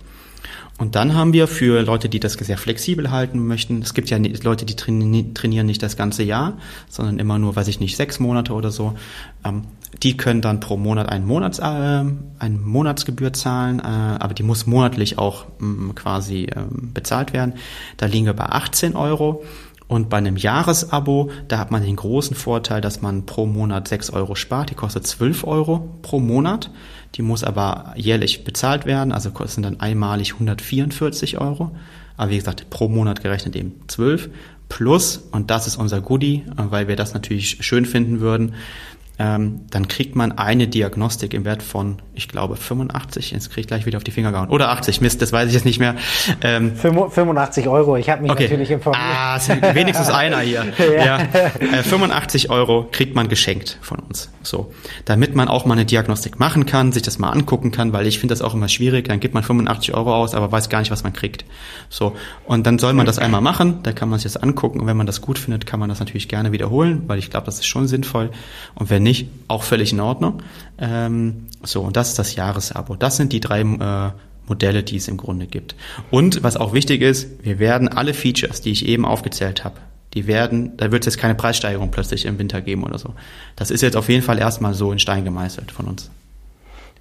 Und dann haben wir für Leute, die das sehr flexibel halten möchten, es gibt ja Leute, die trainieren nicht das ganze Jahr, sondern immer nur, weiß ich nicht, sechs Monate oder so. Ähm, die können dann pro Monat einen Monats, äh, eine Monatsgebühr zahlen, äh, aber die muss monatlich auch mh, quasi äh, bezahlt werden. Da liegen wir bei 18 Euro. Und bei einem Jahresabo, da hat man den großen Vorteil, dass man pro Monat 6 Euro spart. Die kostet 12 Euro pro Monat. Die muss aber jährlich bezahlt werden, also kosten dann einmalig 144 Euro. Aber wie gesagt, pro Monat gerechnet eben 12 plus, und das ist unser Goodie, weil wir das natürlich schön finden würden, ähm, dann kriegt man eine Diagnostik im Wert von, ich glaube, 85. Jetzt kriege ich gleich wieder auf die Finger gehauen. Oder 80, Mist, das weiß ich jetzt nicht mehr. Ähm, 85 Euro, ich habe mich okay. natürlich informiert. Ah, wenigstens einer hier. ja. ja. Äh, 85 Euro kriegt man geschenkt von uns. So, damit man auch mal eine Diagnostik machen kann, sich das mal angucken kann, weil ich finde das auch immer schwierig. Dann gibt man 85 Euro aus, aber weiß gar nicht, was man kriegt. So, und dann soll man das einmal machen, da kann man sich das angucken und wenn man das gut findet, kann man das natürlich gerne wiederholen, weil ich glaube, das ist schon sinnvoll. Und wenn nicht, auch völlig in Ordnung. Ähm, so, und das ist das Jahresabo. Das sind die drei äh, Modelle, die es im Grunde gibt. Und was auch wichtig ist, wir werden alle Features, die ich eben aufgezählt habe, die werden, da wird es jetzt keine Preissteigerung plötzlich im Winter geben oder so. Das ist jetzt auf jeden Fall erstmal so in Stein gemeißelt von uns.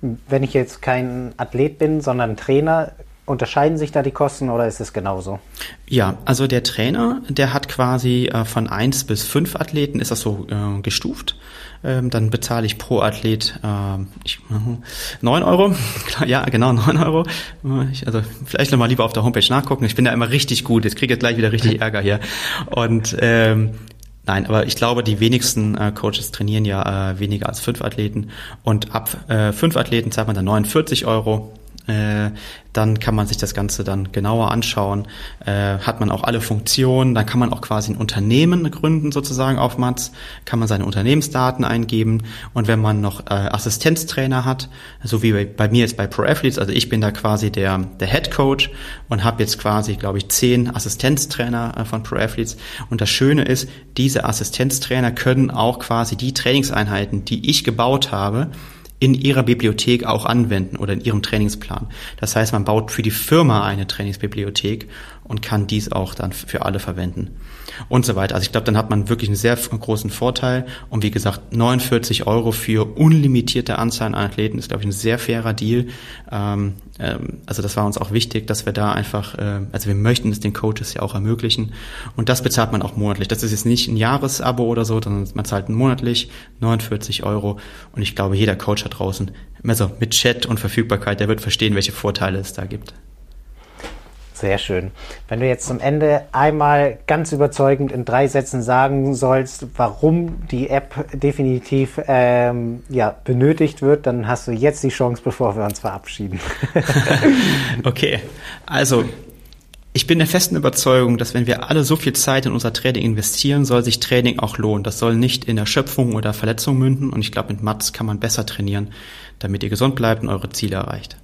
Wenn ich jetzt kein Athlet bin, sondern Trainer, Unterscheiden sich da die Kosten oder ist es genauso? Ja, also der Trainer, der hat quasi äh, von eins bis fünf Athleten, ist das so äh, gestuft. Ähm, dann bezahle ich pro Athlet äh, ich, neun Euro. ja, genau, neun Euro. Ich, also vielleicht nochmal lieber auf der Homepage nachgucken. Ich bin da immer richtig gut. Jetzt kriege ich gleich wieder richtig Ärger hier. Und ähm, Nein, aber ich glaube, die wenigsten äh, Coaches trainieren ja äh, weniger als fünf Athleten und ab äh, fünf Athleten zahlt man dann 49 Euro äh, dann kann man sich das Ganze dann genauer anschauen. Äh, hat man auch alle Funktionen, dann kann man auch quasi ein Unternehmen gründen sozusagen auf Mats, kann man seine Unternehmensdaten eingeben und wenn man noch äh, Assistenztrainer hat, so wie bei, mir jetzt bei Pro Athletes, also ich bin da quasi der, der Head Coach und habe jetzt quasi, glaube ich, zehn Assistenztrainer äh, von Pro Athletes und das Schöne ist, diese Assistenztrainer können auch quasi die Trainingseinheiten, die ich gebaut habe, in ihrer Bibliothek auch anwenden oder in ihrem Trainingsplan. Das heißt, man baut für die Firma eine Trainingsbibliothek und kann dies auch dann für alle verwenden und so weiter. Also ich glaube, dann hat man wirklich einen sehr großen Vorteil. Und wie gesagt, 49 Euro für unlimitierte Anzahl an Athleten ist, glaube ich, ein sehr fairer Deal. Ähm, ähm, also das war uns auch wichtig, dass wir da einfach, äh, also wir möchten es den Coaches ja auch ermöglichen. Und das bezahlt man auch monatlich. Das ist jetzt nicht ein Jahresabo oder so, sondern man zahlt monatlich 49 Euro. Und ich glaube, jeder Coach da draußen, also mit Chat und Verfügbarkeit, der wird verstehen, welche Vorteile es da gibt. Sehr schön. Wenn du jetzt zum Ende einmal ganz überzeugend in drei Sätzen sagen sollst, warum die App definitiv ähm, ja, benötigt wird, dann hast du jetzt die Chance, bevor wir uns verabschieden. okay, also ich bin der festen Überzeugung, dass wenn wir alle so viel Zeit in unser Training investieren, soll sich Training auch lohnen. Das soll nicht in Erschöpfung oder Verletzung münden. Und ich glaube, mit Mats kann man besser trainieren, damit ihr gesund bleibt und eure Ziele erreicht.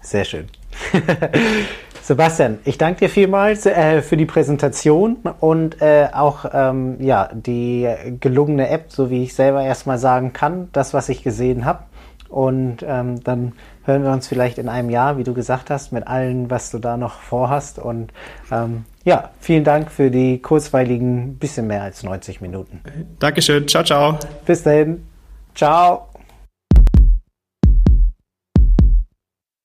Sehr schön. Sebastian, ich danke dir vielmals äh, für die Präsentation und äh, auch ähm, ja, die gelungene App, so wie ich selber erstmal sagen kann, das, was ich gesehen habe. Und ähm, dann hören wir uns vielleicht in einem Jahr, wie du gesagt hast, mit allem, was du da noch vorhast. Und ähm, ja, vielen Dank für die kurzweiligen bisschen mehr als 90 Minuten. Dankeschön. Ciao, ciao. Bis dahin. Ciao.